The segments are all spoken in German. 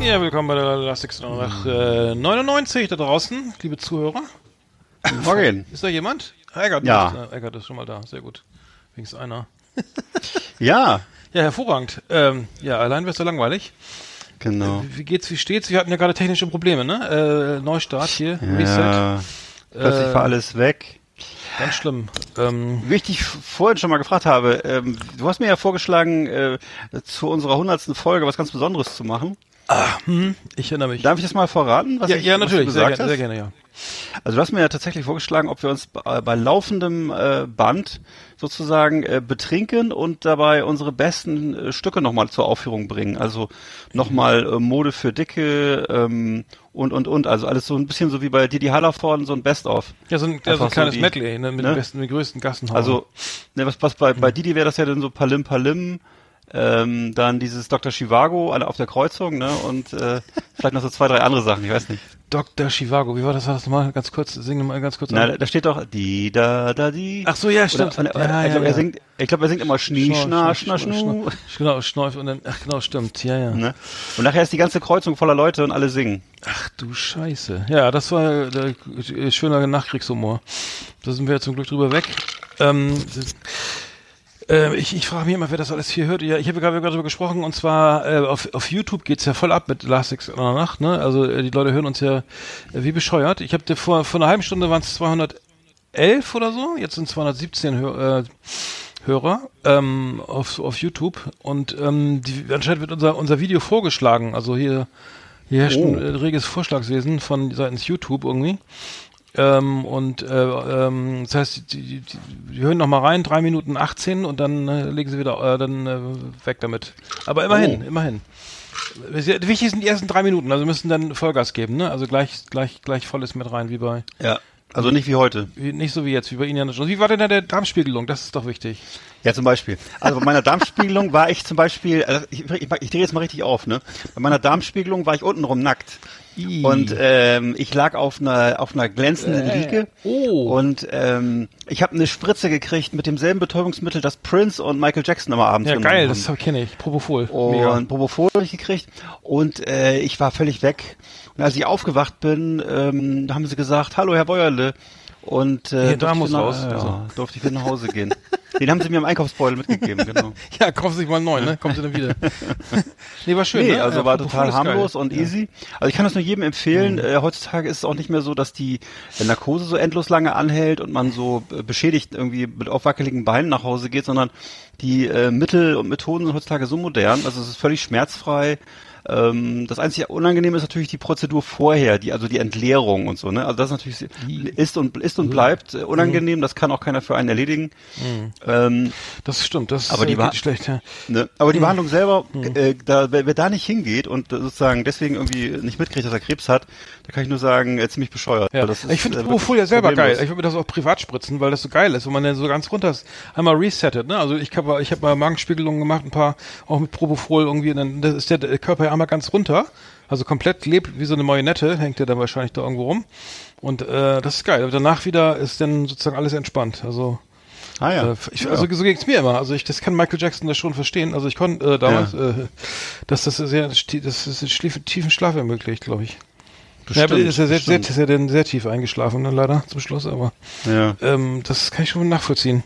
Ja, willkommen bei der Last Exit nach äh, 99 da draußen, liebe Zuhörer. Morgen. Ist da jemand? Eggert Ja. ist, äh, Eggert ist schon mal da, sehr gut. Wenigstens einer. Ja, Ja, hervorragend. Ähm, ja, allein wär's so langweilig. Genau. Wie geht's, wie steht's? Wir hatten ja gerade technische Probleme, ne? Äh, Neustart hier, Reset. Ja, plötzlich Äh, war alles weg. Ganz schlimm. Ähm, Wie ich dich vorhin schon mal gefragt habe, ähm, du hast mir ja vorgeschlagen, äh, zu unserer hundertsten Folge was ganz Besonderes zu machen. Ich erinnere mich. Darf ich das mal verraten? Was ja, ich, ja, natürlich, du sehr, gesagt gerne, sehr hast? gerne, ja. Also du hast mir ja tatsächlich vorgeschlagen, ob wir uns bei, bei laufendem äh, Band sozusagen äh, betrinken und dabei unsere besten äh, Stücke nochmal zur Aufführung bringen. Also nochmal äh, Mode für Dicke ähm, und und und. Also alles so ein bisschen so wie bei Didi Hallervorden, so ein Best-of. Ja, so ein, ja, so Einfach ein so kleines die- Medley ne, mit ne? den besten, den größten Gassenhauen. Also, ne, was, was bei, Mhm. bei Didi wäre das ja dann so Palim Palim, ähm, dann dieses Dr. Chivago alle auf der Kreuzung, ne? Und äh, vielleicht noch so zwei, drei andere Sachen, ich weiß nicht. Dr. Chivago, wie war das? War das nochmal ganz kurz? Sing mal ganz kurz. Na, an. da- steht doch die da da die. Ach so, ja, stimmt. Oder, oder, Ja, ich ja, glaube, ja. er singt, ich glaube, er singt immer Schnie, Schna, Schna, Schnu. Genau, Schneuf und dann, ach genau, stimmt, ja, ja. Ne? Und nachher ist die ganze Kreuzung voller Leute und alle singen. Ach du Scheiße. Ja, das war der, äh, schöner Nachkriegshumor. Da sind wir ja zum Glück drüber weg. Ähm, das- äh, ich ich frage mich immer, wer das alles hier hört. Ja, ich habe gerade gerade darüber gesprochen und zwar äh, auf, auf YouTube geht's ja voll ab mit Last Six in der Nacht. Ne? Also äh, die Leute hören uns ja äh, wie bescheuert. Ich habe vor, vor einer halben Stunde waren es 211 oder so. Jetzt sind 217 Hör, äh, Hörer ähm, auf, auf YouTube und ähm, die, anscheinend wird unser, unser Video vorgeschlagen. Also hier, hier herrscht ein Oh. äh, reges Vorschlagswesen von seitens YouTube irgendwie. Ähm, und äh, ähm, das heißt, die, die, die hören noch mal rein, drei Minuten 18 und dann äh, legen sie wieder äh, dann äh, weg damit. Aber immerhin, Oh. immerhin. Wichtig sind die ersten drei Minuten, also müssen dann Vollgas geben, ne? Also gleich, gleich, gleich volles mit rein, wie bei, Ja. Also nicht wie heute. wie, nicht so wie jetzt, wie bei Ihnen. Wie war denn da der Darmspiegelung? Das ist doch wichtig. Ja, zum Beispiel. Also bei meiner Darmspiegelung war ich zum Beispiel, also ich, ich, ich drehe jetzt mal richtig auf, ne? Bei meiner Darmspiegelung war ich untenrum nackt. Ih. Und ähm, ich lag auf einer auf einer glänzenden Liege. Oh. Und ähm, ich habe eine Spritze gekriegt mit demselben Betäubungsmittel, das Prince und Michael Jackson immer abends Ja, genommen geil, haben. das kenne ich. Propofol. und Propofol hab ich gekriegt und äh, ich war völlig weg. Und als ich aufgewacht bin, ähm, da haben sie gesagt, hallo Herr Bäuerle. Und äh, Hier, da durfte ich muss wieder- raus. Ja, Also. durfte ich wieder nach Hause gehen. Den haben sie mir im Einkaufsbeutel mitgegeben, genau. Ja, kaufen Sie sich mal einen neuen, ne? Kommen Sie dann wieder. nee, war schön, Nee, ne? also Ja, war total ist geil. harmlos und Ja. easy. Also ich kann das nur jedem empfehlen. Mhm. Äh, heutzutage ist es auch nicht mehr so, dass die äh, Narkose so endlos lange anhält und man so äh, beschädigt irgendwie mit aufwackeligen Beinen nach Hause geht, sondern die äh, Mittel und Methoden sind heutzutage so modern. Also es ist völlig schmerzfrei. Ähm, das einzige Unangenehme ist natürlich die Prozedur vorher, die also die Entleerung und so. Ne? Also das ist natürlich ist und ist und bleibt äh, unangenehm. Das kann auch keiner für einen erledigen. Ähm, Das stimmt, das Aber die war- geht schlecht, ja. Ne? Aber die Hm. Behandlung selber, äh, da, wer, wer da nicht hingeht und sozusagen deswegen irgendwie nicht mitkriegt, dass er Krebs hat, da kann ich nur sagen, äh, ziemlich bescheuert. Ja. Das ist, ich finde äh, Propofol ja selber geil. Ich würde mir das auch privat spritzen, weil das so geil ist, wenn man dann so ganz runter ist, einmal resettet. Ne? Also ich habe ich hab mal Magenspiegelungen gemacht, ein paar auch mit Propofol irgendwie, dann das ist der, der Körper ja einmal ganz runter, also komplett lebt wie so eine Marionette, hängt der dann wahrscheinlich da irgendwo rum. Und äh, das ist geil. Aber danach wieder ist dann sozusagen alles entspannt. Also Ah ja. Äh, ich, also so ging's mir immer. Also ich, das kann Michael Jackson das schon verstehen. Also ich konnte äh, damals, äh, dass das sehr, sti- das tiefen Schlaf ermöglicht, glaube ich. Ja, Bestimmt, ist ja sehr, sehr, ist ja dann sehr tief eingeschlafen, dann leider zum Schluss. Aber ja. ähm, das kann ich schon nachvollziehen.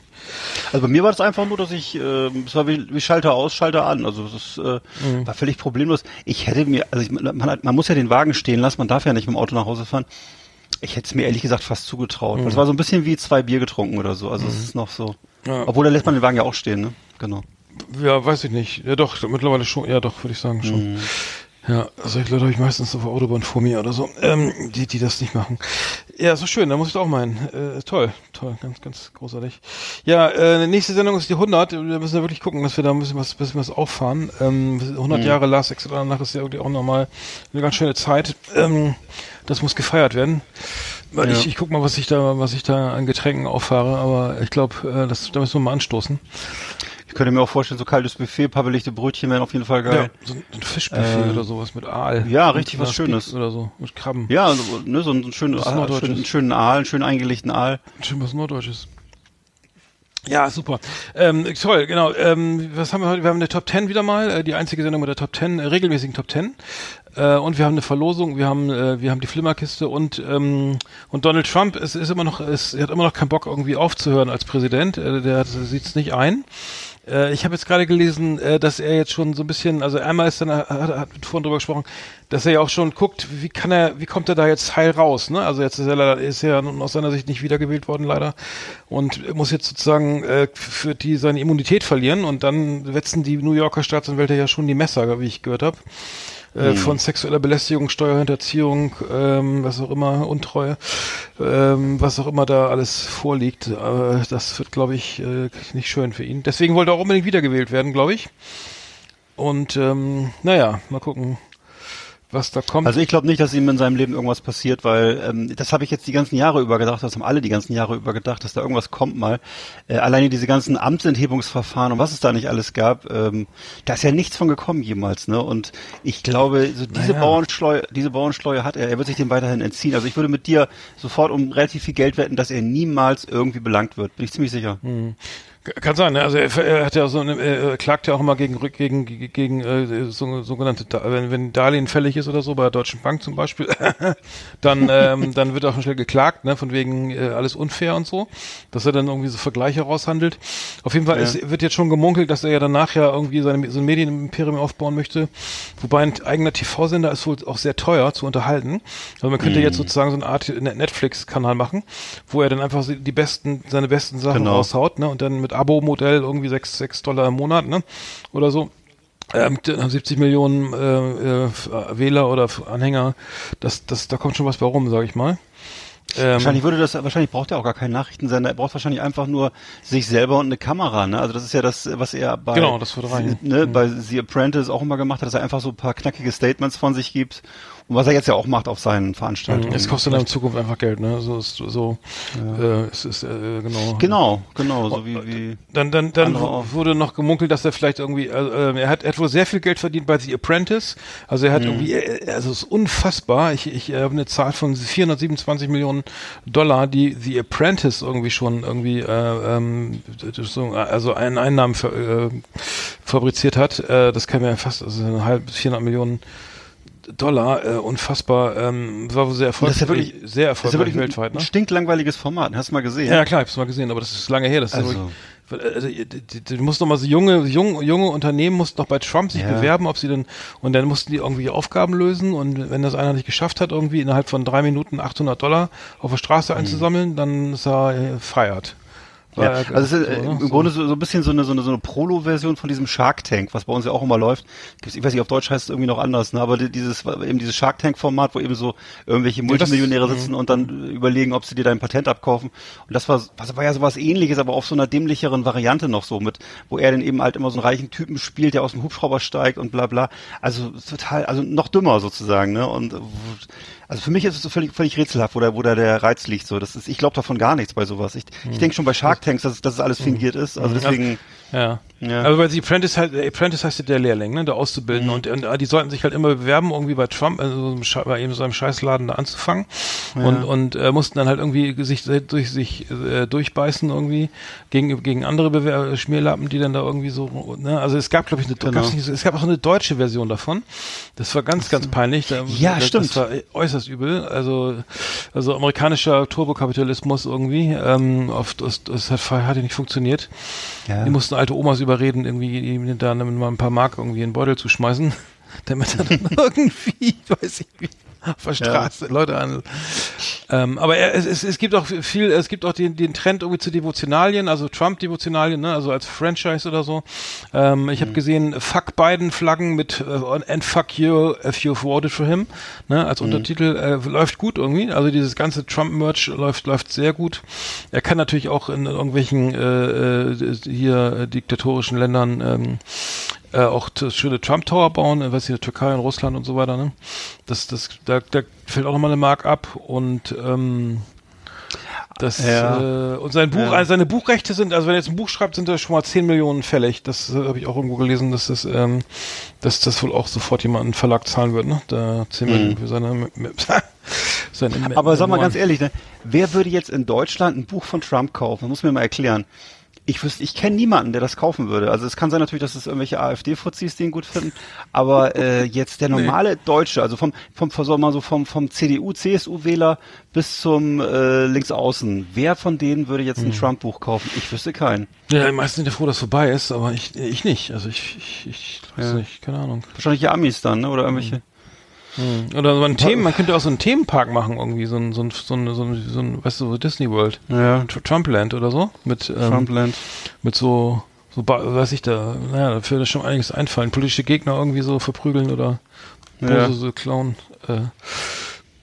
Also bei mir war das einfach nur, dass ich, äh, es war wie, wie Schalter aus, Schalter an. Also das äh, Mhm. war völlig problemlos. Ich hätte mir, also ich, man, hat, man muss ja den Wagen stehen lassen, man darf ja nicht mit dem Auto nach Hause fahren. Ich hätte es mir ehrlich gesagt fast zugetraut. Mhm. Das war so ein bisschen wie zwei Bier getrunken oder so. Also es ist noch so. Ja. Obwohl da lässt man den Wagen ja auch stehen, ne? Genau. Ja, weiß ich nicht. Ja, doch, mittlerweile schon. Ja, doch, würde ich sagen schon. Ja, solche Leute habe ich meistens auf der Autobahn vor mir oder so, ähm, die, die das nicht machen. Ja, so schön, da muss ich auch meinen. Äh, toll, toll, ganz, ganz großartig. Ja, äh, nächste Sendung ist die 100. Wir müssen ja wirklich gucken, dass wir da ein bisschen was, bisschen was auffahren. Ähm, 100 Jahre Last Exit danach ist ja irgendwie auch nochmal eine ganz schöne Zeit. Ähm, das muss gefeiert werden. Weil Ja. ich, ich guck mal, was ich da, was ich da an Getränken auffahre, aber ich glaube, äh, das, da müssen wir mal anstoßen. Ich könnte mir auch vorstellen, so kaltes Buffet, paar belegte Brötchen wären auf jeden Fall geil. ein, so ein Fischbuffet Äh, oder sowas mit Aal. ja, richtig was Schönes. Oder so, mit Krabben. Ja, so, ne, so Norddeutsches. schönen, einen schönen Aal, einen schön eingelegten Aal. Schön was Norddeutsches. Ja, super. Ähm, toll, genau. Ähm, was haben wir heute? Wir haben eine Top 10 wieder mal, äh, die einzige Sendung mit der Top 10, äh, regelmäßigen Top 10. Äh, und wir haben eine Verlosung, wir haben, äh, wir haben die Flimmerkiste und, ähm, und Donald Trump ist, ist immer noch, ist, er hat immer noch keinen Bock irgendwie aufzuhören als Präsident. Äh, der sieht es nicht ein. Äh, ich habe jetzt gerade gelesen, äh, dass er jetzt schon so ein bisschen, also einmal ist dann, hat, hat vorhin drüber gesprochen, dass er ja auch schon guckt, wie kann er, wie kommt er da jetzt heil raus, ne? Also jetzt ist er leider, ist er aus seiner Sicht nicht wiedergewählt worden, leider. Und muss jetzt sozusagen äh, für die seine Immunität verlieren und dann wetzen die New Yorker Staatsanwälte ja schon die Messer, wie ich gehört habe. Äh, Von sexueller Belästigung, Steuerhinterziehung, ähm, was auch immer, Untreue, ähm, was auch immer da alles vorliegt. Äh, das wird, glaube ich, äh, nicht schön für ihn. Deswegen wollte er auch unbedingt wiedergewählt werden, glaube ich. Und ähm, naja, mal gucken, was da kommt. Also ich glaube nicht, dass ihm in seinem Leben irgendwas passiert, weil ähm, das habe ich jetzt die ganzen Jahre über gedacht, das haben alle die ganzen Jahre über gedacht, dass da irgendwas kommt mal. Äh, alleine diese ganzen Amtsenthebungsverfahren und was es da nicht alles gab, ähm, da ist ja nichts von gekommen jemals, ne? Und ich glaube, so diese Naja. Bauernschleue, diese Bauernschleue hat er, er wird sich dem weiterhin entziehen. Also ich würde mit dir sofort um relativ viel Geld wetten, dass er niemals irgendwie belangt wird. Bin ich ziemlich sicher. Kann sein, ne? Also er, er hat ja so eine, er klagt ja auch immer gegen Rück- gegen gegen äh, so, sogenannte wenn wenn Darlehen fällig ist oder so bei der Deutschen Bank zum Beispiel, dann ähm, dann wird auch schnell geklagt, ne? Von wegen äh, alles unfair und so, dass er dann irgendwie so Vergleiche raushandelt. Auf jeden Fall Ja. ist, wird jetzt schon gemunkelt, dass er ja danach ja irgendwie seine so ein Medienimperium aufbauen möchte, wobei ein eigener TV-Sender ist wohl auch sehr teuer zu unterhalten. Also man könnte jetzt sozusagen so eine Art Netflix-Kanal machen, wo er dann einfach die besten seine besten Sachen Genau. raushaut, ne? Und dann mit Abo-Modell irgendwie sechs sechs Dollar im Monat, ne? Oder so. Ähm, dann haben 70 Millionen äh, äh, Wähler oder Anhänger. Das, das, da kommt schon was bei rum, sag ich mal. Ähm, Wahrscheinlich würde das, wahrscheinlich braucht er auch gar keinen Nachrichtensender. Er braucht wahrscheinlich einfach nur sich selber und eine Kamera. Ne? Also das ist ja das, was er bei, Genau, das würde reichen. ne, bei The Apprentice auch immer gemacht hat, dass er einfach so ein paar knackige Statements von sich gibt. Und was er jetzt ja auch macht auf seinen Veranstaltungen. es kostet dann in Zukunft einfach Geld, ne? So ist so. Äh, es ist äh, genau. Genau, genau, so wie, wie Dann, dann, dann wurde noch gemunkelt, dass er vielleicht irgendwie, äh, er hat, er hat wohl sehr viel Geld verdient bei The Apprentice. Also er Mhm. hat irgendwie, äh, also es ist unfassbar. Ich, ich äh, habe eine Zahl von 427 Millionen Dollar, die The Apprentice irgendwie schon irgendwie, äh, ähm, also einen Einnahmen ver, äh, fabriziert hat. Äh, das kann ja fast, also eine halbe, 400 Millionen Dollar, äh, unfassbar, ähm, war sehr erfolgreich, ja wirklich, sehr ist ja erfolgreich wirklich weltweit, ein ne? stinklangweiliges Format. Hast du mal gesehen? Ja, klar, ich hab's mal gesehen, aber das ist lange her. Das ist Also. ja wirklich, also, du musst noch mal so junge, junge, junge Unternehmen mussten noch bei Trump sich Ja. bewerben, ob sie denn, und dann mussten die irgendwie Aufgaben lösen und wenn das einer nicht geschafft hat, irgendwie innerhalb von drei Minuten 800 Dollar auf der Straße einzusammeln, dann ist er äh, feiert. Ja, also es ist äh, so, im. Grunde so, so ein bisschen so eine, so eine, so eine Prolo-Version von diesem Shark Tank, was bei uns ja auch immer läuft. Gibt's, ich weiß nicht, auf Deutsch heißt es irgendwie noch anders, ne? aber die- dieses, eben dieses Shark Tank-Format, wo eben so irgendwelche Multimillionäre mhm. sitzen und dann überlegen, ob sie dir dein Patent abkaufen. Und das war, das war ja sowas ähnliches, aber auf so einer dämlicheren Variante noch so mit, wo er dann eben halt immer so einen reichen Typen spielt, der aus dem Hubschrauber steigt und bla bla. Also total, also noch dümmer sozusagen, ne? Und also für mich ist es so völlig, völlig rätselhaft, wo da, wo da der Reiz liegt. So, das ist, ich glaube davon gar nichts bei sowas. Ich, ich denke schon bei Shark Tanks, dass, es- dass es alles fingiert ist. Also deswegen, Ja. Ja. Aber bei The Apprentice, halt, Apprentice heißt ja der Lehrling, ne, der Auszubildende. Mhm. Und, und äh, die sollten sich halt immer bewerben, irgendwie bei Trump, also bei eben so einem Scheißladen da anzufangen. Und, und äh, mussten dann halt irgendwie sich durch sich äh, durchbeißen irgendwie gegen, gegen andere Bewer Schmierlappen, die dann da irgendwie so, ne, also es gab, glaube ich, eine, Genau. gab's nicht, es gab auch eine deutsche Version davon. Das war ganz, ganz peinlich. Da, Ja, das, stimmt. Das war äußerst übel. Also, also amerikanischer Turbokapitalismus irgendwie. Ähm, oft, das, das hat, hat ja nicht funktioniert. Ja. Die mussten alte Omas überreden, irgendwie da mal ein paar Mark irgendwie in den Beutel zu schmeißen, damit er dann irgendwie, weiß ich wie. auf der Straße Leute an. Ähm, aber er, es, es, es gibt auch viel, es gibt auch den, den Trend irgendwie zu Devotionalien, also Trump-Devotionalien, ne, also als Franchise oder so. Ähm, ich habe gesehen, Fuck Biden Flaggen mit äh, and fuck you if you've voted for him, ne, als Untertitel äh, läuft gut irgendwie. Also dieses ganze Trump-Merch läuft läuft sehr gut. Er kann natürlich auch in irgendwelchen äh, äh, hier diktatorischen Ländern ähm, äh, auch t- schöne Trump Tower bauen, äh, weiß ich, Türkei und Russland und so weiter, ne? Das, das, da, da fällt auch nochmal eine Mark ab und ähm, das Ja. äh, und sein Buch, Ja. also seine Buchrechte sind, also wenn er jetzt ein Buch schreibt, sind das schon mal 10 Millionen fällig. Das äh, habe ich auch irgendwo gelesen, dass das, ähm, dass das wohl auch sofort jemand einen Verlag zahlen wird, ne? Da 10 Millionen für seine, seine Mhm. Aber sag mal ganz ehrlich, ne, wer würde jetzt in Deutschland ein Buch von Trump kaufen? Das muss mir mal erklären. Ich wüsste, ich kenne niemanden, der das kaufen würde. Also es kann sein natürlich, dass es irgendwelche AfD-Fuzis den gut finden, aber äh, jetzt der normale Deutsche, also vom vom wir mal so vom vom CDU, CSU-Wähler bis zum äh, Linksaußen, wer von denen würde jetzt ein Mhm. Trump-Buch kaufen? Ich wüsste keinen. Ja, die meisten sind ja froh, dass es vorbei ist, aber ich, ich nicht. Also ich, ich, ich weiß Ja. nicht, keine Ahnung. Wahrscheinlich die Amis dann, ne? Oder irgendwelche. Oder so ein Themen, man könnte auch so einen Themenpark machen, irgendwie, so ein, so ein, so ein, so ein, so ein weißt du, so Disney World. Ja. Tr- Trumpland oder so. Mit, ähm, Trumpland. mit so, so, weiß ich da, naja, da würde schon einiges einfallen. Politische Gegner irgendwie so verprügeln oder Ja. böse so klauen. Äh,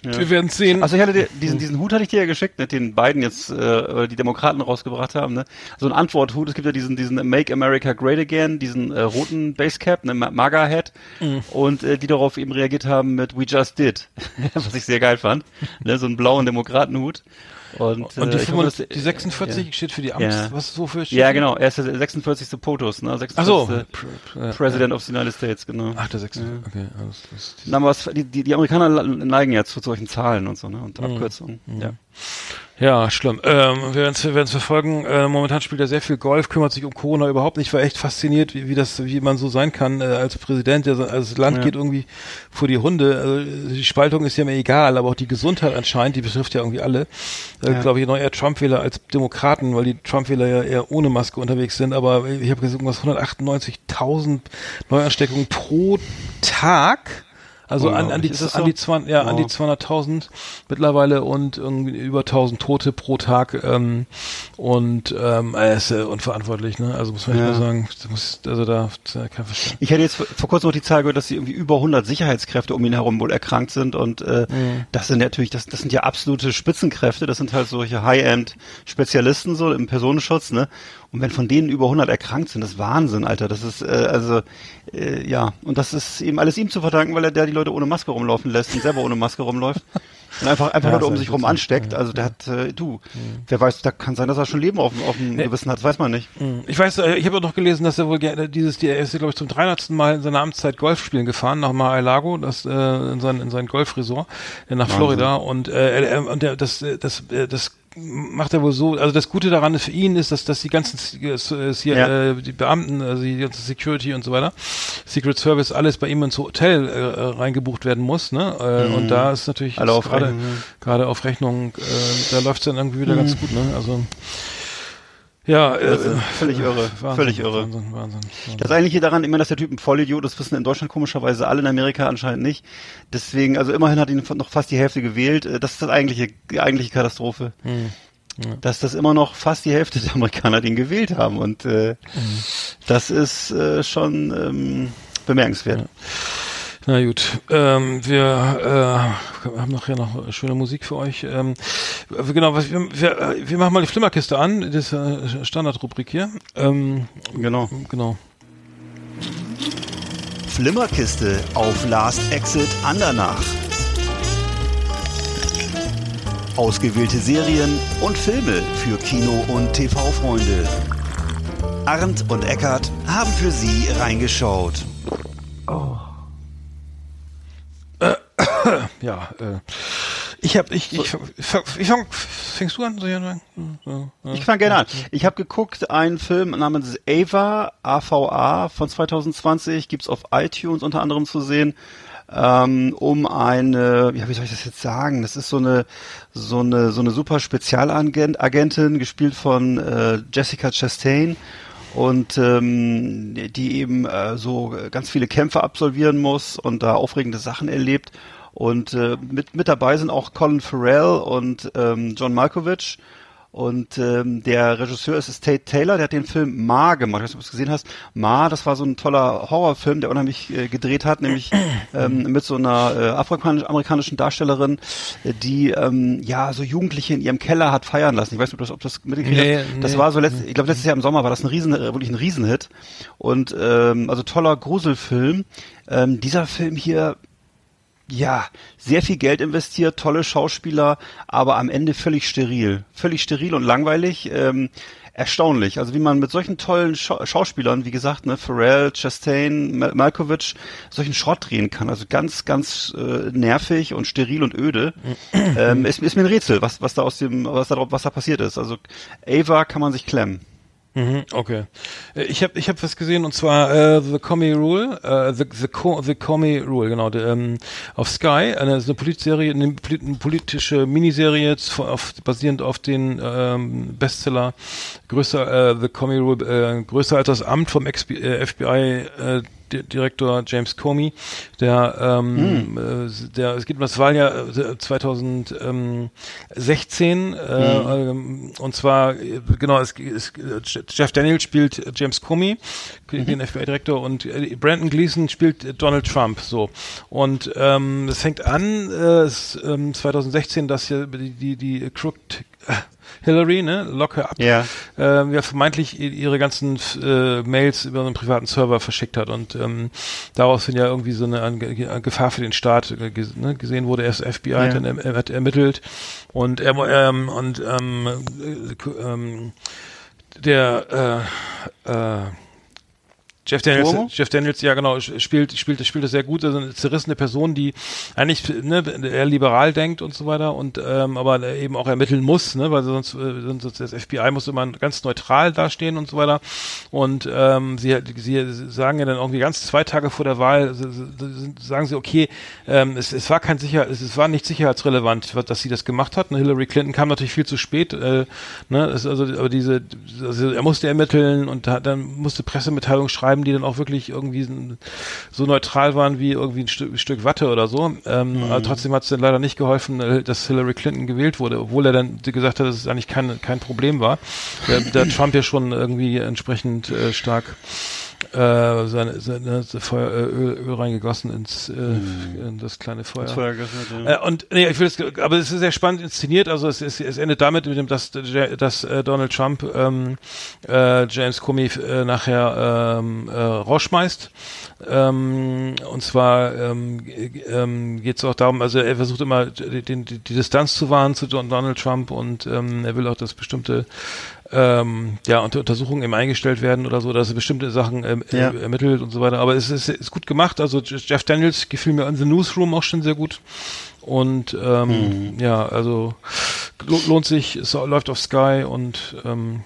Ja. Wir werden sehen. Also ich hatte dir, diesen, diesen Hut hatte ich dir ja geschickt, ne, den beiden jetzt äh, oder die Demokraten rausgebracht haben. Ne? So ein Antworthut. Es gibt ja diesen diesen Make America Great Again, diesen äh, roten Basecap, ne, Ma- MAGA Hat, Mhm. und äh, die darauf eben reagiert haben mit We Just Did, was ich sehr geil fand. Ne, so einen blauen Demokratenhut. Und, und die, äh, ich hoffe, 45, dass- die 46 steht für die Amts, Ja. was so für Ja, genau. Er ist der 46. POTUS, ne? 46. Ach so. Pr- äh, President of the United States, genau. Ach, der 6. Okay, alles, das, Na, aber was, die, die, die Amerikaner neigen ja zu solchen Zahlen und so, ne? Und Abkürzungen. Ja. Ja, schlimm. Ähm, wir werden es verfolgen. Äh, momentan spielt er sehr viel Golf, kümmert sich um Corona überhaupt nicht. Ich war echt fasziniert, wie, wie das, wie man so sein kann äh, als Präsident. Der, so- also das Land Ja. geht irgendwie vor die Hunde. Also, die Spaltung ist ja mir egal, aber auch die Gesundheit anscheinend, die betrifft ja irgendwie alle. Äh, Ja. Glaube ich, noch eher Trump-Wähler als Demokraten, weil die Trump-Wähler ja eher ohne Maske unterwegs sind. Aber ich habe gesagt, irgendwas 198.000 Neuansteckungen pro Tag. Also an, an die, an so? die, 20, ja, an die Oh. 200.000 mittlerweile und irgendwie über 1.000 Tote pro Tag ähm, und ähm, er ist äh, unverantwortlich, ne? Also muss man Ja. mal sagen, muss, also da ja kein Verstand. Ich hätte jetzt vor kurzem noch die Zahl gehört, dass sie irgendwie über 100 Sicherheitskräfte um ihn herum wohl erkrankt sind und äh, das sind natürlich, das, das sind ja absolute Spitzenkräfte, das sind halt solche High-End-Spezialisten so im Personenschutz, ne? Und wenn von denen über 100 erkrankt sind, das ist Wahnsinn, Alter. Das ist, äh, also, äh, ja. Und das ist eben alles ihm zu verdanken, weil er der die Leute ohne Maske rumlaufen lässt und selber ohne Maske rumläuft. Und einfach, einfach Ja, Leute um sich rum ansteckt. Also der hat, äh, du, wer weiß, da kann sein, dass er schon Leben auf, dem- auf dem Gewissen hat, das weiß man nicht. Ich weiß, äh, ich habe auch noch gelesen, dass er wohl gerne dieses, die- er ist, glaube ich, zum 300. Mal in seiner Amtszeit Golf spielen gefahren nach Mar-a-Lago, das äh, in sein in sein Golfresort äh, nach Florida und äh, und der, das äh, das das macht er wohl so, also das Gute daran für ihn ist, dass, dass die ganzen äh, hier, Ja. äh, die Beamten, also die ganze Security und so weiter, Secret Service, alles bei ihm ins Hotel äh, äh, reingebucht werden muss, ne? Äh, Und da ist natürlich Mhm. Gerade gerade auf Rechnung, äh, da läuft's dann irgendwie wieder Mhm. ganz gut, ne? Also ja, äh, völlig irre, Wahnsinn, völlig irre. Wahnsinn, Wahnsinn, Wahnsinn. Das eigentliche daran, immer, dass der Typ ein Vollidiot ist, wissen in Deutschland komischerweise alle, in Amerika anscheinend nicht. Deswegen, also immerhin hat ihn noch fast die Hälfte gewählt. Äh, Das ist das eigentliche, die eigentliche Katastrophe. Hm. Dass das immer noch fast die Hälfte der Amerikaner den gewählt haben. Und äh, das ist äh, schon ähm, bemerkenswert. Na gut, ähm, wir äh, haben nachher noch schöne Musik für euch. Ähm, wir- genau, was wir, wir, äh, wir machen mal die Flimmerkiste an, das ist äh, Standardrubrik hier. Ähm, Genau. genau. Flimmerkiste auf Last Exit Andernach. Ausgewählte Serien und Filme für Kino- und TV-Freunde. Arndt und Eckart haben für Sie reingeschaut. Ja, äh, ich habe ich ich, ich, ich fang, fängst du an? Ich anfangen? Ja, ja. Ich fange gerne an. Ich habe geguckt, einen Film namens Ava, AVA von 2020, gibt's auf iTunes unter anderem zu sehen, ähm, um eine, ja, wie soll ich das jetzt sagen? Das ist so eine, so eine, so eine super Spezialagentin, Agentin, gespielt von äh, Jessica Chastain und ähm, die eben äh, so ganz viele Kämpfe absolvieren muss und da aufregende Sachen erlebt. Und äh, mit, mit dabei sind auch Colin Farrell und ähm, John Malkovich. Und ähm, der Regisseur ist Tate Taylor, der hat den Film Ma gemacht. Ich weiß nicht, ob du es gesehen hast. Ma, das war so ein toller Horrorfilm, der unheimlich äh, gedreht hat, nämlich ähm, mit so einer äh, afroamerikanischen Darstellerin, die ähm, ja so Jugendliche in ihrem Keller hat feiern lassen. Ich weiß nicht, ob das, ob das mitgekriegt Nee, hast. Das nee. war so letzt, ich glaube letztes Jahr im Sommer war das ein riesen, äh, wirklich ein Riesenhit. Und ähm, also toller Gruselfilm. Ähm, dieser Film hier ja, sehr viel Geld investiert, tolle Schauspieler, aber am Ende völlig steril. Völlig steril und langweilig. Ähm, erstaunlich. Also wie man mit solchen tollen Schau Schauspielern, wie gesagt, ne, Pharrell, Chastain, Mal Malkovich, solchen Schrott drehen kann. Also ganz, ganz äh, nervig und steril und öde. ähm, ist, ist mir ein Rätsel, was, was da aus dem, was da, was da passiert ist. Also Ava kann man sich klemmen. Mhm, okay. Äh, Ich habe ich hab was gesehen und zwar äh, The Comey Rule, äh, The, The, Co The Comey Rule, genau, der, ähm, auf Sky, eine, eine Politserie, eine, eine politische Miniserie auf, basierend auf den ähm, Bestseller größer äh, The Comey Rule, äh, größer als das Amt vom FBI äh, Direktor James Comey, der, ähm, äh, der, es um das Wahljahr äh, 2016, äh, ähm, und zwar, äh, genau, es, es, Jeff Daniels spielt James Comey, den FBI-Direktor, und äh, Brandon Gleason spielt äh, Donald Trump, so. Und, ähm, es fängt an, äh, es, ähm, 2016, dass hier die, die, die Crooked, äh, Hillary, ne, locker ab, Ja. äh, ja vermeintlich ihre ganzen äh, Mails über einen privaten Server verschickt hat und ähm, daraufhin ja irgendwie so eine, Ange Ge- Gefahr für den Staat äh, ne, gesehen wurde. Erst FBI hat, dann, er, hat ermittelt und er ähm, und ähm, äh, ähm, der äh, äh, Jeff Daniels, Cuomo? Jeff Daniels, ja genau, spielt, spielt, spielt das sehr gut. Also eine zerrissene Person, die eigentlich ne, eher liberal denkt und so weiter und ähm, aber eben auch ermitteln muss, ne, weil sonst, äh, sonst das FBI muss immer ganz neutral dastehen und so weiter. Und ähm, sie, sie sagen ja dann irgendwie ganz zwei Tage vor der Wahl, sagen sie, okay, ähm, es, es war kein sicher, es, es war nicht sicherheitsrelevant, dass sie das gemacht hat. Ne, Hillary Clinton kam natürlich viel zu spät, äh, ne, es, also aber diese, also er musste ermitteln und hat, dann musste Pressemitteilungen schreiben, die dann auch wirklich irgendwie so neutral waren wie irgendwie ein Stück, Stück Watte oder so. Ähm, Aber trotzdem hat es dann leider nicht geholfen, äh, dass Hillary Clinton gewählt wurde, obwohl er dann gesagt hat, dass es eigentlich kein, kein Problem war. Der, der Trump ja schon irgendwie entsprechend äh, stark äh, seine, seine, seine Feuer, äh, Öl, Öl reingegossen ins äh, in das kleine Feuer. Äh, und nee, ich will es, aber es ist sehr spannend inszeniert. Also es, es, es endet damit, mit dem, dass, dass äh, Donald Trump ähm, äh, James Comey äh, nachher ähm, äh, rausschmeißt. Ähm, und zwar ähm, ähm, geht es auch darum, also er versucht immer die, die, die Distanz zu wahren zu Don- Donald Trump und ähm, er will auch, dass bestimmte ähm, ja, unter Untersuchungen eben eingestellt werden oder so, dass er bestimmte Sachen ähm, Ja. äh, ermittelt und so weiter. Aber es ist, ist gut gemacht. Also Jeff Daniels gefiel mir in The Newsroom auch schon sehr gut. Und ähm, ja, also lo- lohnt sich, es läuft auf Sky und ähm,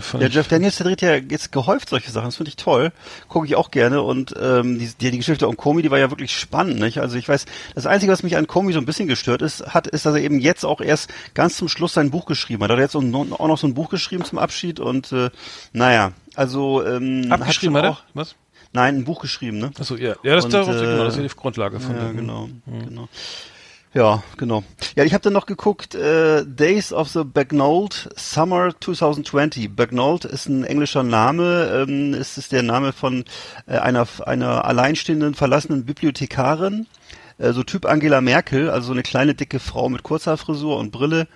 fand Ja, Jeff Daniels, der dreht ja jetzt gehäuft solche Sachen. Das finde ich toll. Gucke ich auch gerne. Und ähm, die, die, die Geschichte um Comey, die war ja wirklich spannend. Nicht? Also ich weiß, das Einzige, was mich an Comey so ein bisschen gestört ist, hat, ist, dass er eben jetzt auch erst ganz zum Schluss sein Buch geschrieben hat. Er hat jetzt auch noch so ein Buch geschrieben zum Abschied. Und äh, naja, also ähm, abgeschrieben hat er? Was? Nein, ein Buch geschrieben, ne? Achso, ja. Ja, das, Und, darauf, äh, genau, das ist die Grundlage von Ja, dem. genau, genau. Ja, genau. Ja, ich habe dann noch geguckt, äh, Days of the Bagnold Summer 2020. Bagnold ist ein englischer Name, ähm, es ist der Name von äh, einer, einer alleinstehenden, verlassenen Bibliothekarin, äh, so Typ Angela Merkel, also so eine kleine, dicke Frau mit kurzer Frisur und Brille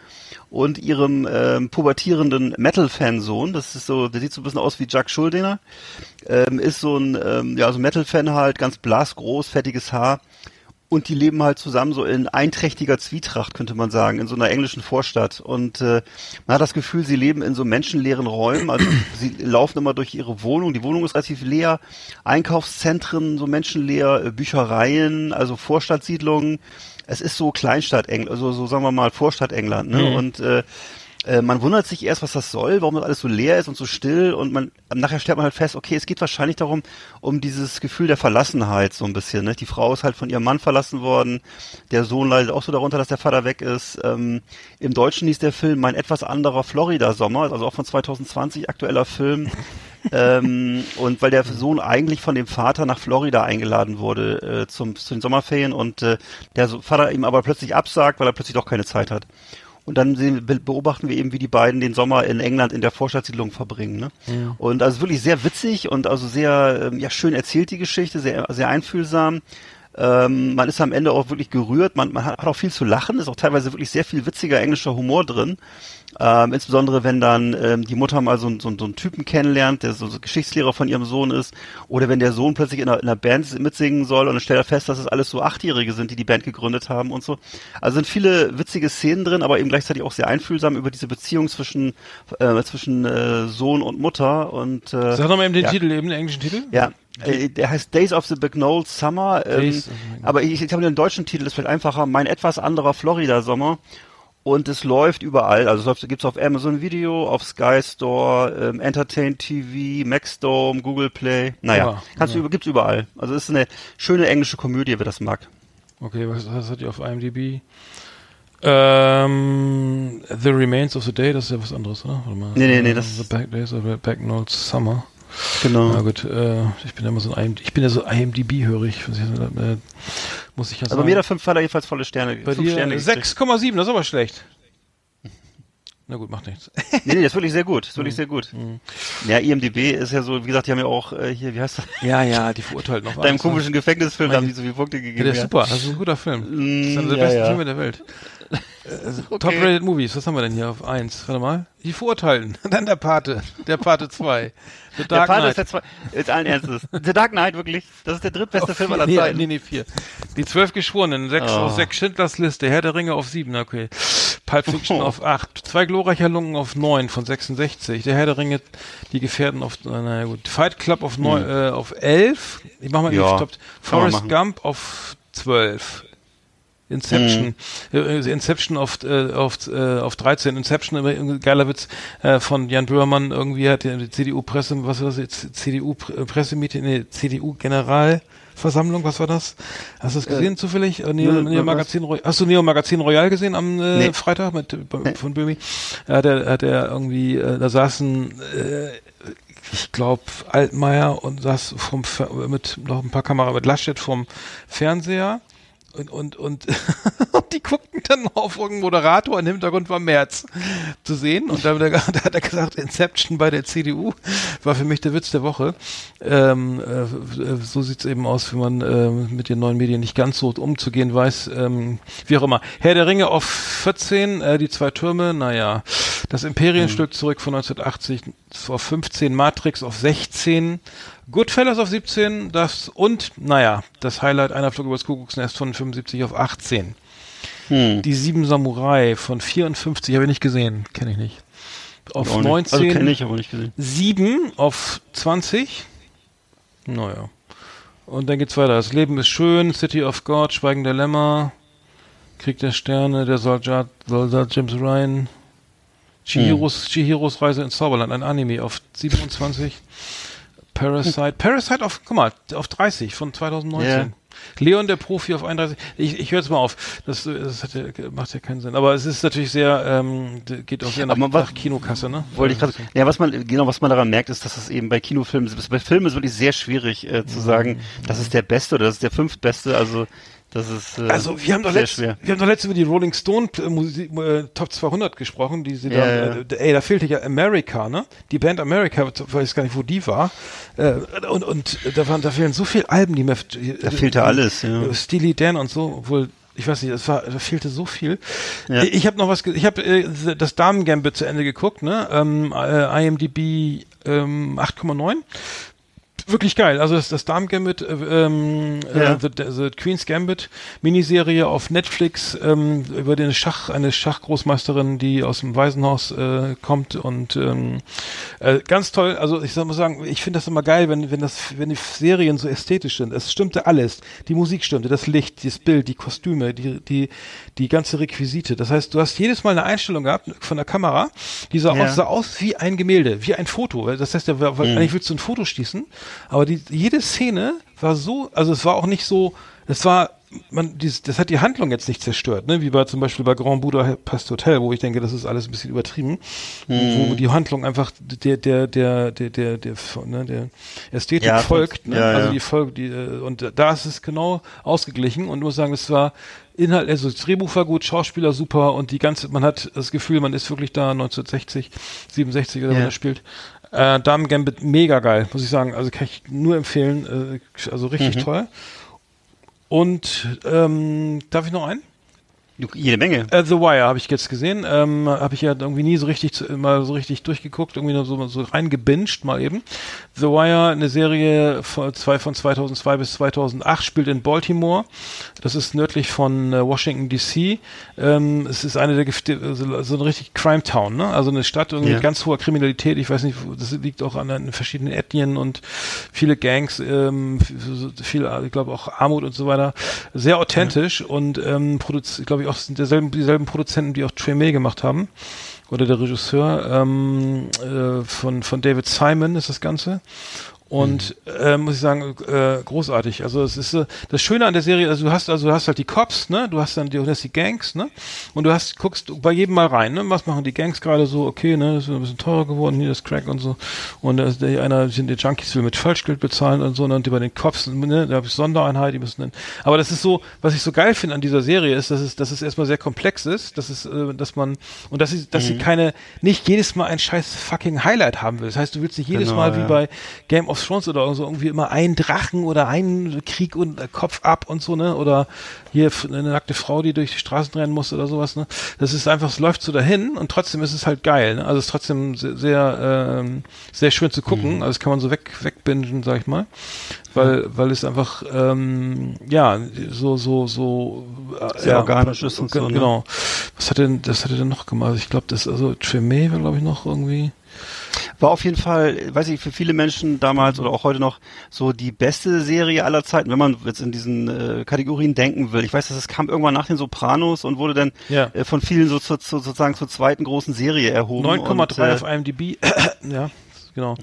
und ihrem ähm, pubertierenden Metal-Fan-Sohn, das ist so, der sieht so ein bisschen aus wie Jack Schuldiner, ähm, ist so ein, ähm, ja, so Metal-Fan halt, ganz blasgroß, fettiges Haar. Und die leben halt zusammen so in einträchtiger Zwietracht, könnte man sagen, in so einer englischen Vorstadt. Und äh, man hat das Gefühl, sie leben in so menschenleeren Räumen. Also sie laufen immer durch ihre Wohnung. Die Wohnung ist relativ leer. Einkaufszentren, so menschenleer, äh, Büchereien, also Vorstadtsiedlungen. Es ist so Kleinstadt England, also so sagen wir mal Vorstadt England. Ne? Und äh, äh, man wundert sich erst, was das soll, warum das alles so leer ist und so still und man nachher stellt man halt fest, okay, es geht wahrscheinlich darum, um dieses Gefühl der Verlassenheit so ein bisschen. Ne? Die Frau ist halt von ihrem Mann verlassen worden, der Sohn leidet auch so darunter, dass der Vater weg ist. Ähm, Im Deutschen hieß der Film Mein etwas anderer Florida-Sommer, also auch von 2020 aktueller Film. ähm, und weil der Sohn eigentlich von dem Vater nach Florida eingeladen wurde äh, zum, zu den Sommerferien und äh, der Vater ihm aber plötzlich absagt, weil er plötzlich doch keine Zeit hat. Und dann sehen, be- beobachten wir eben, wie die beiden den Sommer in England in der Vorstadtsiedlung verbringen. Ne? Und also wirklich sehr witzig und also sehr ähm, ja, schön erzählt die Geschichte, sehr, sehr einfühlsam. Ähm, man ist am Ende auch wirklich gerührt, man, man hat auch viel zu lachen, ist auch teilweise wirklich sehr viel witziger englischer Humor drin. Ähm, insbesondere wenn dann ähm, die Mutter mal so, einen- so, so einen Typen kennenlernt, der so, so Geschichtslehrer von ihrem Sohn ist, oder wenn der Sohn plötzlich in einer, in einer Band mitsingen soll und dann stellt er fest, dass es alles so Achtjährige sind, die die Band gegründet haben und so. Also sind viele witzige Szenen drin, aber eben gleichzeitig auch sehr einfühlsam über diese Beziehung zwischen äh, zwischen äh, Sohn und Mutter und äh, Sag nochmal eben den ja. Titel, eben den englischen Titel. ja, äh, der heißt Days of the Bagnold Summer. Ähm, the aber ich, ich glaube, den deutschen Titel ist vielleicht einfacher. Mein etwas anderer Florida-Sommer. Und es läuft überall. Also es läuft, gibt's auf Amazon Video, auf Sky Store, ähm, Entertain TV, Maxdome, Google Play. Naja, Ja, kannst du, gibt's überall. Also es ist eine schöne englische Komödie, wer das mag. Okay, was, was hat die auf IMDb? Ähm, The Remains of the Day, das ist ja was anderes, oder? Warte mal. Nee, nee, nee, das The ist- Back Days of Backnold Summer. Genau. Na gut, äh, ich bin ja immer so ein IMDb, ich bin ja so IMDb-hörig, äh, muss ich ja sagen. Also mir der fünf Faller jedenfalls volle Sterne. Bei fünf dir Sterne gekriegt. 6,7, das ist aber schlecht. Na gut, macht nichts. Nee, nee, das ist wirklich sehr gut. Das ist Mhm. wirklich sehr gut. Ja, IMDB ist ja so, wie gesagt, die haben ja auch äh, hier, wie heißt das? Ja, ja, die verurteilten auf Deinem ne? komischen Gefängnisfilm, da haben die so viele Punkte Ja, gegeben. der ist super, das ist ein guter Film. Das ist einer der ja, besten ja. Filme der Welt. Äh, Top-rated Movies, was haben wir denn hier auf 1? Warte mal. Die Verurteilten. Dann der Pate. Der Pate 2. The Der Dark Pate Knight. ist der zwei, jetzt allen Ernstes. The Dark Knight, wirklich. Das ist der drittbeste Auf Film vier- aller nee, Zeiten. Nee, nee, vier. Die zwölf Geschworenen, sechs Oh. auf sechs Schindlers Liste, Herr der Ringe auf sieben, okay. Pulp Fiction Oh. auf acht, zwei glorreicher Lungen auf neun von 66, der Herr der Ringe, die Gefährten auf, naja gut, Fight Club auf neun, äh, auf elf, ich mach mal, Hm. Ja, man Forrest. Gump auf zwölf. Inception, Hm. äh, Inception auf, äh, auf, äh, auf 13, Inception, geiler Witz äh, von Jan Böhmermann, irgendwie hat die CDU-Presse, was war das jetzt, CDU-Pressemeeting, nee, CDU-Generalversammlung, was war das? Hast du das gesehen zufällig? Äh, Neo, nö, Neo was? Magazin, Roy- hast du Neo Magazin Royal gesehen am äh, Nee. Freitag mit, äh, von Böhmi? Hat er, hat er irgendwie, äh, da saßen, äh, ich glaube, Altmaier und saß vom, mit noch ein paar Kamera mit Laschet vom Fernseher und, und, und die guckten dann auf irgendeinen Moderator, im Hintergrund war Merz zu sehen und da, hat er gesagt, Inception bei der CDU war für mich der Witz der Woche. Ähm, äh, so sieht's eben aus, wenn man äh, mit den neuen Medien nicht ganz so umzugehen weiß. Ähm, wie auch immer. Herr der Ringe auf 14, äh, die zwei Türme, naja. Das Imperienstück zurück von 1980 auf 15, Matrix auf 16, Goodfellas auf 17, das und, naja, das Highlight einer Flug übers Kuckucksnest von 75 auf 18. Hm. Die Sieben Samurai von 54 habe ich nicht gesehen, kenne ich nicht. Auf nicht. 19, Also kenne ich, aber nicht gesehen. 7 auf 20. Naja. Und dann geht's weiter. Das Leben ist schön, City of God, Schweigen der Lämmer, Krieg der Sterne, der Soldat, Soldat James Ryan, Chihiros, Chihiros Reise ins Zauberland, ein Anime auf 27. Parasite, Parasite auf, guck mal, auf 30 von 2019. Ja. Leon der Profi auf 31. Ich, ich höre jetzt mal auf. Das, das hat ja, macht ja keinen Sinn. Aber es ist natürlich sehr, ähm, geht auch sehr nach, man- nach Kinokasse, ne? Wollte ich gerade. Ja, was man genau, was man daran merkt, ist, dass es eben bei Kinofilmen, bei Filmen ist wirklich sehr schwierig äh, zu sagen, das ist der Beste oder das ist der fünftbeste. Also das ist äh, Also wir haben doch sehr letzt, schwer. wir haben doch letztens über die Rolling Stone äh, Musik, äh, Top 200 gesprochen, die sie Ja, da, ja. äh, ey, da fehlte ja America, ne? Die Band America, ich weiß gar nicht, wo die war. Äh, und und da waren, da fehlen so viele Alben, die mir, Da fehlte alles, ja. Steely Dan und so, obwohl ich weiß nicht, es war, da fehlte so viel. Ja. Ich habe noch was, ich habe äh, das Damen Gambit zu Ende geguckt, ne? Ähm, äh, IMDb ähm, 8,9 wirklich geil. Also das, das Darm Gambit, äh, ähm, Ja. äh, the, the Queen's Gambit Miniserie auf Netflix ähm, über den Schach, eine Schachgroßmeisterin, die aus dem Waisenhaus äh, kommt und ähm, äh, ganz toll. Also ich mal sagen, ich finde das immer geil, wenn wenn das wenn die Serien so ästhetisch sind. Es stimmte alles. Die Musik stimmte, das Licht, das Bild, die Kostüme, die die die ganze Requisite. Das heißt, du hast jedes Mal eine Einstellung gehabt von der Kamera, die sah, Ja. aus, sah aus wie ein Gemälde, wie ein Foto. Das heißt, ja, weil, weil eigentlich willst du ein Foto schießen, aber die, jede Szene war so, also es war auch nicht so, es war, man, dies, das hat die Handlung jetzt nicht zerstört, ne? wie bei zum Beispiel bei Grand Budapest Hotel, wo ich denke, das ist alles ein bisschen übertrieben, wo die Handlung einfach der, der, der, der, der, der, ne, der Ästhetik Ja, folgt, ne? ja, also die folgt, die, äh, und da ist es genau ausgeglichen und muss sagen, es war Inhalt, also das Drehbuch war gut, Schauspieler super und die ganze, man hat das Gefühl, man ist wirklich da 1960, 67 oder Ja. wenn er spielt. Äh, Damen Gambit mega geil, muss ich sagen. Also kann ich nur empfehlen. Äh, also richtig Mhm. toll. Und ähm, darf ich noch einen? Jede Menge. Äh, The Wire habe ich jetzt gesehen. Ähm, habe ich ja irgendwie nie so richtig zu, mal so richtig durchgeguckt, irgendwie nur so, so reingebinged mal eben. The Wire, eine Serie von, zwei, von 2002 bis 2008, spielt in Baltimore. Das ist nördlich von äh, Washington D.C. Ähm, es ist eine der so, so eine richtig Crime Town, ne? Also eine Stadt irgendwie Ja. mit ganz hoher Kriminalität. Ich weiß nicht, das liegt auch an, den verschiedenen Ethnien und viele Gangs, ähm, viel, ich glaube auch Armut und so weiter. Sehr authentisch und ähm, produziert, glaube ich, auch derselben, dieselben Produzenten, die auch Tremé gemacht haben. Oder der Regisseur ähm, äh, von, von David Simon ist das Ganze. Und äh, muss ich sagen, äh, großartig. Also es ist äh, das Schöne an der Serie, also du hast also du hast halt die Cops, ne? Du hast dann die, du hast die Gangs, ne? Und du hast guckst bei jedem mal rein, ne? Was machen die Gangs gerade so? Okay, ne? Das ist ein bisschen teurer geworden hier das Crack und so. Und da ist der einer sind die Junkies will mit Falschgeld bezahlen und so und die bei den Cops, ne? Da habe ich Sondereinheit, die müssen. Dann, aber das ist so, was ich so geil finde an dieser Serie ist, dass es dass es erstmal sehr komplex ist, dass es äh, dass man und dass sie dass sie keine nicht jedes Mal ein scheiß fucking Highlight haben will. Das heißt, du willst nicht jedes Genau, Mal wie ja. bei Game of Thrones oder so irgendwie immer ein Drachen oder ein Krieg und äh, Kopf ab und so, ne? Oder hier eine nackte Frau, die durch die Straßen rennen muss oder sowas, ne? Das ist einfach, es läuft so dahin und trotzdem ist es halt geil, ne? Also es ist trotzdem sehr, sehr, ähm, sehr schön zu gucken. Also das kann man so weg, wegbingen, sag ich mal. Weil, weil es einfach, ähm, ja, so, so, so, äh, Sehr ja, organisch ist und so, ne? Genau. Was hat denn, das hat er denn noch gemacht? Also Ich glaube, das, also Tremé war, glaube ich, noch irgendwie. War auf jeden Fall, weiß ich, für viele Menschen damals oder auch heute noch so die beste Serie aller Zeiten, wenn man jetzt in diesen äh, Kategorien denken will. Ich weiß, dass es kam irgendwann nach den Sopranos und wurde dann Ja. äh, von vielen so, zu, zu, sozusagen zur zweiten großen Serie erhoben. 9,3 und, äh, auf IMDb. ja, genau.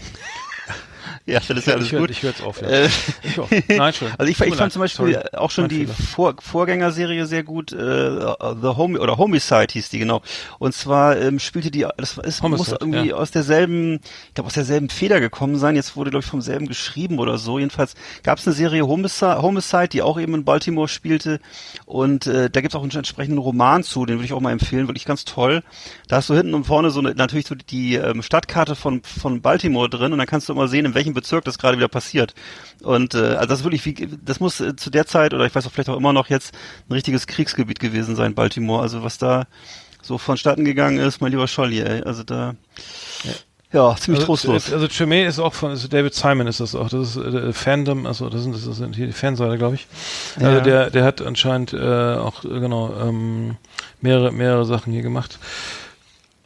Ja, das ist ja alles ich höre gut. ich höre jetzt auf. Ja. Äh, Ich auch. Nein, schon. Also ich, ich fand leid. zum Beispiel Sorry. auch schon Mein die. Vor Vorgängerserie sehr gut, äh, The Home oder Homicide hieß die genau. Und zwar ähm, spielte die, das ist, muss Homicide, irgendwie ja. aus derselben, ich glaube aus derselben Feder gekommen sein. Jetzt wurde glaube ich vom selben geschrieben oder so. Jedenfalls gab es eine Serie Homicide, Homicide, die auch eben in Baltimore spielte. Und äh, da gibt es auch einen entsprechenden Roman zu, den würde ich auch mal empfehlen, wirklich ganz toll. Da hast du hinten und vorne so eine, natürlich so die ähm, Stadtkarte von von Baltimore drin und dann kannst du immer sehen, in welchem Bezirk das gerade wieder passiert. Und äh, also das ist wirklich wie, das muss äh, zu der Zeit oder ich weiß auch vielleicht auch immer noch jetzt ein richtiges Kriegsgebiet gewesen sein, Baltimore. Also was da so vonstatten gegangen ist, mein lieber Scholli, ey. Also da ja, ziemlich Also, trostlos. also Tremé ist auch von also David Simon ist das auch. Das ist äh, Fandom, also das sind das sind hier die Fanseite, glaube ich. Also Ja. der der hat anscheinend äh, auch äh, genau ähm, mehrere mehrere Sachen hier gemacht.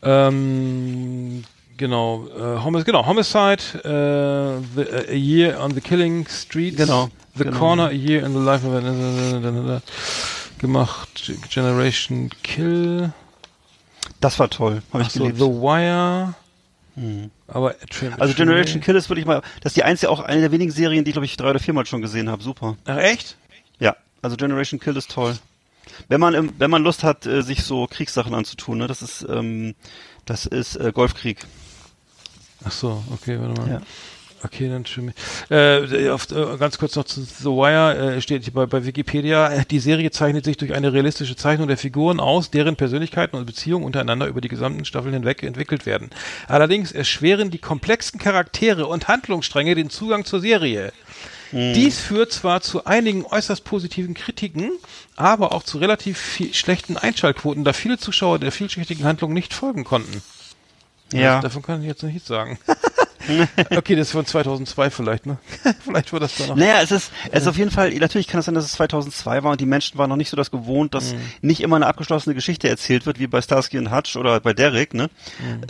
Ähm, genau, äh, Homic genau, Homicide, äh, the, A Year on the Killing Streets, Genau, The genau. Corner, A Year in the Life of a gemacht, Generation Kill, Das war toll, habe ich geliebt. The Wire, aber Trem- Also Generation Kill ist wirklich mal, das ist die einzige, auch eine der wenigen Serien, die ich glaube ich drei oder viermal schon gesehen habe. Super. Ach echt? Ja, also Generation Kill ist toll. Wenn man wenn man Lust hat, äh, sich so Kriegssachen anzutun, ne, das ist ähm, das ist äh, Golfkrieg. Ach so, okay, warte mal. Ja. Okay, dann schon. Äh, auf, äh, ganz kurz noch zu The Wire äh, steht hier bei, bei Wikipedia. Die Serie zeichnet sich durch eine realistische Zeichnung der Figuren aus, deren Persönlichkeiten und Beziehungen untereinander über die gesamten Staffeln hinweg entwickelt werden. Allerdings erschweren die komplexen Charaktere und Handlungsstränge den Zugang zur Serie. Dies führt zwar zu einigen äußerst positiven Kritiken, aber auch zu relativ viel schlechten Einschaltquoten, da viele Zuschauer der vielschichtigen Handlung nicht folgen konnten. Ja. Das, davon kann ich jetzt nichts sagen. okay, das ist von 2002 vielleicht, ne? vielleicht war das da noch. Naja, es ist, es ist auf jeden Fall, natürlich kann es sein, dass es 2002 war und die Menschen waren noch nicht so das gewohnt, dass nicht immer eine abgeschlossene Geschichte erzählt wird, wie bei Starsky und Hutch oder bei Derek, ne?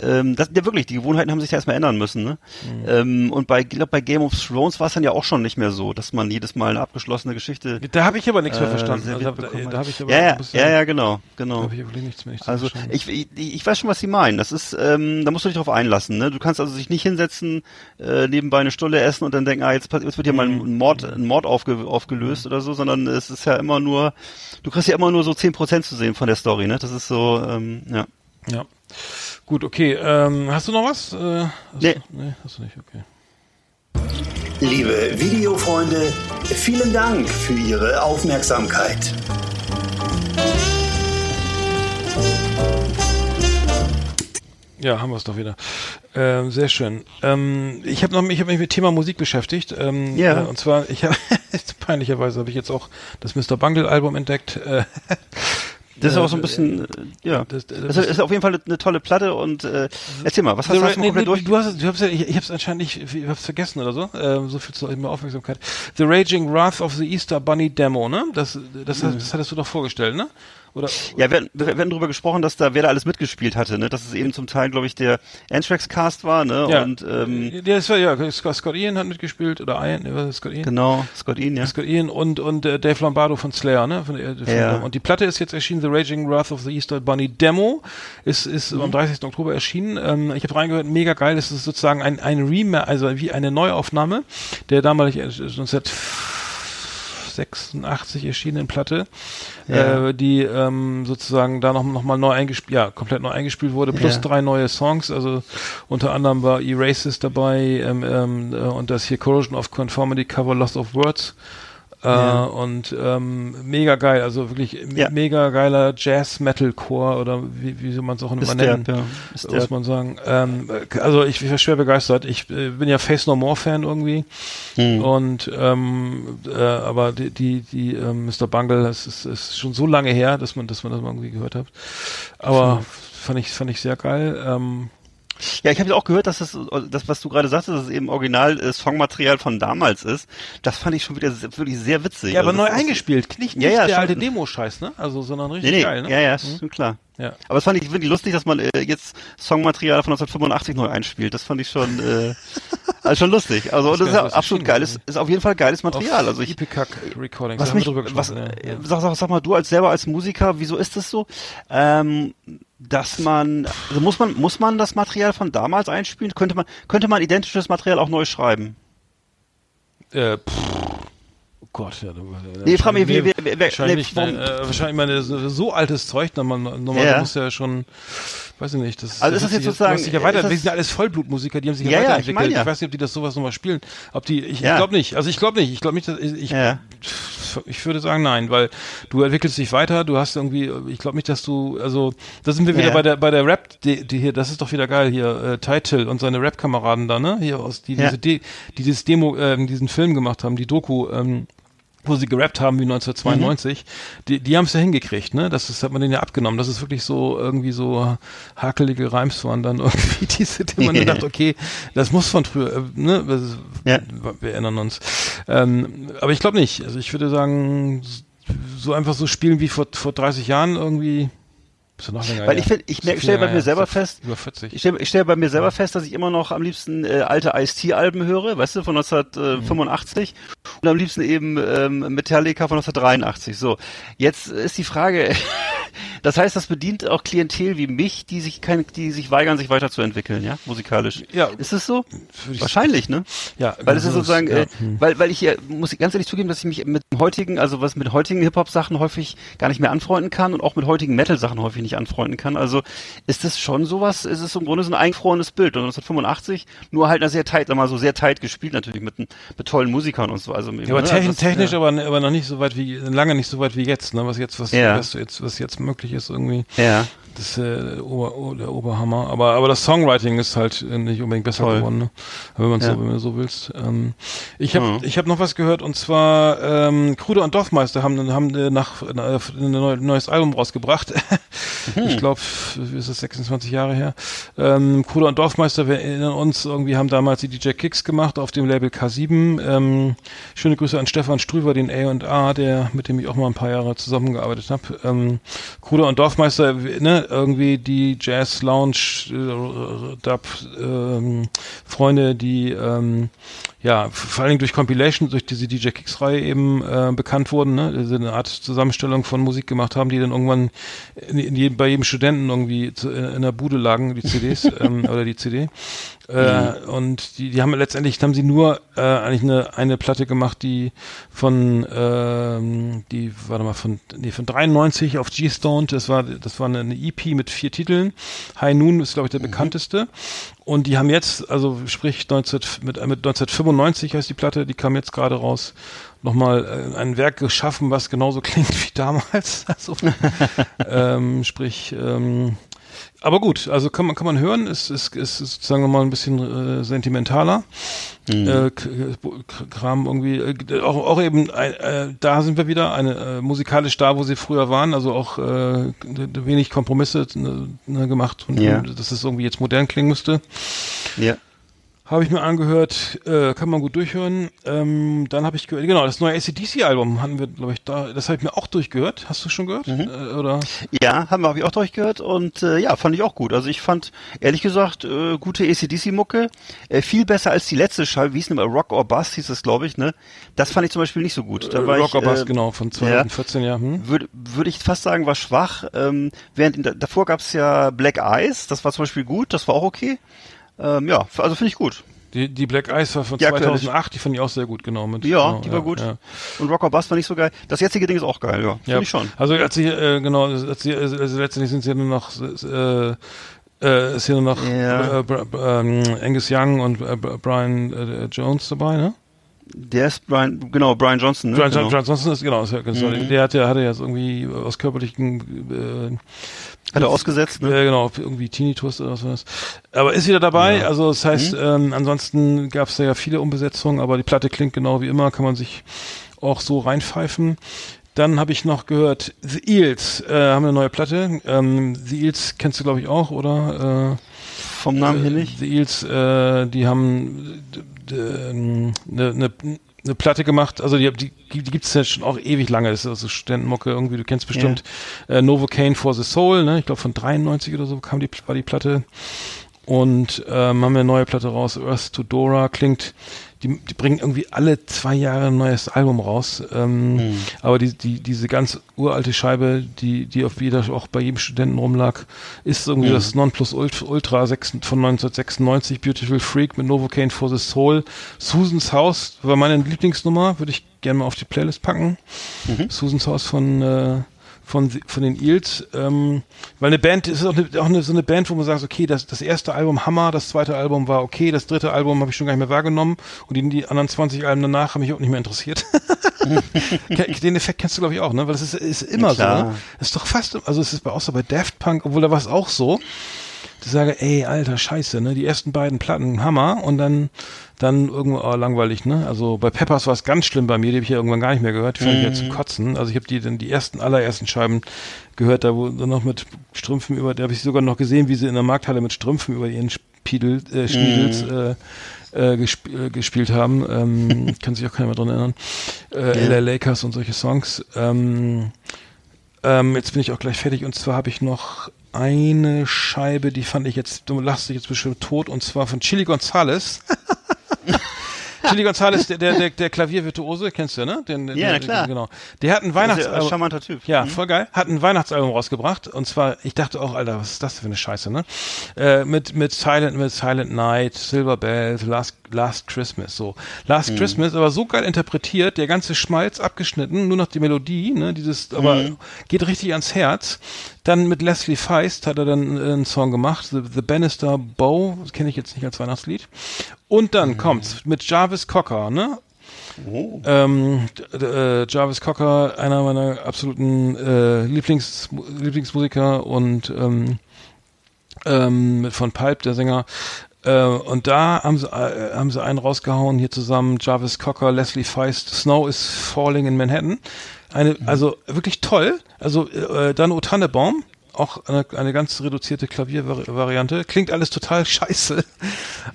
Ähm, das, ja wirklich, die Gewohnheiten haben sich ja erstmal ändern müssen, ne? Ähm, und bei, ich glaube, bei Game of Thrones war es dann ja auch schon nicht mehr so, dass man jedes Mal eine abgeschlossene Geschichte Da habe ich aber nichts mehr äh, verstanden. Also, da, da habe ich aber ja, ja, ja, ja, genau, genau. Da habe ich nichts mehr. nichts Also ich, ich, ich weiß schon, was Sie meinen. Das ist, ähm, da musst du dich drauf einlassen. Ne? Du kannst also sich nicht hinsetzen, äh, nebenbei eine Stulle essen und dann denken, ah, jetzt, jetzt wird hier mal Mhm. ein Mord, ein Mord aufge, aufgelöst oder so, sondern es ist ja immer nur, du kriegst ja immer nur so 10% zu sehen von der Story. Ne? Das ist so, ähm, ja. Ja. Gut, okay. Ähm, hast du noch was? Äh, hast Nee. Du, nee, hast du nicht, okay. Liebe Videofreunde, vielen Dank für Ihre Aufmerksamkeit. Ja, haben wir es doch wieder. Ähm, sehr schön. Ähm, ich habe noch, ich habe mich mit Thema Musik beschäftigt. Ähm, Ja. Äh, und zwar, ich habe peinlicherweise habe ich jetzt auch das Mr. Bungle Album entdeckt. Äh, Das ist Äh, auch so ein bisschen, äh, ja. das- Das, das- ist auf jeden Fall eine tolle Platte und äh, erzähl mal, was hast, hast du Ra- nee, komplett nee, durch? Du hast, es- du hast ja, ich, ich habe es anscheinend nicht, ich hab's vergessen oder so. Ähm, so viel zu mehr Aufmerksamkeit. The Raging Wrath of the Easter Bunny Demo, ne? Das, das, Mhm. das hattest du doch vorgestellt, ne? Oder, ja, wir, wir werden darüber gesprochen, dass da wer da alles mitgespielt hatte, ne? Dass es eben zum Teil, glaube ich, der Anthrax Cast war, ne? Ja. Und ähm, der ist, ja, Scott Ian hat mitgespielt oder Ian, Scott Ian. Genau, Scott Ian, ja. Scott Ian und und äh, Dave Lombardo von Slayer, ne? Von, äh, von ja. Und die Platte ist jetzt erschienen, The Raging Wrath of the Easter Bunny Demo, ist ist mhm. am 30. Oktober erschienen. Ähm, ich habe reingehört, mega geil. das ist sozusagen ein ein Remake, also wie eine Neuaufnahme der damalig äh, 19 86 erschienenen Platte, ja. äh, die ähm, sozusagen da noch, noch mal neu eingespielt, ja, komplett neu eingespielt wurde, plus ja. drei neue Songs, also unter anderem war Erases dabei ähm, ähm, äh, und das hier Corrosion of Conformity Cover Lost of Words äh, Ja. Und ähm, mega geil, also wirklich Ja. mega geiler Jazz-Metal-Core oder wie, wie soll man es auch immer der, ja. Muss der. man sagen. Ähm, äh, also ich, ich war schwer begeistert. Ich äh, bin ja Face No More Fan irgendwie Hm. und ähm, äh, aber die die, die ähm, Mr. Bungle, das ist, ist schon so lange her, dass man dass man das mal irgendwie gehört hat. Aber fand ich fand ich sehr geil. Ähm, Ja, ich habe ja auch gehört, dass das, das, was du gerade sagst, dass es eben original äh, Songmaterial von damals ist. Das fand ich schon wieder wirklich sehr witzig. ja, aber Also neu eingespielt, nicht, Ja, nicht ja, der schon. alte Demo-Scheiß, ne? Also sondern richtig Nee, nee, geil, ne? ja, ja, ist schon klar. Ja. Aber das fand ich wirklich lustig, dass man äh, jetzt Songmaterial von 1985 neu einspielt. Das fand ich schon, äh, also schon lustig. Also Das das ist ja absolut geiles, ist auf jeden Fall geiles Material. Also ich, Recordings, was mich, was, ja, sag, sag, sag mal, du als selber als Musiker, wieso ist das so, ähm, dass man, also muss man, muss man das Material von damals einspielen? Könnte man, könnte man identisches Material auch neu schreiben? Äh, pff, Gott, ja. Du, Nee, ich frag mich, wie- wie- wie- wahrscheinlich, nee, warum- nein, äh, wahrscheinlich meine so, altes Zeug, dann man normal Ja. muss ja schon, weiß ich nicht, das, Also ist das jetzt sozusagen- das sich ja weiter, das- wir sind ja alles Vollblutmusiker, die haben sich ja, Ja, ja, ich weiterentwickelt. meine Ich, ja. weiß nicht, ob die das sowas nochmal spielen, ob die, ich, Ja. ich glaube nicht, also ich glaube nicht, ich glaube nicht, dass, ich, ich, Ja. ich würde sagen nein, weil du entwickelst dich weiter, du hast irgendwie, ich glaube nicht, dass du, also da sind wir wieder Ja. bei der bei der Rap, die, die hier, das ist doch wieder geil hier, äh, Title und seine Rap-Kameraden da, ne, hier aus die Ja. diese die dieses Demo, ähm, diesen Film gemacht haben, die Doku, ähm, wo sie gerappt haben wie 1992, die, die haben es ja hingekriegt, ne? Das ist, hat man denen ja abgenommen. Das ist wirklich so irgendwie so hakelige Reims waren dann irgendwie diese, die man dann dachte, okay, das muss von früher, äh, ne? Das ist, Ja. Wir erinnern uns. Ähm, aber ich glaube nicht. Also ich würde sagen, so einfach so spielen wie vor, vor 30 Jahren irgendwie. Ist ja noch länger Weil ich find- ich Ist merk- viel stell bei mir selber ja fest, Über 40. Ich stelle ich stell bei mir selber fest, dass ich immer noch am liebsten äh, alte Ice-T-Alben höre, weißt du, von 1985 und am liebsten eben ähm, Metallica von 1983. So, jetzt ist die Frage, das heißt, das bedient auch Klientel wie mich, die sich kein, die sich weigern, sich weiterzuentwickeln, ja, musikalisch. Ja. Ist es so? Ich- Wahrscheinlich, ne? Ja, Weil es ist sozusagen, ja. äh, weil, weil ich hier, muss ich ganz ehrlich zugeben, dass ich mich mit dem heutigen, also was mit heutigen Hip-Hop-Sachen häufig gar nicht mehr anfreunden kann und auch mit heutigen Metal-Sachen häufig nicht anfreunden kann. Also ist das schon sowas, ist es im Grunde so ein eingefrorenes Bild. Und 1985, nur halt sehr tight, sag mal so sehr tight gespielt natürlich mit, mit tollen Musikern und so. Also, Ja, aber ne, techn das- technisch ja. aber, aber noch nicht so weit wie, lange nicht so weit wie jetzt, ne, was jetzt, was, Ja. was jetzt, was jetzt möglich ist irgendwie. Ja. Das ist äh, der, Ober, oh, der Oberhammer. Aber, aber das Songwriting ist halt äh, nicht unbedingt besser Toll. geworden, ne? wenn man Ja. so, wenn du so willst. Ähm, ich habe Mhm. ich hab noch was gehört und zwar ähm, Kruder und Dorfmeister haben, haben äh, nach äh, ein neu- neues Album rausgebracht. Mhm. Ich glaube, ist es 26 Jahre her. Ähm, Kruder und Dorfmeister, wir erinnern uns, irgendwie haben damals die DJ Kicks gemacht auf dem Label K7. Ähm, schöne Grüße an Stefan Strüver, den A&A, der, mit dem ich auch mal ein paar Jahre zusammengearbeitet habe. Ähm, Kruder und Dorfmeister, ne, irgendwie die Jazz Lounge äh, Dub ähm, Freunde, die ähm, ja vor allen Dingen durch Compilation, durch diese DJ Kicks Reihe eben äh, bekannt wurden, ne, diese eine Art Zusammenstellung von Musik gemacht haben, die dann irgendwann in, in jedem, bei jedem Studenten irgendwie zu, in, in der Bude lagen, die CDs ähm, oder die CD. Äh, Und die, die haben letztendlich haben sie nur äh, eigentlich eine eine Platte gemacht, die von ähm, die warte mal von nee, von 93 auf G-Stone, das war das war eine, eine EP mit vier Titeln. High Noon ist glaube ich der bekannteste und die haben jetzt also sprich 19 mit, mit 1995 heißt die Platte, die kam jetzt gerade raus nochmal äh, ein Werk geschaffen, was genauso klingt wie damals. Also, ähm, sprich, ähm, aber gut, also kann man kann man hören, ist ist ist sozusagen nochmal ein bisschen äh, sentimentaler. Äh, K- K- Kram irgendwie äh, auch auch eben äh, da sind wir wieder eine äh, musikalisch da, wo sie früher waren, also auch äh, wenig Kompromisse ne, ne, gemacht und, Ja. und dass es irgendwie jetzt modern klingen müsste. Ja. Habe ich mir angehört, äh, kann man gut durchhören. Ähm, dann habe ich gehört, genau, das neue ACDC-Album hatten wir, glaube ich, da, das habe ich mir auch durchgehört. Hast du schon gehört? Äh, oder? Ja, haben wir, habe ich auch durchgehört und äh, ja, fand ich auch gut. Also ich fand, ehrlich gesagt, äh, gute ACDC-Mucke, äh, viel besser als die letzte Scheibe, wie hieß denn mal, Rock or Bust hieß es, glaube ich, ne? Das fand ich zum Beispiel nicht so gut. Da war Rocker ich, Bass, äh, genau, von 2014, ja. Hm? Würde würde ich fast sagen, war schwach. Ähm, während in, davor gab es ja Black Eyes, das war zum Beispiel gut, das war auch okay. Ähm, ja, also finde ich gut. Die, die Black Eyes war von Die aktuelle- 2008, die fand ich auch sehr gut, genau. Mit, Ja, genau, die war gut. Ja. Und Rock or Bust war nicht so geil. Das jetzige Ding ist auch geil, ja. Finde Ja, ich schon. Also als sie, äh, genau, als sie, also letztendlich sind sie ja nur noch, äh, äh, ist ja nur noch Ja. äh, ähm, Angus Young und äh, Br- Brian äh, Jones dabei, ne? Der ist Brian, genau, Brian Johnson, ne? Brian, genau. Brian Johnson ist, genau, ist ja, Mhm. der hat ja, hatte ja jetzt irgendwie aus körperlichen, Hat er ausgesetzt, ne? Ja, genau, irgendwie Tinnitus oder was war das. Aber ist wieder dabei, also das heißt, Mhm. ähm, ansonsten gab es da ja viele Umbesetzungen, aber die Platte klingt genau wie immer, kann man sich auch so reinpfeifen. Dann habe ich noch gehört, The Eels äh, haben eine neue Platte. Ähm, The Eels kennst du, glaube ich, auch, oder? Vom Namen Äh, her nicht. The Eels, äh, die haben eine ne, ne Platte gemacht, also die, die, die gibt es ja schon auch ewig lange, das ist also Studentenmucke irgendwie, du kennst bestimmt äh, Novocaine for the Soul, ne? ich glaube von 93 oder so kam die, war die Platte. Und ähm, haben eine neue Platte raus, Earth to Dora, klingt, die, die bringen irgendwie alle zwei Jahre ein neues Album raus, ähm, aber die, die, diese ganz uralte Scheibe, die, die auf jeder, auch bei jedem Studenten rumlag, ist irgendwie das Nonplusultra 6 von 1996, Beautiful Freak mit Novocaine for the Soul, Susan's House war meine Lieblingsnummer, würde ich gerne mal auf die Playlist packen. Susan's House von äh, von, von den Eels, ähm, weil eine Band ist auch, eine, auch eine, so eine Band, wo man sagt, okay, das, das erste Album Hammer, das zweite Album war okay, das dritte Album habe ich schon gar nicht mehr wahrgenommen und die, die anderen 20 Alben danach haben mich auch nicht mehr interessiert. Den Effekt kennst du, glaube ich, auch, ne? Weil es ist, ist immer Ja, so, ne? Das ist doch fast, also es ist bei, auch so bei Daft Punk, obwohl da war es auch so. Ich sage, ey, alter Scheiße, ne? Die ersten beiden Platten, Hammer, und dann, dann irgendwo oh, langweilig, ne? Also bei Peppers war es ganz schlimm bei mir, die habe ich ja irgendwann gar nicht mehr gehört, die fand ich ja zum Kotzen. Also ich habe die dann die ersten, allerersten Scheiben gehört, da wo dann noch mit Strümpfen über, da habe ich sogar noch gesehen, wie sie in der Markthalle mit Strümpfen über ihren Spiedel, äh, Schniedels, äh, äh, gesp äh, gespielt haben. Ähm, kann sich auch keiner mehr dran erinnern. Äh, LA Lakers und solche Songs. Ähm, ähm, jetzt bin ich auch gleich fertig und zwar habe ich noch eine Scheibe, die fand ich jetzt, du lachst dich jetzt bestimmt tot und zwar von Chili Gonzales. Chili Gonzales, der, der, der, Klaviervirtuose, kennst du ne? Den, Ja, den, klar. Genau. Der hat ein Weihnachtsalbum. charmanter Typ. Ja, Mhm. voll geil. Hat ein Weihnachtsalbum rausgebracht und zwar, ich dachte auch, Alter, was ist das für eine Scheiße, ne? Äh, mit mit Silent mit Silent Night, Silver Bells, Last Last Christmas, so Last Christmas, aber so geil interpretiert, der ganze Schmalz abgeschnitten, nur noch die Melodie, ne? Dieses, aber geht richtig ans Herz. Dann mit Leslie Feist hat er dann äh, einen Song gemacht, The, The Bannister Bow, das kenne ich jetzt nicht als Weihnachtslied. Und dann kommt's mit Jarvis Cocker, ne? Oh. Ähm, äh, Jarvis Cocker, einer meiner absoluten äh, Lieblings Lieblingsmusiker und ähm, ähm, von Pulp, der Sänger. Äh, und da haben sie, äh, haben sie einen rausgehauen, hier zusammen, Jarvis Cocker, Leslie Feist, Snow is Falling in Manhattan. Eine, also wirklich toll. Also äh, dann O Tannebaum, auch eine, eine ganz reduzierte Klaviervariante. Klingt alles total scheiße,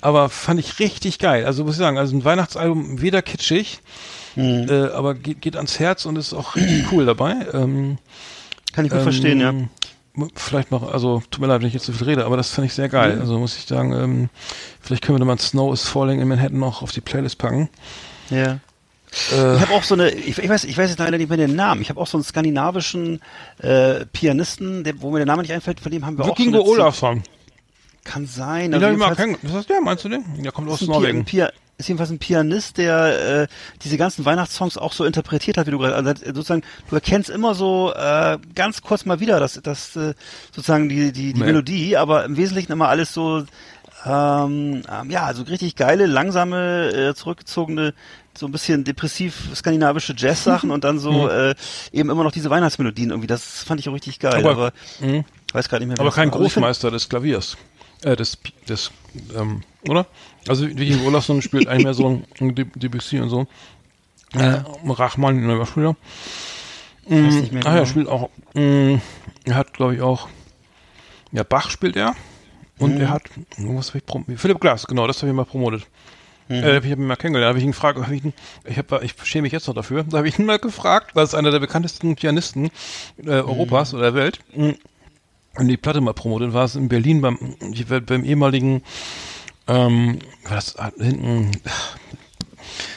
aber fand ich richtig geil. Also muss ich sagen, also ein Weihnachtsalbum weder kitschig, äh, aber geht, geht ans Herz und ist auch richtig cool dabei. Ähm, Kann ich gut ähm, verstehen, ja. Vielleicht noch, also tut mir leid, wenn ich jetzt so viel rede, aber das fand ich sehr geil. Also muss ich sagen, ähm, vielleicht können wir da mal Snow is Falling in Manhattan noch auf die Playlist packen. Ja. Äh, Ich habe auch so eine, ich, ich weiß, ich weiß jetzt leider nicht mehr den Namen. Ich habe auch so einen skandinavischen äh, Pianisten, der, wo mir der Name nicht einfällt, von dem haben wir Vikingo auch so eine Olafsson. Kann sein. Also ich mal kennengelernt. Was ist der, meinst du den? Der kommt aus Norwegen. Pia, ist jedenfalls ein Pianist, der äh, diese ganzen Weihnachtssongs auch so interpretiert hat, wie du gerade, also sozusagen, du erkennst immer so äh, ganz kurz mal wieder, dass das äh, sozusagen die die, die Nee. Melodie, aber im Wesentlichen immer alles so ähm, ähm, ja, also richtig geile, langsame, äh, zurückgezogene, so ein bisschen depressiv skandinavische Jazz-Sachen und dann so äh, eben immer noch diese Weihnachtsmelodien irgendwie. Das fand ich auch richtig geil. Aber- Aber, Mhm. weiß gerade nicht mehr. Aber kein Großmeister des Klaviers. Äh, des, des, ähm, oder? Also Vikingo Olafsson spielt eigentlich mehr so ein, ein Deb- Debussy und so. Äh, Rachmann in der Überspieler. weiß nicht mehr Ah ja, genau. er spielt auch, mh, er hat glaube ich auch, ja Bach spielt er. Und Mhm. er hat, was hab ich prom Philipp Glass, genau, das habe ich mal promotet. Mhm. Äh, ich habe ihn mal kennengelernt, habe ich ihn gefragt, hab ich, ihn, ich, hab, ich schäme mich jetzt noch dafür, da habe ich ihn mal gefragt, weil es einer der bekanntesten Pianisten äh, Europas Mhm. oder der Welt. mh, Und die Platte mal promotet, war es in Berlin beim, beim ehemaligen, ähm, das ah, hinten,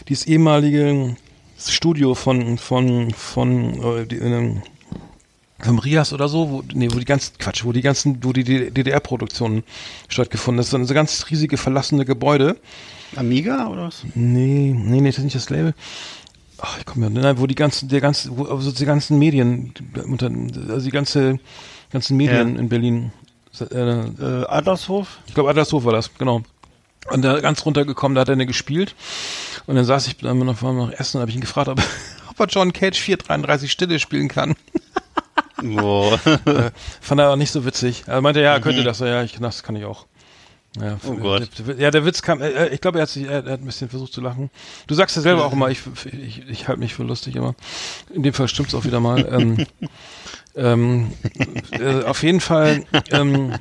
dieses ehemalige Studio von, von, von, äh, ähm, vom Rias oder so, wo, nee, wo die ganzen, Quatsch, wo die ganzen, wo die DDR-Produktionen stattgefunden. Das ist so ein ganz riesige verlassene Gebäude. Amiga oder was? Nee, nee, nee, das ist nicht das Label. Ach, ich komme ja, nein, wo die ganzen, der ganze, wo, also die ganzen Medien, also die ganze, ganzen Medien Ja. in Berlin, äh, Äh, Adlershof? ich glaube, Adlershof war das, genau. Und da ganz runtergekommen, da hat er eine gespielt. Und dann saß ich dann noch, war noch essen und habe ich ihn gefragt, ob, ob er John Cage 433 Stille spielen kann. Boah. äh, fand er aber nicht so witzig. Er meinte, ja, könnte das. Ja, ich, das kann ich auch. Ja, Mhm. Oh Gott. Der, ja, der Witz kam, äh, ich glaube, er hat sich, er, er hat ein bisschen versucht zu lachen. Du sagst ja selber auch immer, ich, ich, ich halte mich für lustig, aber in dem Fall stimmt's auch wieder mal. ähm, ähm, äh, auf jeden Fall, ähm,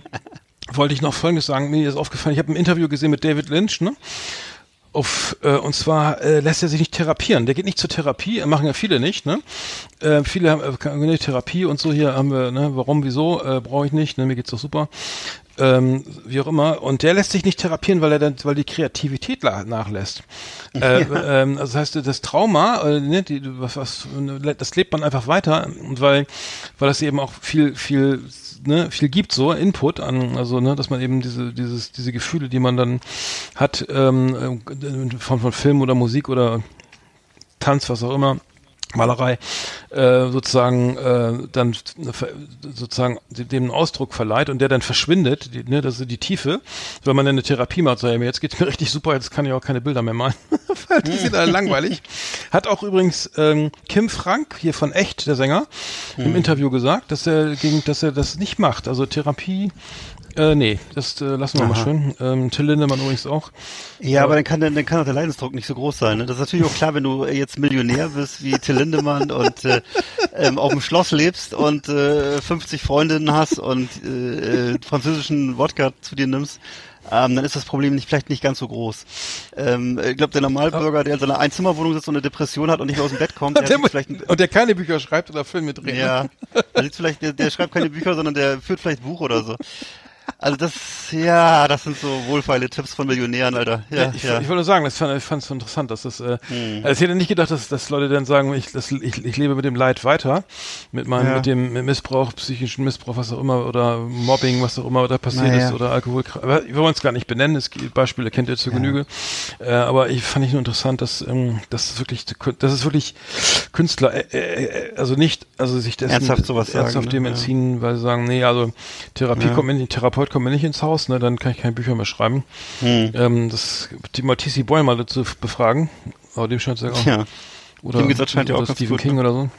wollte ich noch Folgendes sagen. Mir ist aufgefallen, ich habe ein Interview gesehen mit David Lynch, ne? Auf, äh, und zwar äh, lässt er sich nicht therapieren. Der geht nicht zur Therapie, machen ja viele nicht, ne? Äh, viele haben äh, keine Therapie und so, hier haben wir, ne, warum, wieso, äh, brauche ich nicht, ne, mir geht's doch super. Ähm, wie auch immer. Und der lässt sich nicht therapieren, weil er dann, weil die Kreativität nachlässt. Äh, ähm, also das heißt, das Trauma, äh, ne, die, was, was, das lebt man einfach weiter, und weil, weil das eben auch viel, viel, ne, viel gibt, so Input an, also ne, dass man eben diese, dieses, diese Gefühle, die man dann hat, ähm, äh, von, von Film oder Musik oder Tanz, was auch immer, Malerei, äh, sozusagen äh, dann sozusagen dem einen Ausdruck verleiht und der dann verschwindet, die, ne, das ist die Tiefe, wenn man dann eine Therapie macht, sagt, jetzt geht's mir richtig super, jetzt kann ich auch keine Bilder mehr malen. Weil die sind alle langweilig. Hat auch übrigens ähm, Kim Frank hier von Echt, der Sänger, im Interview gesagt, dass er gegen, dass er das nicht macht. Also Therapie, äh, nee, das äh, lassen wir mal schön. Ähm, Till Lindemann übrigens auch. Ja, aber dann kann, dann kann auch der Leidensdruck nicht so groß sein. Ne? Das ist natürlich auch klar, wenn du jetzt Millionär bist wie Till Lindemann und äh, ähm, auf dem Schloss lebst und äh, 50 Freundinnen hast und äh, äh, französischen Wodka zu dir nimmst, ähm, dann ist das Problem nicht, vielleicht nicht ganz so groß. Ähm, ich glaube, der Normalbürger, der in seiner Einzimmerwohnung sitzt und eine Depression hat und nicht mehr aus dem Bett kommt, der, Der, vielleicht ein, und der keine Bücher schreibt oder Filme dreht. ja, der, vielleicht, der, der schreibt keine Bücher, sondern der führt vielleicht Buch oder so. Also das, ja, das sind so wohlfeile Tipps von Millionären, Alter. Ja, Ja, ich, ja. ich wollte nur sagen, das fand, ich fand es so interessant, dass das, äh, Hm. also ich hätte nicht gedacht, dass, dass Leute dann sagen, ich, das, ich, ich lebe mit dem Leid weiter, mit meinem, Ja. mit dem Missbrauch, psychischen Missbrauch, was auch immer, oder Mobbing, was auch immer da passiert Naja. ist, oder Alkohol, aber wir wollen es gar nicht benennen, es gibt Beispiele kennt ihr zur Genüge, äh, aber ich fand ich nur interessant, dass, ähm, dass es wirklich, dass es wirklich Künstler, äh, äh, also nicht, also sich dessen, Ernsthaft sowas sagen, ernsthaft ne? dem Ja. entziehen, weil sie sagen, nee, also Therapie Ja. kommt mir nicht, Therapeut kommt mir nicht ins Haus, ne, dann kann ich keine Bücher mehr schreiben. Hm. Ähm, das, die mal TC Boyle mal dazu befragen. Aber dem scheint es ja auch. Ja. Oder, dem geht's anscheinend ja auch ganz Stephen gut, King ne? oder so.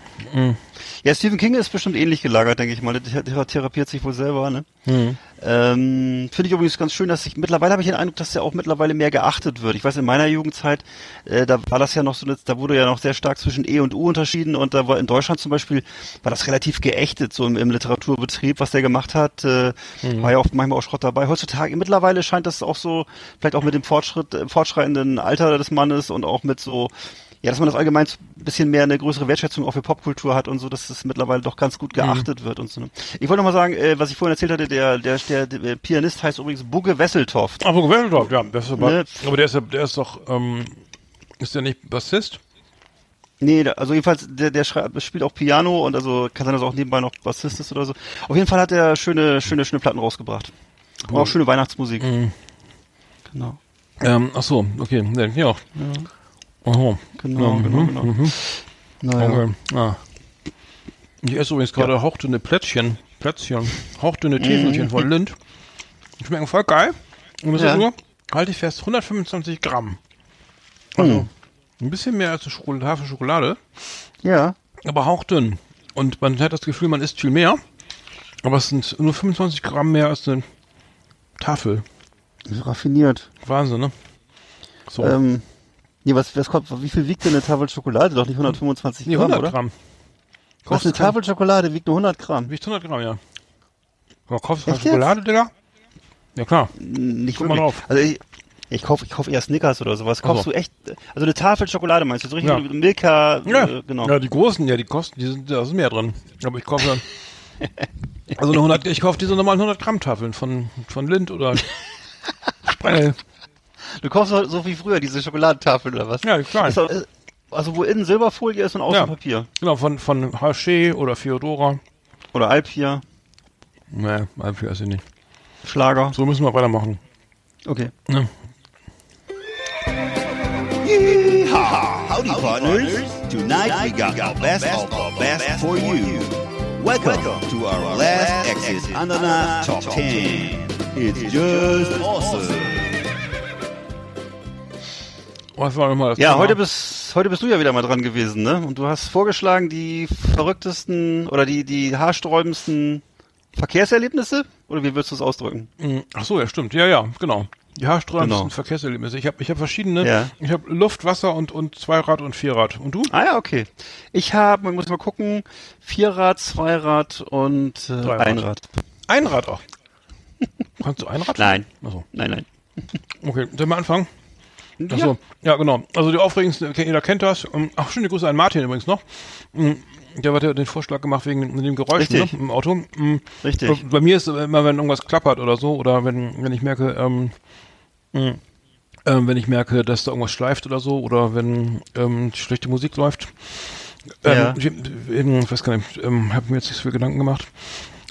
Ja, Stephen King ist bestimmt ähnlich gelagert, denke ich mal. Der thera- therapiert sich wohl selber, ne? Mhm. Ähm, Finde ich übrigens ganz schön, dass ich mittlerweile habe ich den Eindruck, dass der auch mittlerweile mehr geachtet wird. Ich weiß, in meiner Jugendzeit, äh, da war das ja noch so, da wurde ja noch sehr stark zwischen E und U unterschieden und da war in Deutschland zum Beispiel, war das relativ geächtet, so im, im Literaturbetrieb, was der gemacht hat, äh, war ja auch manchmal auch Schrott dabei. Heutzutage, mittlerweile scheint das auch so, vielleicht auch mit dem Fortschritt, äh, fortschreitenden Alter des Mannes und auch mit so, ja, dass man das allgemein ein bisschen mehr eine größere Wertschätzung auch für Popkultur hat und so, dass es mittlerweile doch ganz gut geachtet wird und so. Ne? Ich wollte noch mal sagen, äh, was ich vorhin erzählt hatte, der, der, der, der Pianist heißt übrigens Bugge Wesseltoft. Ach, so Wesseldorf, ja. Das ist aber, Ne? aber der ist, ja- der ist doch, ähm, ist der nicht Bassist? Nee, also jedenfalls, der, der spielt auch Piano und also kann sein, dass er auch nebenbei noch Bassist ist oder so. Auf jeden Fall hat er schöne, schöne, schöne Platten rausgebracht. Und auch schöne Weihnachtsmusik. Genau. Ähm, ach so, okay. Nee, ja. Aha. Genau, Ja, genau, mhm, genau. mhm. Naja. Okay. Ah. Ich esse übrigens gerade hauchdünne Plätzchen. Plätzchen. Hauchdünne Täfelchen von Lind. Die schmecken voll geil. Und das Ja. ist nur, halte ich fest, 125 Gramm. Also ein bisschen mehr als eine Tafel Schokolade, Ja. aber hauchdünn. Und man hat das Gefühl, man isst viel mehr. Aber es sind nur 25 Gramm mehr als eine Tafel. Raffiniert. Wahnsinn, ne? So. Ähm, nee, was, was kommt, wie viel wiegt denn eine Tafel Schokolade? Doch nicht 125 nee, Gramm, 100 oder? Gramm. Was, eine Tafel Schokolade wiegt nur 100 Gramm? Wiegt 100 Gramm, ja. Aber kaufst du Schokolade, Digga? Ja, klar. Nicht Guck mal wirklich. drauf. Also ich, ich kaufe ich kauf eher Snickers oder sowas. Kaufst so. du echt, also eine Tafel Schokolade meinst du? So richtig Ja. Milka, Ja, äh, genau. ja, die großen, ja, die kosten, die sind, da ist mehr drin. Aber ich kaufe dann, also eine 100, ich kaufe diese normalen 100 Gramm Tafeln von, von Lind oder Sprengel. Du kaufst so, so wie früher diese Schokoladentafel oder was? Ja. Ist doch, äh, also wo innen Silberfolie ist und außen Ja. Papier. Genau, von, von Haché oder Fiodora. Oder Alpia, Nee, einfach weiß ich nicht. Schlager. So müssen wir weitermachen. Okay. Ja. Yeehaw! Howdy, partners. Tonight we got our best of our best for you. Welcome to our last Exit Ananas Top 10. It's just awesome. Was war nochmal das Ja, Thema? heute bist, heute bist du ja wieder mal dran gewesen, ne? Und du hast vorgeschlagen, die verrücktesten oder die, die haarsträubendsten Verkehrserlebnisse? Oder wie würdest du es ausdrücken? Mm, Ach so, ja, stimmt. Ja, ja, genau. Die haarsträubendsten Genau. Verkehrserlebnisse. Ich habe ich hab verschiedene. Ja. Ich habe Luft, Wasser und, und Zweirad und Vierrad. Und du? Ah ja, okay. Ich habe, man muss mal gucken, Vierrad, Zweirad und äh, Dreirad. Einrad. Einrad auch. Kannst du Einrad? Nein. Achso. Nein, nein. Okay, sollen wir anfangen? Ja. Achso, ja, genau. Also die aufregendsten, jeder kennt das. Ähm, Ach, schöne Grüße an Martin übrigens noch. Mm, Der hat ja den Vorschlag gemacht wegen dem Geräusch ne, im Auto. Mm, Richtig. Bei mir ist immer, wenn irgendwas klappert oder so, oder wenn, wenn ich merke, ähm, ähm, wenn ich merke, dass da irgendwas schleift oder so, oder wenn ähm, schlechte Musik läuft. Ähm, Ja. ich, ähm, ich weiß gar nicht, ähm, habe mir jetzt nicht so viel Gedanken gemacht.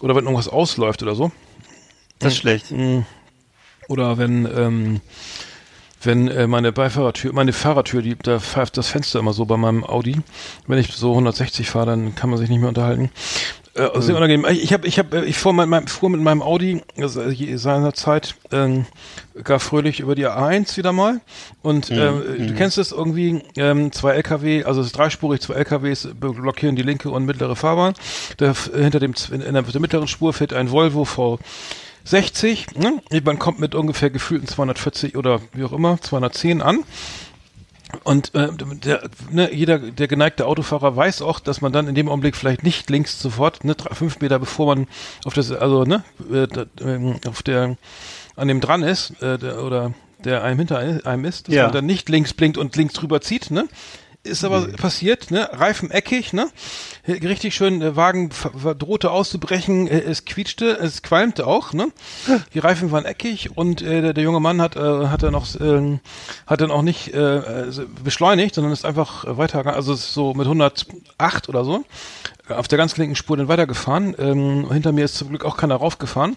Oder wenn irgendwas ausläuft oder so. Das ist schlecht. Mm. Oder wenn, ähm, wenn äh, meine Beifahrertür, meine Fahrertür, die, da pfeift das Fenster immer so bei meinem Audi. Wenn ich so 160 fahre, dann kann man sich nicht mehr unterhalten. Äh, also sehr unangenehm. Ich habe, ich habe, ich fuhr, mit meinem, fuhr mit meinem Audi also je- seinerzeit ähm, gar fröhlich über die A1 wieder mal. Und ähm, du kennst es irgendwie, ähm, zwei LKW, also es ist dreispurig, zwei LKWs blockieren die linke und mittlere Fahrbahn. Da, hinter dem, in der, der mittleren Spur fährt ein Volvo V 60, ne? Man kommt mit ungefähr gefühlten 240 oder wie auch immer, 210 an. Und äh, der, ne, jeder, der geneigte Autofahrer weiß auch, dass man dann in dem Augenblick vielleicht nicht links sofort, ne, fünf Meter bevor man auf das, also ne, äh, ähm, auf der, an dem dran ist, äh, der, oder der einem hinter einem ist, dass Ja. man dann nicht links blinkt und links drüber zieht, ne? Ist aber passiert, ne? Reifen eckig, ne? Richtig schön, der Wagen ver- ver- drohte auszubrechen, äh, es quietschte, es qualmte auch, ne? Die Reifen waren eckig und äh, der, der junge Mann hat, äh, hat dann auch, ähm, hat dann auch nicht äh, äh, beschleunigt, sondern ist einfach äh, weitergegangen, also ist so mit 108 oder so, äh, auf der ganz linken Spur dann weitergefahren. Ähm, hinter mir ist zum Glück auch keiner raufgefahren.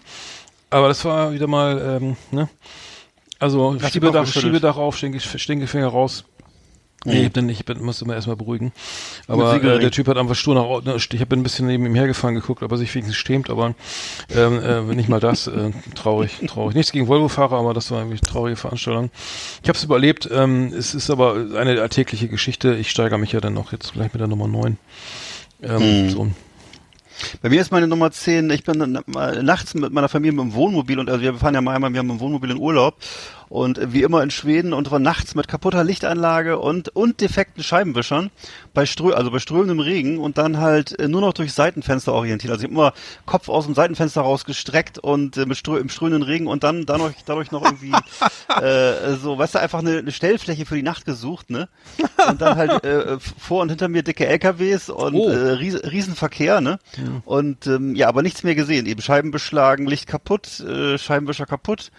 Aber das war wieder mal, ähm, ne? Also Schiebedach? Schiebedach auf, Stinke, Stinkefinger raus. Nee, ich nicht, ich bin, muss immer erstmal beruhigen. Aber äh, der Typ hat einfach stur nach, ne, ich habe ein bisschen neben ihm hergefahren geguckt, ob er sich wenigstens schämt, aber ähm, äh, nicht mal das, äh, traurig, traurig. Nichts gegen Volvo-Fahrer, aber das war irgendwie eine traurige Veranstaltung. Ich habe es überlebt, ähm, es ist aber eine alltägliche Geschichte. Ich steigere mich ja dann noch jetzt gleich mit der Nummer 9. Ähm, so. Bei mir ist meine Nummer 10, ich bin nachts mit meiner Familie mit dem Wohnmobil und also wir fahren ja mal einmal, wir haben ein Wohnmobil in Urlaub und wie immer in Schweden und nachts mit kaputter Lichtanlage und und defekten Scheibenwischern bei Strö also bei strömendem Regen und dann halt äh, nur noch durch Seitenfenster orientiert. Also ich immer Kopf aus dem Seitenfenster rausgestreckt und äh, mit strö im strömenden Regen und dann dadurch dadurch noch irgendwie äh, so, weißt du, einfach eine, eine Stellfläche für die Nacht gesucht, ne? Und dann halt äh, vor und hinter mir dicke LKWs und Oh. äh, Ries Riesenverkehr, ne? Und ähm, ja, aber nichts mehr gesehen. Eben Scheiben beschlagen, Licht kaputt, äh, Scheibenwischer kaputt.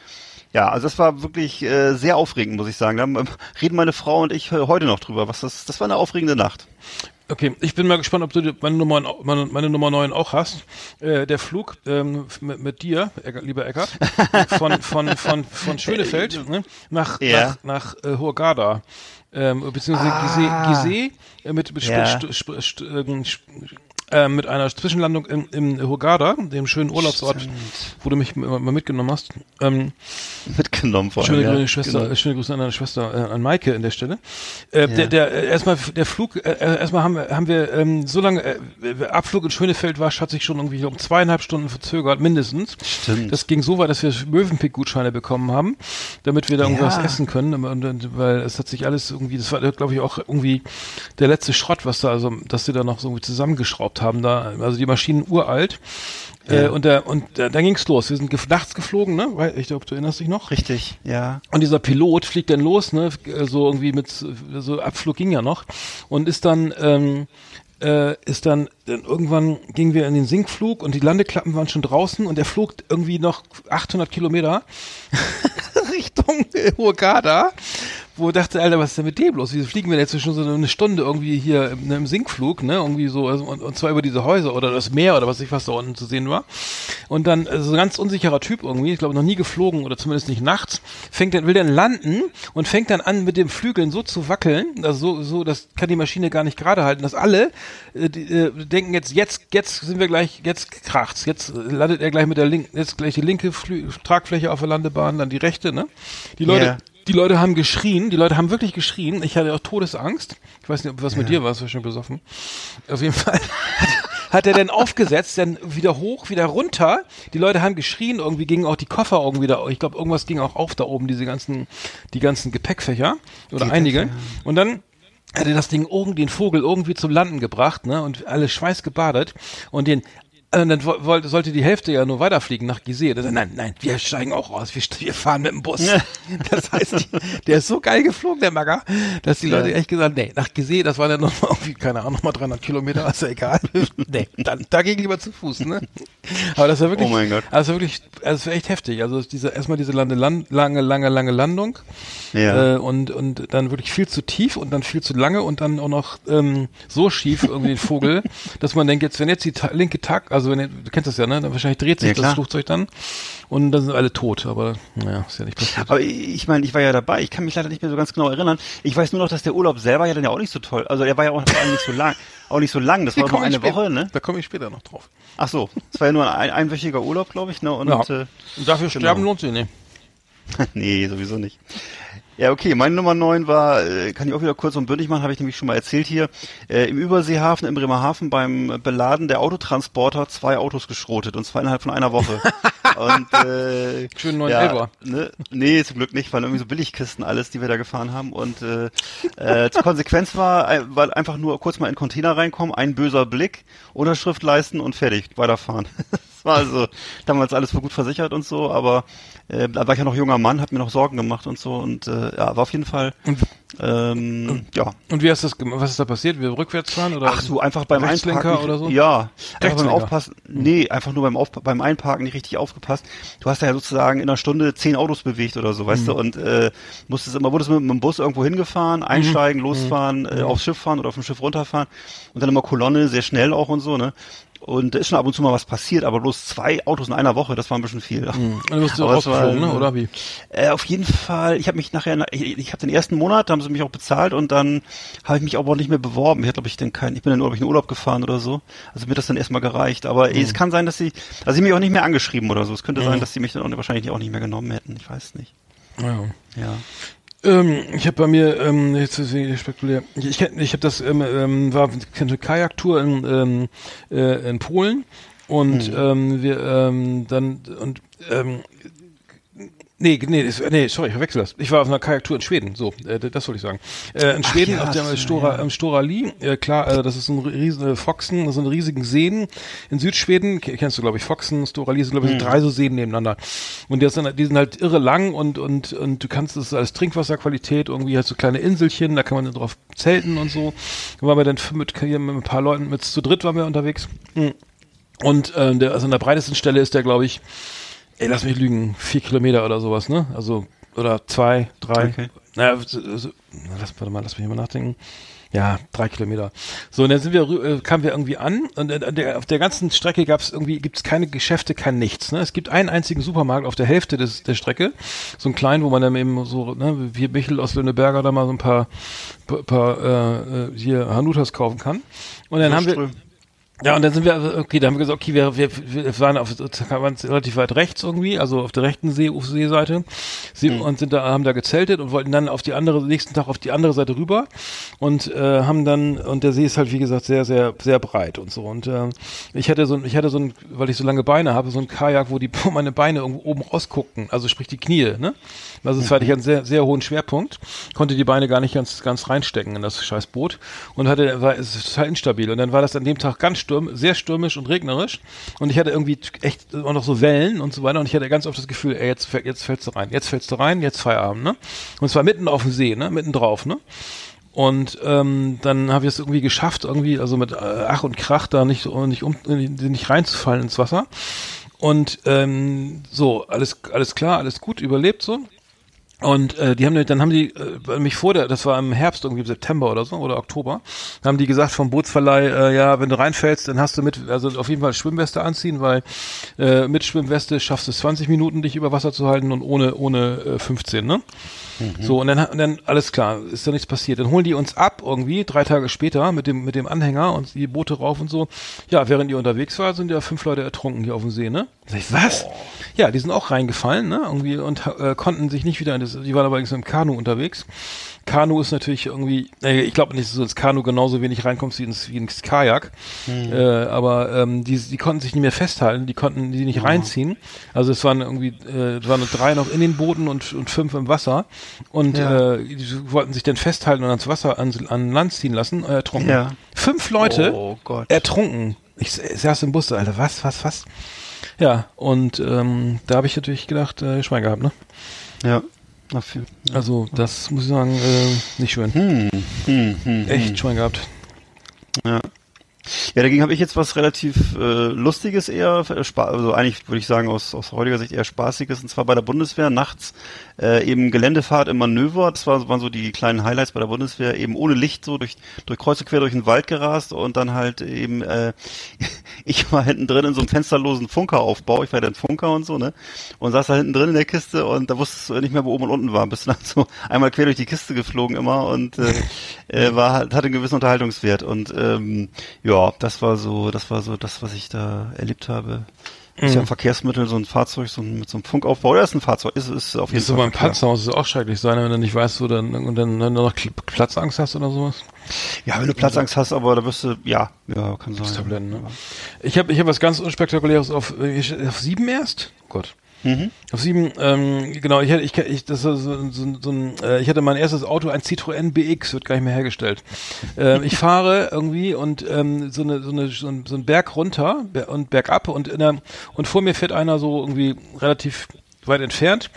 Ja, also das war wirklich äh, sehr aufregend, muss ich sagen. Da ähm, reden meine Frau und ich äh, heute noch drüber. Was das, das war eine aufregende Nacht. Okay, ich bin mal gespannt, ob du meine Nummer, meine, meine Nummer 9 auch hast. Äh, der Flug ähm, mit, mit dir, lieber Eckart, von, von, von, von Schönefeld ne, nach, Ja. nach, nach äh, Hurghada. Ähm, beziehungsweise Gizeh, Gizeh äh, mit, mit, Ja. Sp- Sp- Sp- äh, mit einer Zwischenlandung im, im Hurghada, dem schönen Urlaubsort, wo du mich mal mitgenommen hast. Ähm, Mitgenommen vor Schöne, allem, Grüße, ja. Schwester, Genau. schöne Grüße an deine Schwester, äh, an Maike in der Stelle. Äh, Der, der äh, erstmal der Flug, äh, äh, erstmal haben wir, haben wir ähm, so lange, äh, Abflug in Schönefeld war, hat sich schon irgendwie um zweieinhalb Stunden verzögert, mindestens. Stimmt. Das ging so weit, dass wir Möwenpick-Gutscheine bekommen haben, damit wir da irgendwas Ja. essen können, und, weil es hat sich alles irgendwie, das war, glaube ich, auch irgendwie der letzte Schrott, was da, also, dass sie da noch so irgendwie zusammengeschraubt haben, da, also die Maschinen uralt. Äh, und da, und da, da ging's los. Wir sind gef nachts geflogen, ne? Weil, ich glaube, du erinnerst dich noch. Richtig, ja. Und dieser Pilot fliegt dann los, ne, so irgendwie mit, so Abflug ging ja noch und ist dann, ähm, äh, ist dann, dann irgendwann gingen wir in den Sinkflug und die Landeklappen waren schon draußen und er flog irgendwie noch 800 Kilometer Richtung Hurghada, wo ich dachte, Alter, was ist denn mit dem los? Wieso fliegen wir jetzt schon so eine Stunde irgendwie hier im, im Sinkflug, ne, irgendwie so, also, und, und zwar über diese Häuser oder das Meer oder was ich was da unten zu sehen war. Und dann, also so ein ganz unsicherer Typ irgendwie, ich glaube noch nie geflogen oder zumindest nicht nachts, fängt dann, will dann landen und fängt dann an mit den Flügeln so zu wackeln, also so, so, das kann die Maschine gar nicht gerade halten, dass alle äh, die, äh, denken jetzt, jetzt, jetzt sind wir gleich, jetzt kracht's, jetzt landet er gleich mit der linken, jetzt gleich die linke Flü Tragfläche auf der Landebahn, dann die rechte, ne? Die Leute, Ja. Die Leute haben geschrien, die Leute haben wirklich geschrien. Ich hatte auch Todesangst. Ich weiß nicht, ob was mit dir war, es war schon besoffen. Auf jeden Fall hat, er dann aufgesetzt, dann wieder hoch, wieder runter. Die Leute haben geschrien, irgendwie gingen auch die Koffer irgendwie da, ich glaube, irgendwas ging auch auf da oben, diese ganzen, die ganzen Gepäckfächer oder einige. Und dann hat er das Ding irgendwie, den Vogel irgendwie zum Landen gebracht, ne, und alle schweißgebadet und den und dann wo- wollte, sollte die Hälfte ja nur weiterfliegen nach Gizeh. Nein, nein, wir steigen auch aus, wir, wir fahren mit dem Bus. Das heißt, die, der ist so geil geflogen, der Magger, dass die Leute echt gesagt, nee, nach Gizeh, das waren ja noch mal irgendwie, keine Ahnung, noch mal 300 Kilometer, ist ja egal. nee, dann, da ging lieber zu Fuß, ne? Aber das war wirklich, Oh mein Gott. also wirklich, also es war echt heftig. Also diese, erstmal diese Land, lange, lange, lange Landung. Ja. Äh, und, und dann wirklich viel zu tief und dann viel zu lange und dann auch noch ähm, so schief irgendwie den Vogel, dass man denkt, jetzt, wenn jetzt die ta linke Tag, also wenn ihr, du kennst das ja, ne? Dann wahrscheinlich dreht sich Ja, das. Flugzeug dann und dann sind alle tot, aber naja, ist ja nicht passiert. Aber ich meine, ich war ja dabei. Ich kann mich leider nicht mehr so ganz genau erinnern. Ich weiß nur noch, dass der Urlaub selber ja dann ja auch nicht so toll. Also der war ja auch vor allem nicht so lang. Auch nicht so lang. Das war nur eine Woche, ne? Da komme ich später noch drauf. Ach so. Das war ja nur ein einwöchiger Urlaub, glaube ich, ne? Und Ja. äh, Und dafür sterben lohnt sich nicht. nee, sowieso nicht. Ja, okay, meine Nummer 9 war, äh, kann ich auch wieder kurz und bündig machen, habe ich nämlich schon mal erzählt hier, äh, im Überseehafen, im Bremerhaven beim Beladen der Autotransporter zwei Autos geschrotet und zwar innerhalb von einer Woche. und äh, Schön neuen ja, Elfer. ne, Nee, zum Glück nicht, waren irgendwie so Billigkisten alles, die wir da gefahren haben und äh, äh, zur Konsequenz war, äh, war einfach nur kurz mal in den Container reinkommen, ein böser Blick, Unterschrift leisten und fertig, weiterfahren. Das war also damals alles wohl gut versichert und so, aber äh, da war ich ja noch junger Mann, hab mir noch Sorgen gemacht und so und äh, ja, war auf jeden Fall ähm, ja. Und wie hast das gemacht? Was ist da passiert? Wir rückwärts fahren oder? Ach so, einfach beim Einparken. oder so? Ja, einfach beim. Aufpassen. Nee, einfach nur beim, Auf beim Einparken nicht richtig aufgepasst. Du hast ja sozusagen in einer Stunde zehn Autos bewegt oder so, Mhm. weißt du, und äh, musstest immer, wurdest mit, mit dem Bus irgendwo hingefahren, Mhm. einsteigen, losfahren, äh, aufs Schiff fahren oder auf dem Schiff runterfahren und dann immer Kolonne, sehr schnell auch und so, ne? Und da ist schon ab und zu mal was passiert, aber bloß zwei Autos in einer Woche, das war ein bisschen viel. Und du bist rausgeflogen, ne? oder wie? Äh, auf jeden Fall, ich habe mich nachher, ich, ich habe den ersten Monat, da haben sie mich auch bezahlt und dann habe ich mich aber auch nicht mehr beworben. Ich hatte, glaube ich, den kein, ich bin dann in Urlaub gefahren oder so. Also mir das dann erstmal gereicht. Aber Mhm. es kann sein, dass sie, also sie mich auch nicht mehr angeschrieben oder so. Es könnte sein, dass sie mich dann auch, wahrscheinlich auch nicht mehr genommen hätten. Ich weiß nicht. Ja. Ja. Ähm, ich habe bei mir, ähm, jetzt ist es spekulär, ich, ich, habe das, ähm, ähm, war eine Kajaktour in, ähm, äh, in Polen und ähm, wir ähm, dann und ähm, Nee, nee, das, nee, sorry, ich verwechsel das. Ich war auf einer Kajaktour in Schweden, so, äh, das wollte ich sagen. Äh, in Schweden, ja, auf dem Stora, im Stora Li, äh, klar, äh, das ist ein riesen äh, Foxen, so eine riesigen Seen in Südschweden, Ke- kennst du, glaube ich, Foxen, Stora Li, sind, glaube ich, so drei so Seen nebeneinander. Und die sind, die sind halt irre lang und, und, und du kannst das als Trinkwasserqualität, irgendwie halt so kleine Inselchen, da kann man dann drauf zelten und so. Da waren wir dann mit, mit ein paar Leuten, mit zu dritt waren wir unterwegs. Hm. Und ähm, der, also an der breitesten Stelle ist der, glaube ich, ey, lass mich lügen, vier Kilometer oder sowas, ne? Also, oder zwei, drei. Okay. Naja, so, so, na, lass, warte mal, lass mich mal nachdenken. Ja, drei Kilometer. So, und dann sind wir, äh, kamen wir irgendwie an und der, auf der ganzen Strecke gab es irgendwie, gibt es keine Geschäfte, kein nichts. Ne? Es gibt einen einzigen Supermarkt auf der Hälfte des, der Strecke, so einen kleinen, wo man dann eben so, ne, wie Michel aus Lüneberger da mal so ein paar, paar, paar äh, äh, hier Hanutas kaufen kann. Und dann haben wir. Ja, und dann sind wir, okay, da haben wir gesagt, okay, wir, wir, wir waren auf waren relativ weit rechts irgendwie, also auf der rechten See, Seeseite, sie, und sind da, haben da gezeltet und wollten dann auf die andere, nächsten Tag auf die andere Seite rüber und äh, haben dann, und der See ist halt wie gesagt sehr, sehr, sehr breit und so. Und ähm, ich hatte so ein, ich hatte so ein, weil ich so lange Beine habe, so ein Kajak, wo die wo meine Beine irgendwo oben rausguckten, also sprich die Knie, ne? Also es hatte ich einen sehr, sehr hohen Schwerpunkt, konnte die Beine gar nicht ganz, ganz reinstecken in das scheiß Boot und hatte, war, es ist total instabil. Und dann war das an dem Tag ganz stürm, sehr stürmisch und regnerisch und ich hatte irgendwie echt auch noch so Wellen und so weiter und ich hatte ganz oft das Gefühl, ey, jetzt, jetzt fällst du rein, jetzt fällst du rein, jetzt Feierabend, ne? Und zwar mitten auf dem See, ne? Mitten drauf, ne? Und ähm, dann habe ich es irgendwie geschafft, irgendwie, also mit äh, Ach und Krach da nicht, nicht, um, nicht reinzufallen ins Wasser. Und ähm, so, alles, alles klar, alles gut, überlebt so. Und äh, die haben dann haben die äh, mich vor der, das war im Herbst irgendwie September oder so oder Oktober, haben die gesagt vom Bootsverleih, äh, ja, wenn du reinfällst, dann hast du mit, also auf jeden Fall Schwimmweste anziehen, weil äh, mit Schwimmweste schaffst du es 20 Minuten, dich über Wasser zu halten und ohne ohne äh, 15, ne? So und dann und dann alles klar, ist da nichts passiert. Dann holen die uns ab irgendwie drei Tage später mit dem mit dem Anhänger und die Boote rauf und so. Ja, während ihr unterwegs war, sind ja fünf Leute ertrunken hier auf dem See, ne? Sag ich, was? Ja, die sind auch reingefallen, ne? Irgendwie und äh, konnten sich nicht wieder in das, die waren aber im Kanu unterwegs. Kanu ist natürlich irgendwie, äh, ich glaube nicht, dass du ins Kanu genauso wenig reinkommst wie ins, wie ins Kajak. Äh, aber ähm, die, die konnten sich nicht mehr festhalten, die konnten die nicht reinziehen. Also es waren irgendwie, äh, es waren nur drei noch in den Booten und, und fünf im Wasser. Und Ja. äh, die wollten sich dann festhalten und ans Wasser, ans, an Land ziehen lassen, äh, ertrunken. Ja. Fünf Leute Oh Gott. ertrunken. Ich s- saß im Bus, Alter, was, was, was? Ja, und ähm, da habe ich natürlich gedacht, äh, Schwein gehabt, ne? Ja. Dafür. Also, das muss ich sagen, äh, nicht schön. Hm, hm, hm, Echt Schwein gehabt. Ja. Ja, dagegen habe ich jetzt was relativ äh, Lustiges eher, äh, also eigentlich würde ich sagen aus, aus heutiger Sicht eher Spaßiges, und zwar bei der Bundeswehr nachts äh, eben Geländefahrt im Manöver, das war, waren so die kleinen Highlights bei der Bundeswehr, eben ohne Licht so durch, durch Kreuz und quer durch den Wald gerast und dann halt eben, äh, ich war hinten drin in so einem fensterlosen Funkeraufbau, ich war ja dann Funker und so, ne, und saß da hinten drin in der Kiste und da wusstest du nicht mehr, wo oben und unten war, bist dann so einmal quer durch die Kiste geflogen immer und äh, äh, war halt- hatte einen gewissen Unterhaltungswert und ähm, ja, das war so, das war so das, was ich da erlebt habe. Ist ja ein Verkehrsmittel, so ein Fahrzeug, so ein, mit so einem Funkaufbau. Oder ist ein Fahrzeug? Ist, ist auf jeden Ist so Fall. beim Verkehr. Panzerhaus ist auch schrecklich sein, wenn du nicht weißt, wo dann, und dann, dann noch Kl- Platzangst hast oder sowas. Ja, wenn du Platzangst hast, aber da wirst du, ja, ja, kann sein. Tabletten, ne? Ich habe ich hab was ganz unspektakuläres auf, äh, auf sieben erst. Oh Gott. Mhm. Auf sieben, ähm, genau, ich hatte, ich, ich, das so, so, so ein, äh, ich hatte mein erstes Auto, ein Citroën BX, wird gar nicht mehr hergestellt. ähm, ich fahre irgendwie und ähm, so, eine, so, eine, so, ein, so ein Berg runter und bergab und in der, und vor mir fährt einer so irgendwie relativ weit entfernt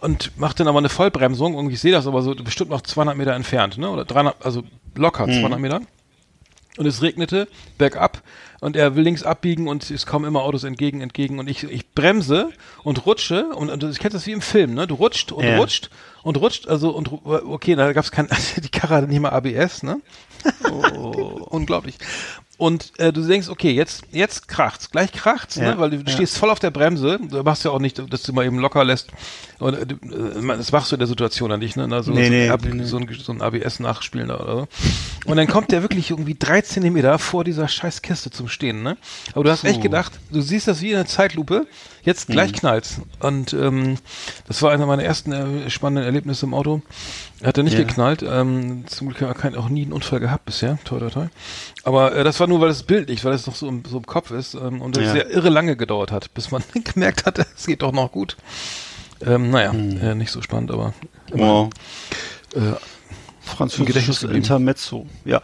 und macht dann aber eine Vollbremsung und ich sehe das aber so bestimmt noch 200 Meter entfernt, ne, oder 300, also locker 200 Meter und es regnete bergab und er will links abbiegen und es kommen immer Autos entgegen, entgegen und ich, ich bremse und rutsche und, und ich kenne das wie im Film, ne? Du rutscht und Ja. rutscht und rutscht, also und okay, da gab's kein, die Karre hatte nicht mal ABS, ne? Unglaublich. Und äh, du denkst, okay, jetzt jetzt kracht's, gleich kracht's, Ja, ne? weil du ja. stehst voll auf der Bremse, du machst ja auch nicht, dass du mal eben locker lässt. Und, äh, du- das machst du in der Situation dann nicht, ne? Also Nee, so, nee, ein Ab- nee, so ein, so ein ABS nachspielen da oder so. Und dann kommt der wirklich irgendwie drei Zentimeter vor dieser scheiß Kiste zum Stehen, ne? Aber du hast echt Puh. gedacht, du siehst das wie in einer Zeitlupe, jetzt gleich knallt's. Und ähm, das war einer meiner ersten äh, spannenden Erlebnisse im Auto. Hat er nicht Ja. geknallt. Ähm, zum Glück ich kein- auch nie einen Unfall gehabt bisher. Toi, toi, toi. Aber äh, das war nur, weil es bildlich, weil es noch so im, so im Kopf ist ähm, und es Ja. sehr irre lange gedauert hat, bis man gemerkt hatte, es geht doch noch gut. Ähm, naja, Hm. äh, nicht so spannend, aber Wow. äh, Französisches. Intermezzo. Ja.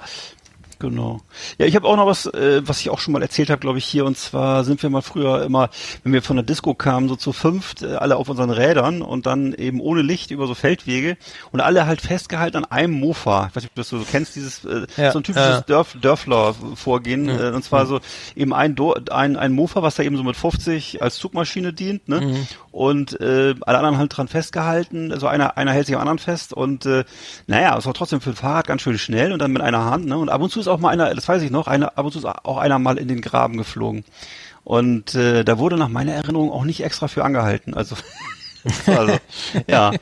Genau. Ja, ich habe auch noch was, äh, was ich auch schon mal erzählt habe, glaube ich, hier. Und zwar sind wir mal früher immer, wenn wir von der Disco kamen, so zu fünft, äh, alle auf unseren Rädern und dann eben ohne Licht über so Feldwege und alle halt festgehalten an einem Mofa. Ich weiß nicht, ob du das so kennst, dieses äh, Ja, so ein typisches ja. Dörf, Dörfler-Vorgehen. Äh, und zwar so eben ein, Do ein, ein Mofa, was da eben so mit 50 als Zugmaschine dient, ne? Mhm. Und äh, alle anderen halt dran festgehalten. Also einer, einer hält sich am anderen fest und äh, naja, es war trotzdem für ein Fahrrad ganz schön schnell und dann mit einer Hand, ne? Und ab und zu ist auch mal einer, das weiß ich noch, einer, ab und zu ist auch einer mal in den Graben geflogen. Und äh, da wurde nach meiner Erinnerung auch nicht extra für angehalten. Also, also ja,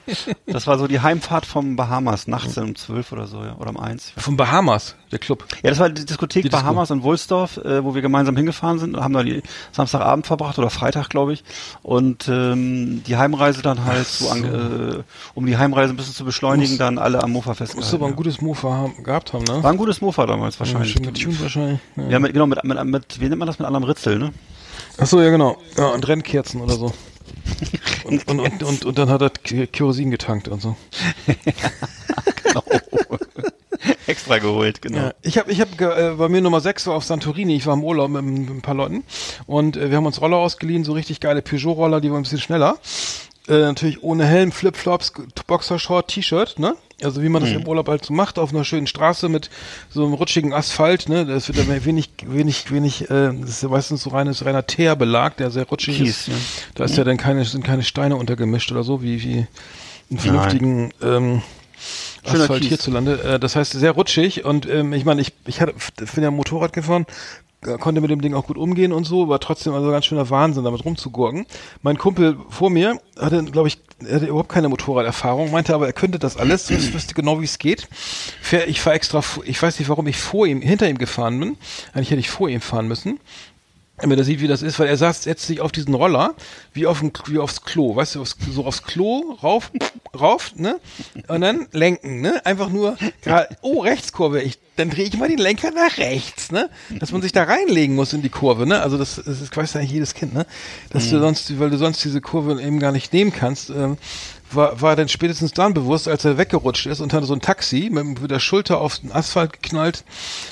das war so die Heimfahrt vom Bahamas, nachts um zwölf oder so, ja, oder um eins. von Bahamas, der Club. Ja, das war die Diskothek Die Disco. Bahamas in Wulsdorf, äh, wo wir gemeinsam hingefahren sind und haben da die Samstagabend verbracht oder Freitag, glaube ich. Und ähm, die Heimreise dann halt so, an, äh, um die Heimreise ein bisschen zu beschleunigen, Muss- dann alle am Mofa Musst du festgehalten. aber ein ja. gutes Mofa haben, gehabt haben, ne? War ein gutes Mofa damals wahrscheinlich. Schön getuned wahrscheinlich. Ja. Ja, mit, genau, mit, mit, mit, wie nennt man das, mit anderem Ritzel, ne? Ach so, ja genau. Ja, und Rennkerzen oder so. Und, und, und, und, und dann hat er Kerosin getankt und so. Genau. Extra geholt, genau. Ja, ich habe, ich hab, äh, bei mir Nummer 6 war auf Santorini. Ich war im Urlaub mit, mit ein paar Leuten und äh, wir haben uns Roller ausgeliehen, so richtig geile Peugeot-Roller, die waren ein bisschen schneller. Äh, natürlich ohne Helm, Flipflops, Boxershort, T-Shirt, ne? Also wie man das im Urlaub halt so macht, auf einer schönen Straße mit so einem rutschigen Asphalt, ne? Das wird dann wenig, wenig, wenig, äh, das ist ja meistens so reines, reiner Teerbelag, der sehr rutschig Kies, ist. ja. Da ist ja dann keine, sind keine Steine untergemischt oder so, wie, wie in vernünftigen ähm, Schöner Asphalt Kies. hierzulande. Äh, das heißt sehr rutschig und ähm, ich meine, ich, ich hatte, bin ja Motorrad gefahren, konnte mit dem Ding auch gut umgehen und so, war trotzdem also ganz schöner Wahnsinn, damit rumzugurken. Mein Kumpel vor mir hatte, glaube ich, hatte überhaupt keine Motorraderfahrung, meinte aber, er könnte das alles, wüs- wüsste genau, wie es geht. Ich fahr extra, ich weiß nicht, warum ich vor ihm, hinter ihm gefahren bin. Eigentlich hätte ich vor ihm fahren müssen. Damit er sieht, wie das ist, weil er saß setzt sich auf diesen Roller wie auf dem, wie aufs Klo, weißt du, aufs, so aufs Klo rauf, rauf, ne? Und dann lenken, ne? Einfach nur gerade, oh Rechtskurve, ich, dann drehe ich mal den Lenker nach rechts, ne? Dass man sich da reinlegen muss in die Kurve, ne? Also das, das, das weiß ja eigentlich jedes Kind, ne? Dass du sonst, weil du sonst diese Kurve eben gar nicht nehmen kannst. Ähm, war, war dann spätestens dann bewusst, als er weggerutscht ist und hatte so ein Taxi mit, der Schulter auf den Asphalt geknallt.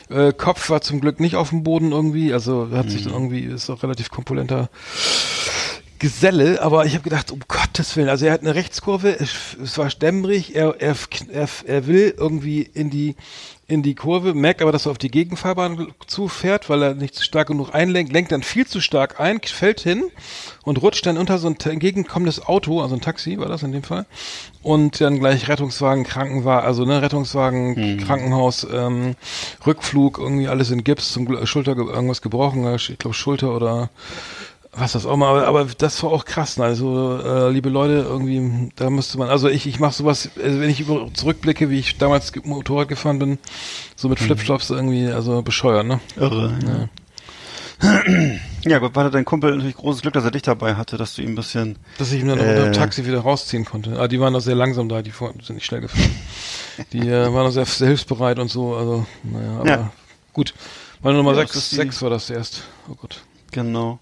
Äh, Kopf war zum Glück nicht auf dem Boden irgendwie, also hat sich dann irgendwie, ist auch relativ komponenter Geselle, aber ich habe gedacht, um Gottes Willen, also er hat eine Rechtskurve, es, es war dämmerig, er, er, er, er will irgendwie in die in die Kurve, merkt aber, dass er auf die Gegenfahrbahn zufährt, weil er nicht stark genug einlenkt, lenkt dann viel zu stark ein, fällt hin und rutscht dann unter so ein entgegenkommendes Auto, also ein Taxi war das in dem Fall, und dann gleich Rettungswagen, Krankenwagen, also ne, Rettungswagen, Krankenhaus, ähm, Rückflug, irgendwie alles in Gips, zum Schulter ge- irgendwas gebrochen, ich glaube Schulter oder was das auch mal, aber, aber das war auch krass. ne? Also, äh, liebe Leute, irgendwie, da müsste man, also ich, ich mache sowas, also wenn ich über, zurückblicke, wie ich damals Motorrad gefahren bin, so mit Flipflops irgendwie, also bescheuert, ne? Irre. Ja. ja, gut, war dein Kumpel natürlich großes Glück, dass er dich dabei hatte, dass du ihm ein bisschen. Dass ich ihn dann Äh. unter dem Taxi wieder rausziehen konnte. Ah, die waren noch sehr langsam da, die sind nicht schnell gefahren. Die äh, waren noch sehr, sehr hilfsbereit und so, also, naja, aber Ja. gut. Meine Nummer Ja, sechs sechs war das erst. Oh Gott. Genau.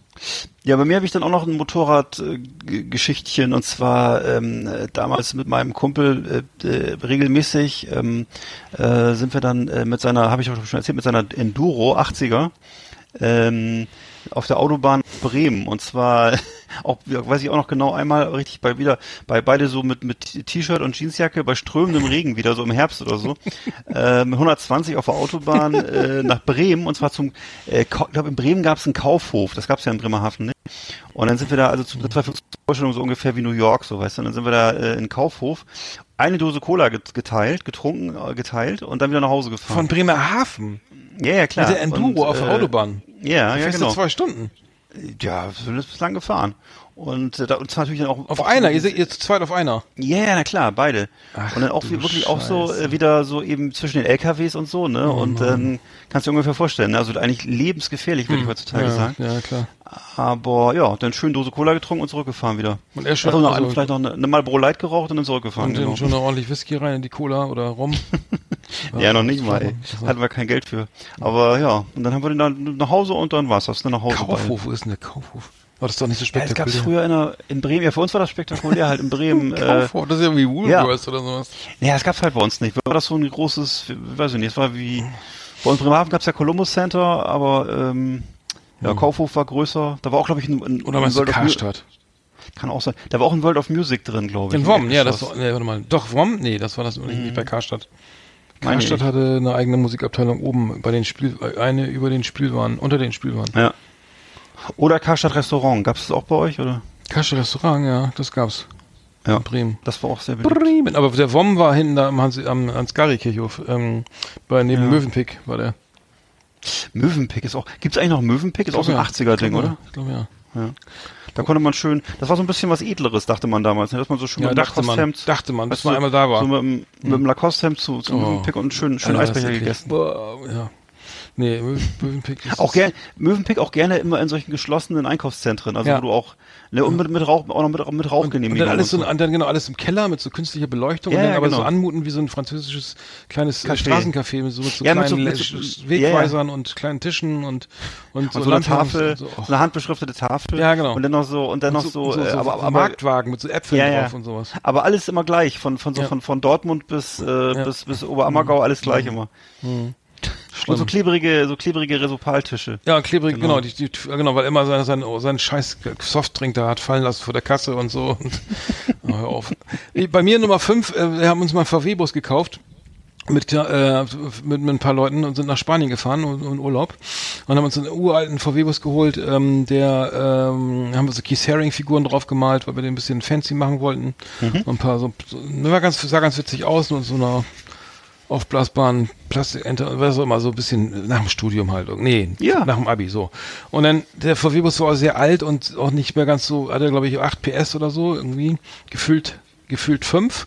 Ja, bei mir habe ich dann auch noch ein Motorradgeschichtchen und zwar ähm, äh, damals mit meinem Kumpel äh, äh, regelmäßig ähm, äh, sind wir dann äh, mit seiner, habe ich auch schon erzählt, mit seiner Enduro 80er ähm, auf der Autobahn Bremen und zwar auch weiß ich auch noch genau einmal richtig bei wieder bei beide so mit mit T-Shirt und Jeansjacke bei strömendem Regen wieder so im Herbst oder so äh, mit 120 auf der Autobahn äh, nach Bremen und zwar zum äh, ich glaube in Bremen gab es einen Kaufhof das gab es ja in Bremerhaven ne? und dann sind wir da also zu das war für uns Vorstellung so ungefähr wie New York so weißt du und dann sind wir da äh, in Kaufhof eine Dose Cola get- geteilt, getrunken, äh, geteilt und dann wieder nach Hause gefahren. Von Bremerhaven. ja, ja, klar. Mit der Enduro Und, auf der äh, Autobahn. Ja, Da ja, genau. zwei Stunden. Ja, wir sind bislang gefahren. Und äh, da uns natürlich dann auch Auf auch einer, ihr seid ihr zu zweit auf einer. Ja, ja, na klar, beide. Ach, und dann auch wirklich auch so Scheiße. Oh äh, wieder so eben zwischen den LKWs und so, ne? und dann kannst du dir ungefähr vorstellen, ne? also eigentlich lebensgefährlich, würde ich heutzutage Hm. ja, sagen. ja, klar. Aber ja, dann schön Dose Cola getrunken und zurückgefahren wieder. Und er schön- also noch, also- vielleicht noch eine, eine Marlboro Light geraucht und dann zurückgefahren. Und dann genau. schon noch ordentlich Whisky rein in die Cola oder Rum. Ja, noch nicht mal, ey. Hatten wir kein Geld für. Aber ja, und dann haben wir den dann nach Hause und dann war's das, dann nach Hause. Kaufhof, wo ist denn der Kaufhof? War das doch nicht so Ja, das spektakulär? früher in, der, in Bremen, ja, für uns war das spektakulär halt in Bremen. äh, das ist ja wie Woolworths oder sowas. Ja, das gab's halt bei uns nicht. War das so ein großes, weiß ich nicht, es war wie, bei uns in Bremerhaven gab's ja Columbus Center, aber ähm, ja, Kaufhof war größer. Da war auch, glaube ich, ein, ein Hm. Oder du World Karstadt? Kann auch sein. Da war auch ein World of Music drin, glaube ich. In Wom, ja, das war, nee, warte mal. Doch, Wom? Nee, das war das nicht bei Karstadt. Karstadt hatte eine eigene Musikabteilung oben bei den Spiel, eine über den Spielwaren, unter den Spielwaren. Ja. Oder Karstadt Restaurant. Gab's das auch bei euch, oder? Karstadt Restaurant, ja, das gab's. Ja. In Bremen. Das war auch sehr beliebt. Bremen. Aber der Wom war hinten da am, Hans, am Hans-Gary-Kirchhof, ähm, bei neben Ja. Mövenpick war der. Mövenpick ist auch, gibt's eigentlich noch Mövenpick? Ist auch so ein Ja, 80er-Ding, ich glaub, oder? Ich glaube, ja. Ja. Da konnte man schön, das war so ein bisschen was Edleres, dachte man damals, ne? dass man so schön Ja, mit Lacoste-Hemd, dachte man, bis man einmal da war. So mit, dem- mit dem Lacoste-Hemd zu, zu Oh. Mövenpick und schön, schön Alter, Eisbecher gegessen. Boah, ja. Nee, Mö- Mövenpick ist Auch gerne, Mövenpick auch gerne immer in solchen geschlossenen Einkaufszentren, also Ja. wo du auch, ne, und mit, mit Rauch, auch noch mit, mit Und Rauchgenehmigung. dann alles so, und und dann genau alles im Keller mit so künstlicher Beleuchtung Ja, und dann ja, aber genau. so anmuten wie so ein französisches kleines äh, Café. Straßencafé mit so, mit so Ja, mit kleinen so- mit so- Wegweisern und kleinen Tischen und und, und so, eine Tafel, und so, och. eine handbeschriftete Tafel. Ja, genau. Und dann noch so, und dann noch Und so, und äh, aber, aber, Marktwagen mit so Äpfeln drauf und sowas. aber alles immer gleich, von, von so, von, von Dortmund bis, äh, bis, bis Oberammergau, alles gleich immer. Und so klebrige, so klebrige Resopaltische. Ja, klebrig, Genau. genau, die, die, genau, weil immer sein, sein, sein scheiß Softdrink da hat fallen lassen vor der Kasse und so. Und, oh, hör auf. Bei mir Nummer 5, äh, wir haben uns mal einen VW-Bus gekauft. Mit, äh, mit, mit ein paar Leuten und sind nach Spanien gefahren und, und Urlaub und haben uns einen uralten VW-Bus geholt, ähm, der ähm, haben wir so Keith Haring-Figuren drauf gemalt, weil wir den ein bisschen fancy machen wollten. Und ein paar so, so war ganz, sah ganz witzig aus und so einer aufblasbaren Plastik, was auch immer, so ein bisschen nach dem Studium halt. Nee, Ja. nach dem Abi, so. Und dann, der VW-Bus war sehr alt und auch nicht mehr ganz so, hatte glaube ich 8 PS oder so, irgendwie, gefühlt gefühlt fünf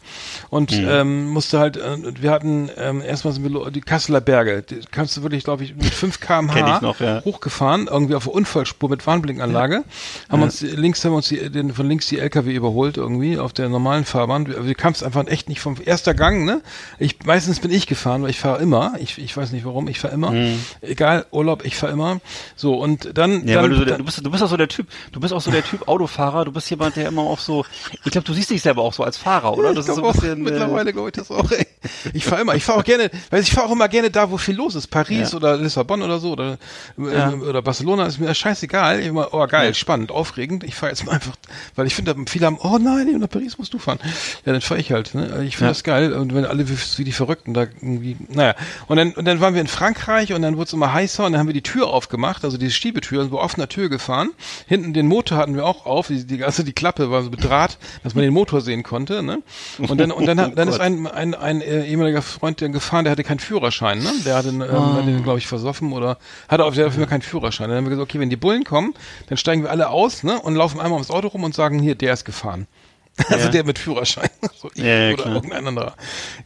und ähm, musste halt, äh, wir hatten ähm, erstmal sind wir die Kasseler Berge, die kannst du wirklich, glaube ich, mit 5 Kenn km/h noch, ja. hochgefahren, irgendwie auf der Unfallspur mit Warnblinkanlage, haben uns die- links haben uns die, den, von links die LKW überholt irgendwie auf der normalen Fahrbahn. Wir, wir kamen es einfach echt nicht vom erster Gang, ne? Ich meistens bin ich gefahren, weil ich fahre immer. Ich, ich weiß nicht warum, ich fahre immer. Egal Urlaub, ich fahre immer. So und dann, Ja, dann, du, so der, dann du bist, du bist auch so der Typ, du bist auch so der Typ Autofahrer, du bist jemand, der immer auch so, ich glaube, du siehst dich selber auch so als Fahrer, oder? Ja, das ist so ein auch, bisschen, mittlerweile glaube ich das auch. Ey. Ich fahre immer, ich fahre auch gerne, weil ich fahre auch immer gerne da, wo viel los ist. Paris Ja. oder Lissabon oder so oder Ja. äh, oder Barcelona ist mir scheißegal. Ich immer, oh geil, spannend, aufregend. Ich fahre jetzt mal einfach, weil ich finde, viele haben, oh nein, nach Paris musst du fahren. Ja, dann fahre ich halt. Ne? Ich finde Ja. das geil und wenn alle wie, wie die Verrückten da irgendwie, naja. Und dann und dann waren wir in Frankreich und dann wurde es immer heißer und dann haben wir die Tür aufgemacht, also diese Schiebetür, und wir offener Tür gefahren. Hinten den Motor hatten wir auch auf, die, die, also die Klappe war so mit Draht, dass man den Motor sehen konnte. Ne? Und dann und dann, hat- dann ist ein ein, ein äh, ehemaliger Freund der gefahren, der hatte keinen Führerschein, ne? Der hatte, ähm, hat den glaube ich versoffen oder hatte auf der auf jeden Fall keinen Führerschein. Dann haben wir gesagt, okay, wenn die Bullen kommen, dann steigen wir alle aus, ne? Und laufen einmal ums Auto rum und sagen, hier, der ist gefahren. Also Ja. der mit Führerschein. So ich Ja, ja, oder klar. irgendein anderer.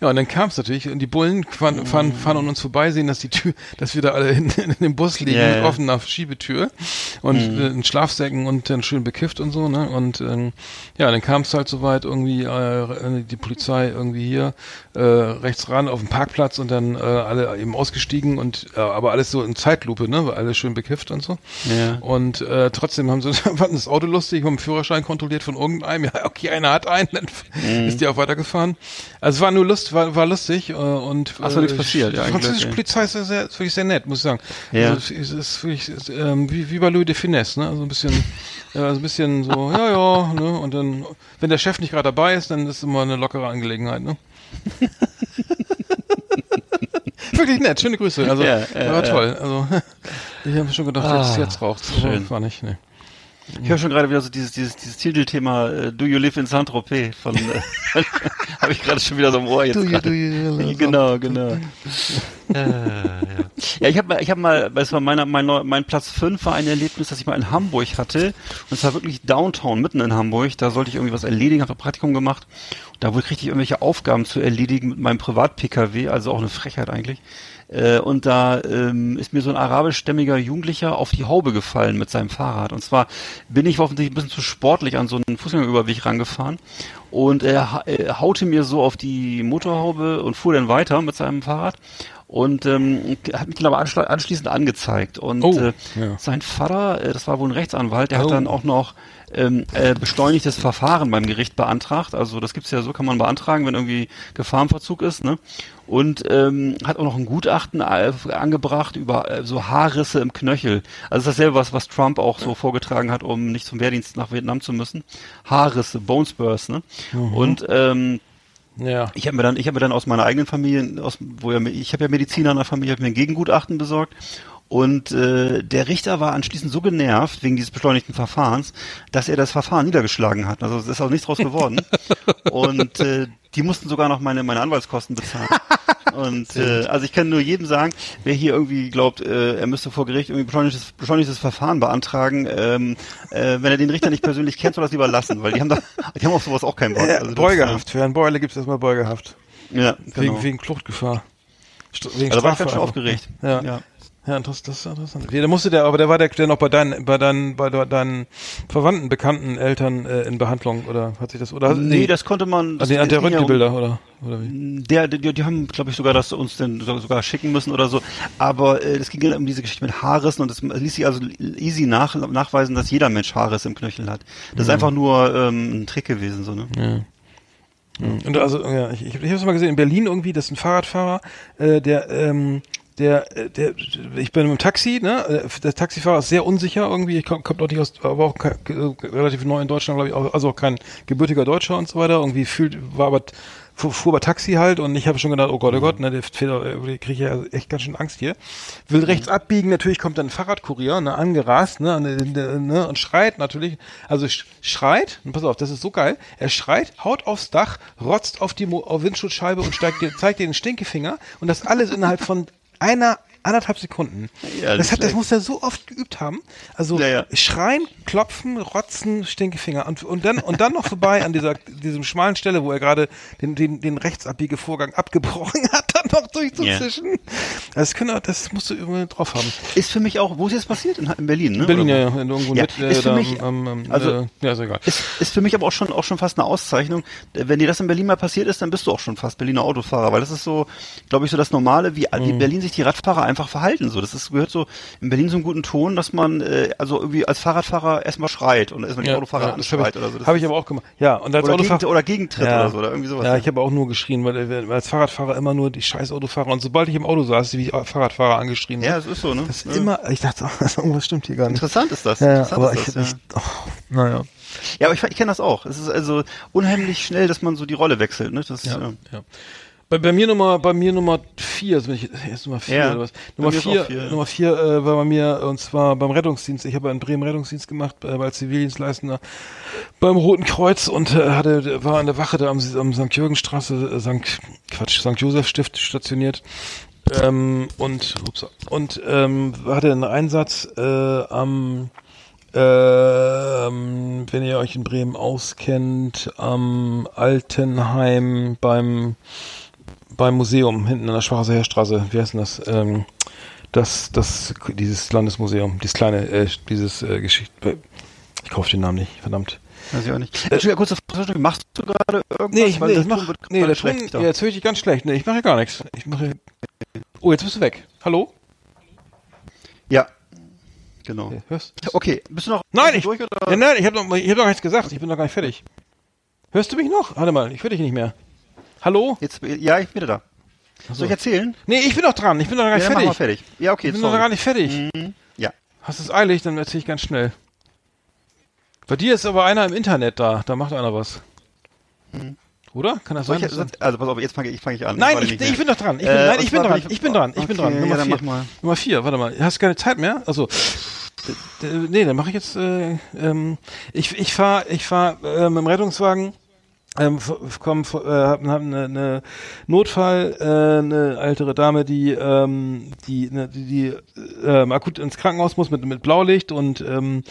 Ja, und dann kam es natürlich und die Bullen fahren, fahren, fahren an uns vorbei, sehen, dass die Tür, dass wir da alle in, in dem Bus liegen, mit ja. offener Schiebetür und äh, in Schlafsäcken und dann schön bekifft und so, ne? Und ähm, ja, dann kam es halt soweit irgendwie äh, die Polizei irgendwie hier äh, rechts ran auf dem Parkplatz und dann äh, alle eben ausgestiegen und äh, aber alles so in Zeitlupe, ne? Weil alles schön bekifft und so. Ja. Und äh, trotzdem haben sie fanden das Auto lustig, haben den Führerschein kontrolliert von irgendeinem. Ja, okay, einer hat einen, dann Mhm. ist die auch weitergefahren. Also es war nur Lust, war, war lustig äh, und Ach so, nichts äh, passiert, ja, Die französische eigentlich, Polizei ist sehr, ist wirklich sehr nett, muss ich sagen. Ja. Also, es ist wirklich ist, ähm, wie, wie bei Louis de Finesse, ne? Also ein bisschen, ja, so ein bisschen so, ja, ja, ne? Und dann, wenn der Chef nicht gerade dabei ist, dann ist es immer eine lockere Angelegenheit, ne? Wirklich nett, schöne Grüße. Also Ja, ja, war ja. toll. Also ich habe schon gedacht, Ah, jetzt, jetzt raucht's. Aber schön. War nicht, ne. Ich höre schon gerade wieder so dieses, dieses, dieses Titelthema äh, Do You Live in Saint-Tropez von äh, habe ich gerade schon wieder so im Ohr jetzt. Do you- do you- genau, genau. äh, ja. ja, ich habe mal, ich habe mal, es war meiner, mein, mein Platz 5 war ein Erlebnis, das ich mal in Hamburg hatte. Und es war wirklich Downtown, mitten in Hamburg. Da sollte ich irgendwie was erledigen, habe ein Praktikum gemacht. Da wurde ich irgendwelche Aufgaben zu erledigen mit meinem Privat-PKW, also auch eine Frechheit eigentlich. Äh, und da ähm, ist mir so ein arabischstämmiger Jugendlicher auf die Haube gefallen mit seinem Fahrrad. Und zwar bin ich offensichtlich ein bisschen zu sportlich an so einen Fußgängerüberweg rangefahren und er äh, haute mir so auf die Motorhaube und fuhr dann weiter mit seinem Fahrrad und ähm, hat mich dann aber anschli- anschließend angezeigt. Und Oh, äh, ja. sein Vater, äh, das war wohl ein Rechtsanwalt, der Oh. hat dann auch noch ähm, äh, beschleunigtes Verfahren beim Gericht beantragt. Also das gibt's ja so, kann man beantragen, wenn irgendwie Gefahrenverzug ist. Ne? Und ähm, hat auch noch ein Gutachten äh, angebracht über äh, so Haarrisse im Knöchel. Also das ist dasselbe, was, was Trump auch so vorgetragen hat, um nicht zum Wehrdienst nach Vietnam zu müssen. Haarrisse, Bone Spurs. Ne? Und ähm, Ja. ich habe mir dann, ich habe mir dann aus meiner eigenen Familie, aus, wo ja, ich habe ja Mediziner in der Familie, habe mir ein Gegengutachten besorgt. Und äh, der Richter war anschließend so genervt wegen dieses beschleunigten Verfahrens, dass er das Verfahren niedergeschlagen hat. Also es ist auch nichts draus geworden. und äh, die mussten sogar noch meine meine Anwaltskosten bezahlen. Und äh, also ich kann nur jedem sagen, wer hier irgendwie glaubt, äh, er müsste vor Gericht irgendwie beschleunigtes, beschleunigtes Verfahren beantragen, ähm, äh, wenn er den Richter nicht persönlich kennt, soll das lieber lassen, weil die haben da, die haben auf sowas auch keinen Bock. Also das, Beugehaft. Für einen Beule gibt es erstmal Beugehaft. Ja, genau. Wegen, wegen Fluchtgefahr. St wegen Also war ich einfach. aufgeregt. Ja. Ja. Ja, interessant, das ist interessant. Ja, der musste der, aber der war der, der noch bei deinen, bei deinen, bei de- deinen Verwandten, bekannten Eltern äh, in Behandlung oder hat sich das oder Nee, das konnte man. Das, der, an der das ging ja um- Röntgenbilder oder oder wie? Der, der, die haben, glaube ich, sogar das uns denn so- sogar schicken müssen oder so. Aber äh, es ging ja um diese Geschichte mit Haarrissen und es ließ sich also easy nach, nachweisen, dass jeder Mensch Haarriss im Knöchel hat. Das ist einfach nur ähm, ein Trick gewesen, so ne? Ja. Und also, ja, ich, ich, ich habe es mal gesehen, in Berlin irgendwie, das ist ein Fahrradfahrer, äh, der, ähm, der, der, ich bin im Taxi, ne? Der Taxifahrer ist sehr unsicher irgendwie, ich komm, kommt auch nicht aus, aber auch kein, äh, relativ neu in Deutschland, glaube ich, auch, also auch kein gebürtiger Deutscher und so weiter. Irgendwie fühlt, war aber fuhr, fuhr bei Taxi halt und ich habe schon gedacht, oh Gott, oh Gott, ne, der Fehler, äh, kriege ich ja echt ganz schön Angst hier. Will rechts abbiegen, natürlich kommt dann ein Fahrradkurier, ne, angerast, ne, ne, und schreit natürlich, also sch schreit, und pass auf, das ist so geil, er schreit, haut aufs Dach, rotzt auf die Mo auf Windschutzscheibe und steigt zeigt dir den Stinkefinger und das alles innerhalb von einer anderthalb Sekunden. Ja, das, hat, das muss er so oft geübt haben. Also Ja, ja. schreien, klopfen, rotzen, Stinkefinger und, und dann und dann noch vorbei an dieser diesem schmalen Stelle, wo er gerade den den den Rechtsabbiegevorgang abgebrochen hat, dann noch durchzuzischen. Das können das musst du irgendwie drauf haben. Ist für mich auch, wo ist jetzt passiert? In, in Berlin, ne? In Berlin Oder ja, ja, irgendwo Ja, mit äh, ist für da, mich- am, am, also- äh, ja, ist egal. Ist, ist für mich aber auch schon auch schon fast eine Auszeichnung. Wenn dir das in Berlin mal passiert ist, dann bist du auch schon fast Berliner Autofahrer, weil das ist so, glaube ich, so das Normale, wie, wie Mhm. Berlin sich die Radfahrer einfach verhalten. So, das ist, gehört so in Berlin so einen guten Ton, dass man äh, also irgendwie als Fahrradfahrer erstmal schreit und erstmal die Autofahrer das habe anschreit ich, oder so. Das hab ich aber auch gemacht. Ja, und als oder, Autofahrer gegen, oder Gegentritt ja. oder so oder irgendwie sowas. Ja, ich habe auch nur geschrien, weil, als Fahrradfahrer immer nur die scheiß Autofahrer und sobald ich im Auto saß, wie ich Fahrradfahrer angeschrien. ja, es ist so, ne? das ist ja. immer, ich dachte, irgendwas stimmt hier gar nicht. Interessant ist das. Ja, ja, aber ich, das, ich ja. oh, naja. ja, aber ich, ich kenne das auch. Es ist also unheimlich schnell, dass man so die Rolle wechselt, ne? Das, Ja, ja. Bei, bei mir Nummer, bei mir Nummer vier, also bin ich jetzt Nummer vier Ja, oder was? Nummer vier, vier, ja. Nummer vier äh, war bei mir und zwar beim Rettungsdienst. Ich habe in Bremen Rettungsdienst gemacht äh, als Zivildienstleistender beim Roten Kreuz und äh, hatte war an der Wache da am, am St. Jürgenstraße, äh, St. Quatsch, St. Josef Stift stationiert. Ähm, und ups, und ähm, hatte einen Einsatz äh, am ähm, wenn ihr euch in Bremen auskennt, am Altenheim beim beim Museum hinten an der Schwarzer Heerstraße. Wie heißt denn das? Ähm, das, das, dieses Landesmuseum, dieses kleine, äh, dieses äh, Geschichte. Ich kaufe den Namen nicht, verdammt. Weiß ich auch nicht. Entschuldigung, kurze Frage, machst du gerade irgendwas? Nee, ich, nee, ich mach, nee, schlecht Ton, ja, jetzt höre ich dich ganz schlecht. Nee, ich mache gar nichts. Ich mache, oh, jetzt bist du weg. Hallo? Ja, genau. Okay, hörst Okay, bist du noch Nein, ich, durch oder? ja, nein, ich habe noch, ich hab noch nichts gesagt. Ich bin noch gar nicht fertig. Hörst du mich noch? Warte mal, ich höre dich nicht mehr. Hallo? Jetzt, ja, ich bin wieder da. Soll ich erzählen? Nee, ich bin noch dran. Ich bin noch gar nicht ja, fertig. fertig. Ja, okay, Ich bin noch sorry. gar nicht fertig. Ja. Hast es eilig, dann erzähle ich ganz schnell. Bei dir ist aber einer im Internet da. Da macht einer was. Oder? Kann das Soll sein? ich, also pass auf, jetzt fange ich, fang ich an. Nein, ich, ich bin doch dran. Ich bin, Äh, nein, ich bin dran. Ich bin dran. Ich bin Okay, dran. Nummer ja, vier. Nummer vier, warte mal. Hast keine Zeit mehr? Also, Nee, dann mache ich jetzt. Äh, ähm, ich ich fahre ich fahr, äh, mit dem Rettungswagen. Ähm, f- f- komm, f- äh, hab, hab eine, eine Notfall, äh, eine ältere Dame, die ähm, die ne, die, die ähm, akut ins Krankenhaus muss mit mit Blaulicht und ähm,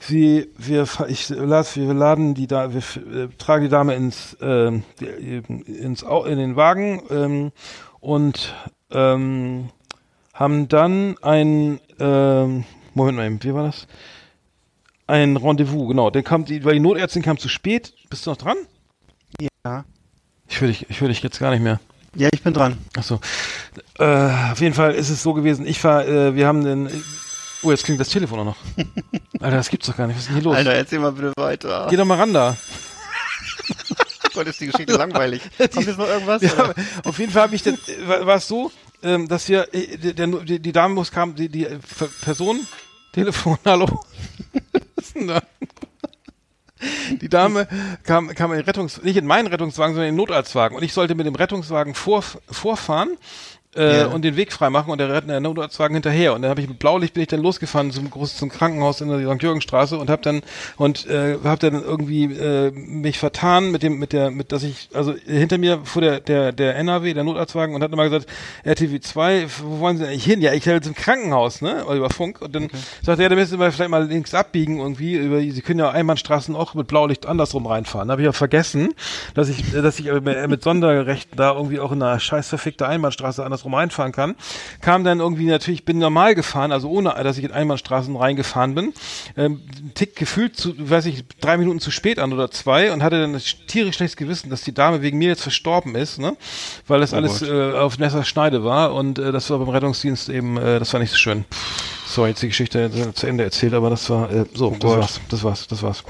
sie wir ich las wir laden die da wir äh, tragen die Dame ins die, ins in den Wagen ähm, und ähm, haben dann ein ähm, Moment mal, eben, wie war das? Ein Rendezvous, genau. Dann kam die, weil die Notärztin kam zu spät. Bist du noch dran? Ja. Ich höre dich, ich höre dich jetzt gar nicht mehr. Ja, ich bin dran. Achso. Äh, auf jeden Fall ist es so gewesen. Ich war, äh, wir haben den. Oh, jetzt klingt das Telefon auch noch. Alter, das gibt's doch gar nicht. Was ist denn hier los? Alter, erzähl mal bitte weiter. Geh doch mal ran da. Gott, ist die Geschichte langweilig. Kommt jetzt noch irgendwas? Ja, auf jeden Fall habe ich, das, äh, war es so, ähm, dass wir, äh, der, der, die, die Dame muss kam, die, die äh, Person, Telefon, hallo. Was ist denn da? Die Dame kam, kam in Rettungs, nicht in meinen Rettungswagen, sondern in den Notarztwagen. Und ich sollte mit dem Rettungswagen vor, vorfahren äh, Ja. und den Weg freimachen und der, Rett- der Notarztwagen hinterher. Und dann habe ich mit Blaulicht bin ich dann losgefahren zum zum Krankenhaus in der St. Jürgenstraße und habe dann und äh, habe dann irgendwie äh, mich vertan mit dem mit der mit dass ich also hinter mir fuhr der der der NRW der Notarztwagen und hat immer gesagt RTW 2 wo wollen Sie eigentlich hin ja ich halt zum Krankenhaus ne oder über Funk und dann sagte er da müssen wir vielleicht mal links abbiegen irgendwie über Sie können ja Einbahnstraßen auch mit Blaulicht andersrum reinfahren habe ich ja vergessen dass ich dass ich mit, mit Sonderrechten da irgendwie auch in einer scheiß verfickte Einbahnstraße andersrum reinfahren kann kam dann irgendwie natürlich bin normal gefahren also ohne dass ich in Einbahnstraßen reingefahren bin ähm, Tick gefühlt zu weiß ich drei Minuten zu spät an oder zwei und hatte dann das tierisch schlechtes Gewissen dass die Dame wegen mir jetzt verstorben ist ne weil das alles Gott. äh, auf Messerschneide war und äh, das war beim Rettungsdienst eben äh, das war nicht so schön so jetzt die Geschichte zu Ende erzählt aber das war äh, so das Gott. war's das war's das war's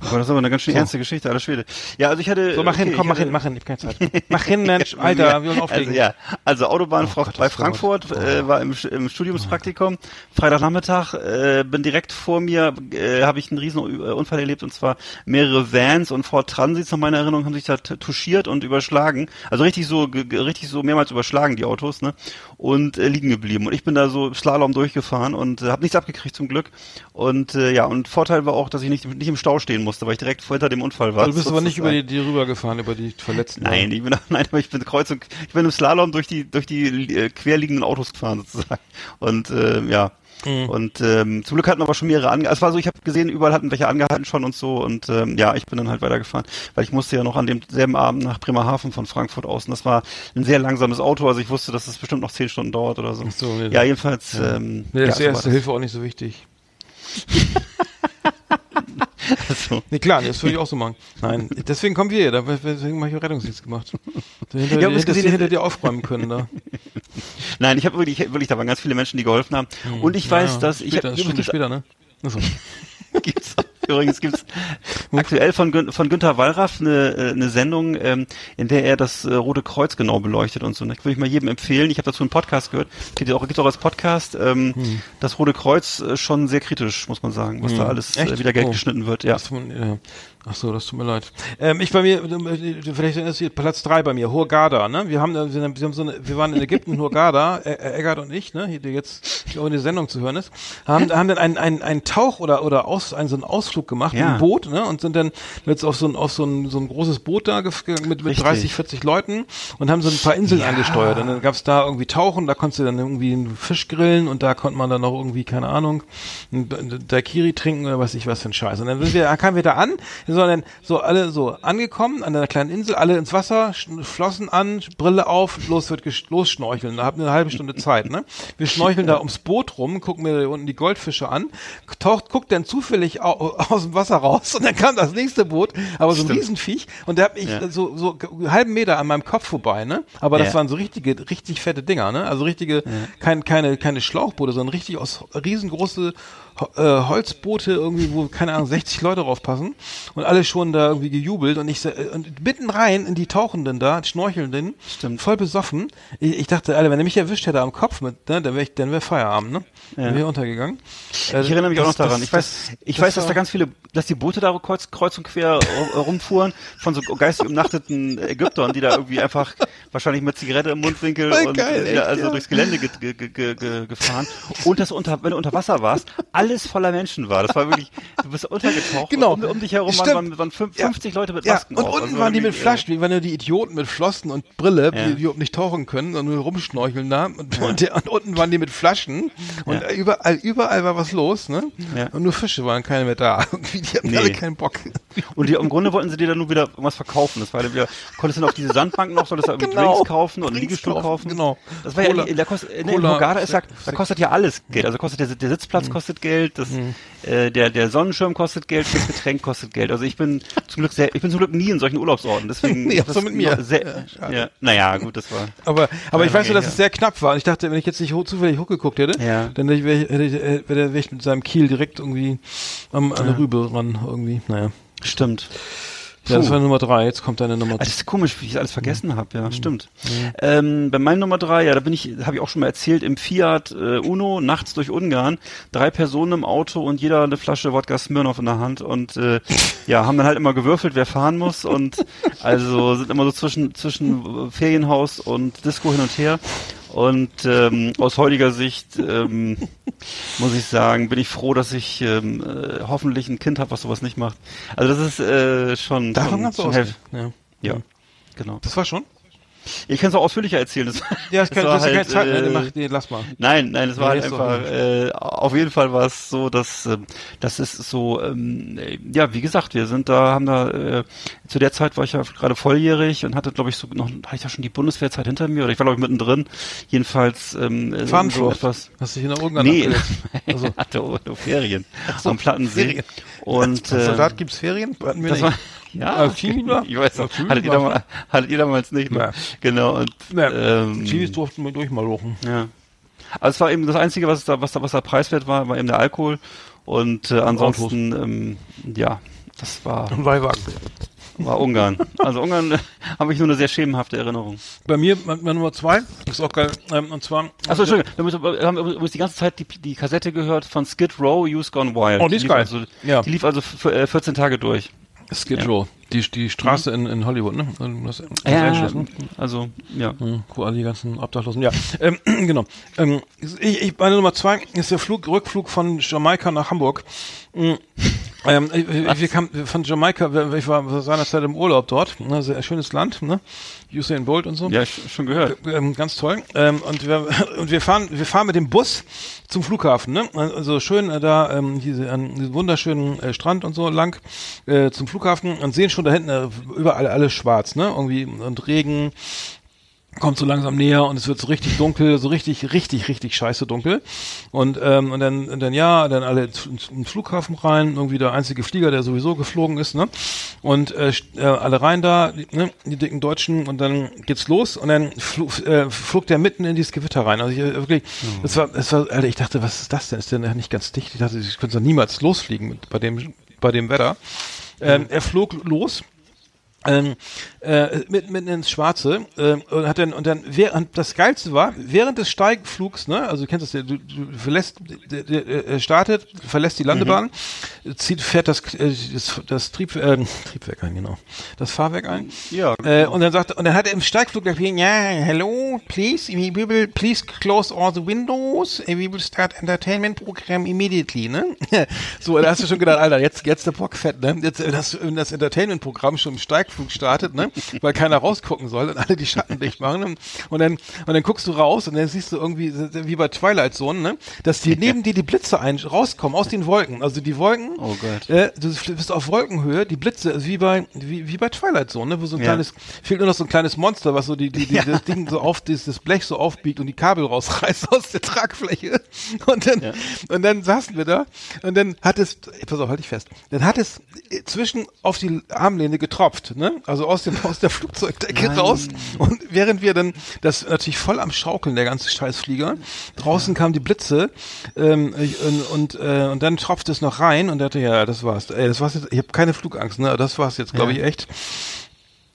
Gott, das ist aber eine ganz schön So. ernste Geschichte, aller Schwede. Ja, also ich hatte. so mach hin okay, komm ich mach hin mach hin ich hab keine Zeit mach hin Mensch Alter wir wollen auflegen Also, ja, also Autobahn Oh Gott, bei das. Frankfurt, äh, war im, im Studiumspraktikum, Freitagnachmittag, äh, bin direkt vor mir, äh, habe ich einen riesen äh, Unfall erlebt und zwar mehrere Vans und Ford Transits nach meiner Erinnerung haben sich da touchiert und überschlagen, also richtig so, richtig so mehrmals überschlagen die Autos, ne, und äh, liegen geblieben und ich bin da so Slalom durchgefahren und äh, habe nichts abgekriegt zum Glück und äh, ja und Vorteil war auch, dass ich nicht, nicht im Stau stehen musste, weil ich direkt vor hinter dem Unfall war. Also du bist aber nicht über sozusagen. die, die rübergefahren über die Verletzten Nein, ich bin, nein, aber ich bin Kreuzung, ich bin im Slalom durch die, durch die äh, querliegenden Autos gefahren sozusagen. Und äh, ja. Mhm. Und ähm, zum Glück hatten aber schon mehrere ange Es war so, ich habe gesehen, überall hatten welche angehalten schon und so. Und ähm, ja, ich bin dann halt weitergefahren, weil ich musste ja noch an demselben Abend nach Bremerhaven von Frankfurt aus. Und das war ein sehr langsames Auto, also ich wusste, dass es bestimmt noch zehn Stunden dauert oder so. Ach so, nee, ja, jedenfalls. Ähm, nee, das ja, ist so erste Hilfe auch nicht so wichtig das. So. Nee, klar, das würde ich auch so machen. Nein, deswegen kommen wir hier, deswegen habe ich Rettungsdienst gemacht. Hinter, Ja, dass gesehen- hinter dir aufräumen können da. Nein, ich habe wirklich, wirklich, da waren ganz viele Menschen, die geholfen haben. Und ich weiß, Ja, dass ich später, übrigens- später, ne? Achso. gibt's, übrigens gibt's aktuell von, Gün von Günther Wallraff eine, äh, eine Sendung, ähm, in der er das äh, Rote Kreuz genau beleuchtet und so. Ne? Würde ich mal jedem empfehlen. Ich habe dazu einen Podcast gehört. Gibt auch, gibt auch als Podcast. Ähm, Das Rote Kreuz äh, schon sehr kritisch, muss man sagen, was da alles äh, wieder Oh. geschnitten wird. Ja. Das ja. Ach so, das tut mir leid. Ähm, ich bei mir, äh, vielleicht ist hier Platz drei bei mir, Hurghada, ne? Wir haben, äh, wir haben so eine, wir waren in Ägypten, Hurghada, äh, Eggert und ich, ne? Hier, der jetzt auch in der Sendung zu hören ist, haben, haben dann einen, einen, einen Tauch oder, oder aus, einen, so einen Ausflug gemacht Ja. mit einem Boot, ne? Und sind dann jetzt auf so ein, auf so ein, so ein großes Boot da gef- ge- mit, mit Richtig. 30, 40 Leuten und haben so ein paar Inseln Ja. angesteuert. Und dann gab's da irgendwie Tauchen, da konntest du dann irgendwie einen Fisch grillen und da konnte man dann noch irgendwie, keine Ahnung, ein ein Daiquiri trinken oder was ich was für ein Scheiß. Und dann sind wir, kamen wir da an, wir sind dann so alle so angekommen an einer kleinen Insel, alle ins Wasser, Flossen an, Brille auf, los wird los schnorcheln. Da habt ihr eine halbe Stunde Zeit, ne? Wir schnorcheln da ums Boot rum, gucken mir da unten die Goldfische an, taucht, guckt dann zufällig au, aus dem Wasser raus und dann kam das nächste Boot, aber so ein Stimmt. Riesenviech und der hat mich Ja. so, so einen halben Meter an meinem Kopf vorbei, ne? Aber das Ja. waren so richtige, richtig fette Dinger, ne? Also richtige, kein, keine, keine Schlauchboote, sondern richtig aus riesengroße äh, Holzboote irgendwie, wo, keine Ahnung, 60 Leute drauf passen und alle schon da irgendwie gejubelt und ich äh, und mitten rein in die Tauchenden da, Schnorchelnden, Stimmt. voll besoffen. Ich, ich dachte, Alter, wenn er mich erwischt hätte am Kopf mit, ne, dann wäre ich, dann wäre Feierabend, ne? Dann wäre ich untergegangen. Äh, Ich erinnere mich auch noch das- das- daran. Ich weiß, das- ich das weiß, dass da ganz viele, dass die Boote da kreuz, kreuz und quer äh, rumfuhren von so geistig umnachteten Ägyptern, die da irgendwie einfach wahrscheinlich mit Zigarette im Mundwinkel Voll und geil, äh, ja, echt, also ja. durchs Gelände ge ge ge ge ge gefahren. Und das unter, wenn du unter Wasser warst, alles voller Menschen war. Das war wirklich, du bist untergetaucht. Genau. Und um, um dich herum Stimmt. waren, waren, waren fünf- Ja. 50 Leute mit Ja, Masken und auf. unten Also waren die mit Flaschen, wie waren ja die Idioten mit Flossen und Brille, Ja. die, die überhaupt nicht tauchen können, sondern nur rumschnorcheln da. Und, und, der, und unten waren die mit Flaschen und Ja. überall, überall war was los, ne? Ja. Und nur Fische waren keine mehr da. Irgendwie, die hatten Nee. alle keinen Bock. äh, Und die, im Grunde wollten sie dir dann nur wieder irgendwas verkaufen. Das war dann wieder, konntest du dann auf diese Sandbank noch, solltest du Genau. Drinks kaufen oder einen Liegestuhl kaufen, genau. Das war ja, Cola- in der Kost, in, in Hurghada ist ja, da kostet ja alles Geld. Also kostet der, der Sitzplatz kostet Geld, das, äh, der, der Sonnenschirm kostet Geld, das Getränk kostet Geld. Also ich bin zum Glück sehr, ich bin zum Glück nie in solchen Urlaubsorten. Deswegen, Nee, auch so mit mir. Sehr, Ja, ja, naja, gut, das war. Aber, aber ich weiß nur, dass ja. es sehr knapp war. Und ich dachte, wenn ich jetzt nicht ho zufällig hochgeguckt hätte, Ja. dann wäre ich, hätte ich, äh, wäre wär ich mit seinem Kiel direkt irgendwie am, an der Rübe ran, irgendwie. Naja. Stimmt. Ja, das war Nummer drei, jetzt kommt deine Nummer Ah, Das ist komisch, wie ich alles vergessen habe, Mhm. ja, stimmt. Ähm, bei meinem Nummer drei, ja, da bin ich, habe ich auch schon mal erzählt, im Fiat äh, Uno, nachts durch Ungarn, drei Personen im Auto und jeder eine Flasche Wodka Smirnoff in der Hand und äh, ja, haben dann halt immer gewürfelt, wer fahren muss und also sind immer so zwischen, zwischen Ferienhaus und Disco hin und her. Und ähm, aus heutiger Sicht ähm, muss ich sagen, bin ich froh, dass ich ähm, äh, hoffentlich ein Kind habe, was sowas nicht macht. Also das ist äh, schon, Davon schon, schon Ja. ja, genau. Das war schon? Ich kann es auch ausführlicher erzählen. Das, Ja, das, kann, war das ist ja keine halt, Zeit äh, Mach, nee, lass mal. Nein, nein, es war halt einfach, äh, auf jeden Fall war es so, dass ähm, das ist so, ähm, äh, ja, wie gesagt, wir sind da, haben da, äh, zu der Zeit war ich ja gerade volljährig und hatte, glaube ich, so noch, hatte ich ja schon die Bundeswehrzeit hinter mir oder ich war, glaube ich, mittendrin. Jedenfalls ähm, äh, so etwas. Hast du dich in der Ungarn Nee, also, hatte Ferien so, am Plattensee. Ferien. Und Als äh, Soldat gibt's Ferien? Hatten wir das nicht. war, ja, Ah, China? ich weiß Ja, noch, China hattet ihr, war damals, hattet ihr damals nicht, ne? Ja. Genau, und, Ja, ähm, Chilis durften wir durch mal lochen. ja. Also es war eben das Einzige, was da, was da, was da preiswert war, war eben der Alkohol. Und äh, ansonsten, ähm, ja, das war, Und war Ungarn. Also Ungarn äh, habe ich nur eine sehr schemenhafte Erinnerung. Bei mir, mein Nummer zwei, ist auch geil, ähm, und zwar... Achso, Entschuldigung, wir, wir haben übrigens die ganze Zeit die, die Kassette gehört von Skid Row, Youth Gone Wild. Oh, die ist geil. Also, Ja. Die lief also für, äh, 14 Tage durch. Skid Row. Die, die Straße in, in Hollywood, ne? Los, Los Angeles, ne? also, ja. Hm, Wo alle die ganzen Obdachlosen. Ja, ähm, genau. Ähm, ich, ich, meine Nummer zwei ist der Flug, Rückflug von Jamaika nach Hamburg. Mm, Ähm, wir kamen von Jamaika, ich war seinerzeit im Urlaub dort, ne, sehr schönes Land, ne? Usain Bolt und so. Ja, sch- schon gehört. Ähm, ganz toll. Ähm, und wir und wir fahren wir fahren mit dem Bus zum Flughafen, ne? Also schön äh, da ähm, diese an diesem wunderschönen äh, Strand und so lang äh, zum Flughafen und sehen schon da hinten äh, überall alles schwarz, ne? Irgendwie und Regen kommt so langsam näher und es wird so richtig dunkel, so richtig, richtig, richtig scheiße dunkel. Und, ähm, und dann, und dann ja, dann alle ins Flughafen rein, irgendwie der einzige Flieger, der sowieso geflogen ist, ne? Und äh, äh, alle rein da, die, ne? die dicken Deutschen und dann geht's los und dann flog, äh, flog der mitten in dieses Gewitter rein. Also ich, äh, wirklich, das war, das war, Alter, ich dachte, was ist das denn? Ist der nicht ganz dicht? Ich dachte, ich könnte doch niemals losfliegen mit, bei dem, bei dem Wetter. Ähm, er flog los ähm, äh, mitten, mitten ins Schwarze ähm, und hat dann und dann während das geilste war während des Steigflugs ne also du kennst das ja du, du verlässt der, der, der startet verlässt die Landebahn zieht fährt das äh, das, das Trieb, äh, Triebwerk ein genau das Fahrwerk ein. Ja. äh, und dann sagt und dann hat er im Steigflug gesagt ja hello please we will please close all the windows we will start entertainment program immediately ne? So da hast du schon gedacht Alter jetzt jetzt der Bock fett ne? Jetzt das, das Entertainment Programm schon im Steigflug startet ne weil keiner rausgucken soll und alle die Schatten dicht machen ne? und dann und dann guckst du raus und dann siehst du irgendwie wie bei Twilight Zone ne dass die neben dir die Blitze ein rauskommen aus den Wolken also die Wolken Oh Gott. äh, du bist auf Wolkenhöhe, die Blitze, also wie bei wie, wie bei Twilight Zone, ne? wo so ein Ja. kleines, fehlt nur noch so ein kleines Monster, was so die, die, die das Ding so auf, das, das Blech so aufbiegt und die Kabel rausreißt aus der Tragfläche. Und dann, und dann saßen wir da und dann hat es, pass auf, halt dich fest, dann hat es äh, zwischen auf die Armlehne getropft, ne? Ne? Also aus dem aus der Flugzeugdecke Nein. raus. Und während wir dann das natürlich voll am Schaukeln der ganze Scheißflieger. Draußen kamen die Blitze ähm, und und, äh, und dann tropfte es noch rein und dachte ja, das war's. Ey, das war's jetzt. Ich habe keine Flugangst, ne? Das war's jetzt, glaube Ja. ich echt.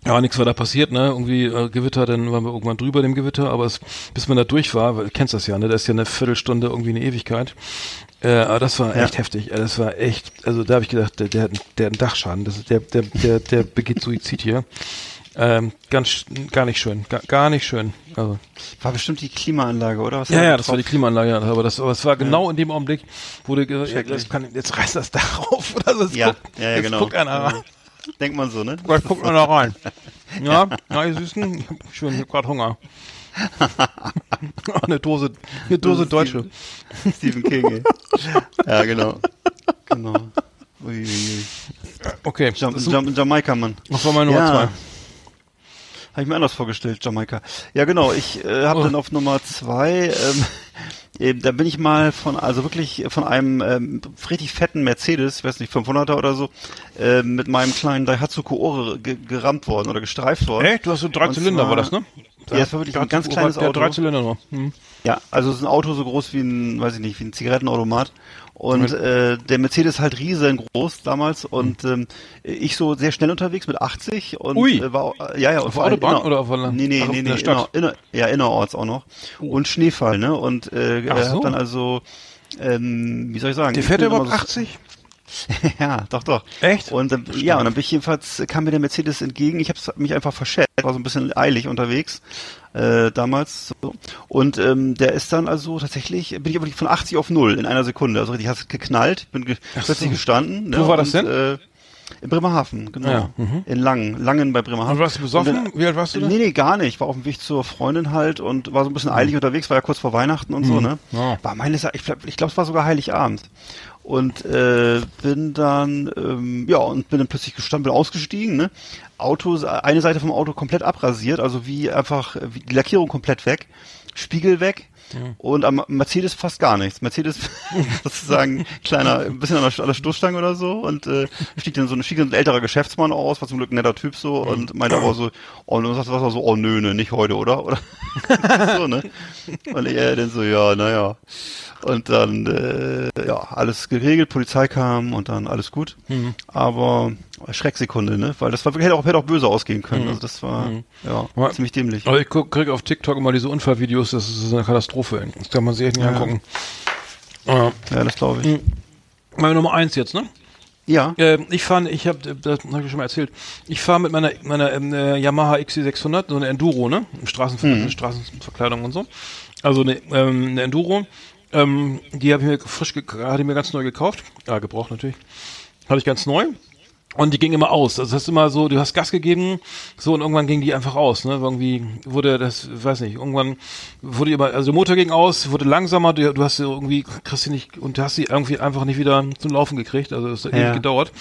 Ja, nichts war da passiert, ne? Irgendwie äh, Gewitter, dann waren wir irgendwann drüber dem Gewitter, aber es, bis man da durch war, weil du kennst das ja, ne? Das ist ja eine Viertelstunde irgendwie eine Ewigkeit. Äh, aber das war Ja. echt heftig. Äh, Das war echt, also da habe ich gedacht, der, der, hat, der hat einen Dachschaden. Das ist der, der, der, der begeht Suizid hier. Ähm, ganz, gar nicht schön, gar, gar nicht schön. Also, War bestimmt die Klimaanlage, oder? Was ja, da ja, das war die Klimaanlage, ja, aber das, aber es war genau in dem Augenblick, wo du gesagt ja, kann, jetzt reißt das Dach auf oder so. Jetzt Ja, guckt, ja, ja, genau. guckt einer rein. Denkt man so, ne? Gleich guckt einer rein. Ja, ja, ihr Süßen, ich hab schön, ich hab grad Hunger. eine Dose, eine Dose Deutsche. Stephen King, ey. Ja, genau. Genau. Uiuiui. Okay, Jam Jam Jamaika, Mann. das war meine Nummer Ja. zwei. Habe ich mir anders vorgestellt, Jamaika. Ja, genau. Ich äh, habe Oh. dann auf Nummer zwei, ähm, äh, da bin ich mal von, also wirklich von einem ähm, richtig fetten Mercedes, ich weiß nicht, 500er oder so, äh, mit meinem kleinen Daihatsu Koore ge gerammt worden oder gestreift worden. Echt? Du hast so drei Und Zylinder, zwar- war das, ne? Ja, es war wirklich ein ganz kleines Auto. Drei Zylinder nur. Hm. Ja, also es ist ein Auto so groß wie ein, weiß ich nicht, wie ein Zigarettenautomat. Und äh, der Mercedes halt riesengroß damals und ähm, ich so sehr schnell unterwegs mit 80 und Ui. äh, war ja ja Auf allem Autobahn inner- oder auf der- Nee, nee, Ach, nee, nee, der Stadt? Inner, inner, ja innerorts auch noch und Schneefall, ne? Und äh, so. hat dann also ähm, wie soll ich sagen? Der fährt überhaupt so- 80? ja, doch, doch. Echt? Und dann, ja, und dann bin ich jedenfalls, kam mir der Mercedes entgegen. Ich habe mich einfach verschätzt, war so ein bisschen eilig unterwegs äh, damals. So. Und ähm, der ist dann also tatsächlich, bin ich aber von 80 auf 0 in einer Sekunde. Also richtig, hast geknallt, bin ge Ach plötzlich so. gestanden. Wo war das und, denn? Äh, in Bremerhaven, genau. Ja, mhm. In Langen, Langen bei Bremerhaven. Und warst du besoffen? Dann- Wie alt warst du da? Nee, nee, gar nicht. War auf dem Weg zur Freundin halt und war so ein bisschen eilig unterwegs, war ja kurz vor Weihnachten und so, ne? Mhm. Ja. War meines ich glaube, ich glaub, es war sogar Heiligabend. Und äh, bin dann, ähm, ja, und bin dann plötzlich gestanden, bin ausgestiegen, ne? Auto, eine Seite vom Auto komplett abrasiert, also wie einfach, wie die Lackierung komplett weg, Spiegel weg. Und am Mercedes fast gar nichts. Mercedes sozusagen kleiner, ein bisschen an der, an der Stoßstange oder so und äh, stieg dann so ein, stieg dann ein älterer Geschäftsmann aus, war zum Glück ein netter Typ so und meinte aber so, oh, was so, oh nö, ne, nicht heute, oder? Oder so, ne? Und er dann so, ja, naja. Und dann, äh, ja, alles geregelt, Polizei kam und dann alles gut. Aber Schrecksekunde, ne? Weil das war hätte auch, hätte auch böse ausgehen können. Also das war, ja, Ja. ziemlich dämlich. Aber ich guck, krieg auf TikTok immer diese Unfallvideos, das ist eine Katastrophe. Das kann man sich echt nicht Ja. angucken. Ja. Ja, das glaube ich. Mhm. Meine Nummer eins jetzt, ne? Ja. Äh, ich fahre, ich habe, das habe ich schon mal erzählt. Ich fahre mit meiner meiner ähm, äh, Yamaha XC600, so eine Enduro, ne, Straßenver Straßenverkleidung und so. Also eine, ähm, eine Enduro. Ähm, die habe ich mir frisch, ge- hatte ich mir ganz neu gekauft. Ja, gebraucht natürlich. Hatte ich ganz neu. Und die ging immer aus. Also das ist immer so, du hast Gas gegeben, so und irgendwann ging die einfach aus. Ne? Irgendwie wurde das, weiß nicht, irgendwann wurde immer, also der Motor ging aus, wurde langsamer, du, du hast sie irgendwie, kriegst sie nicht, und du hast sie irgendwie einfach nicht wieder zum Laufen gekriegt. Also es hat Ja. ewig gedauert.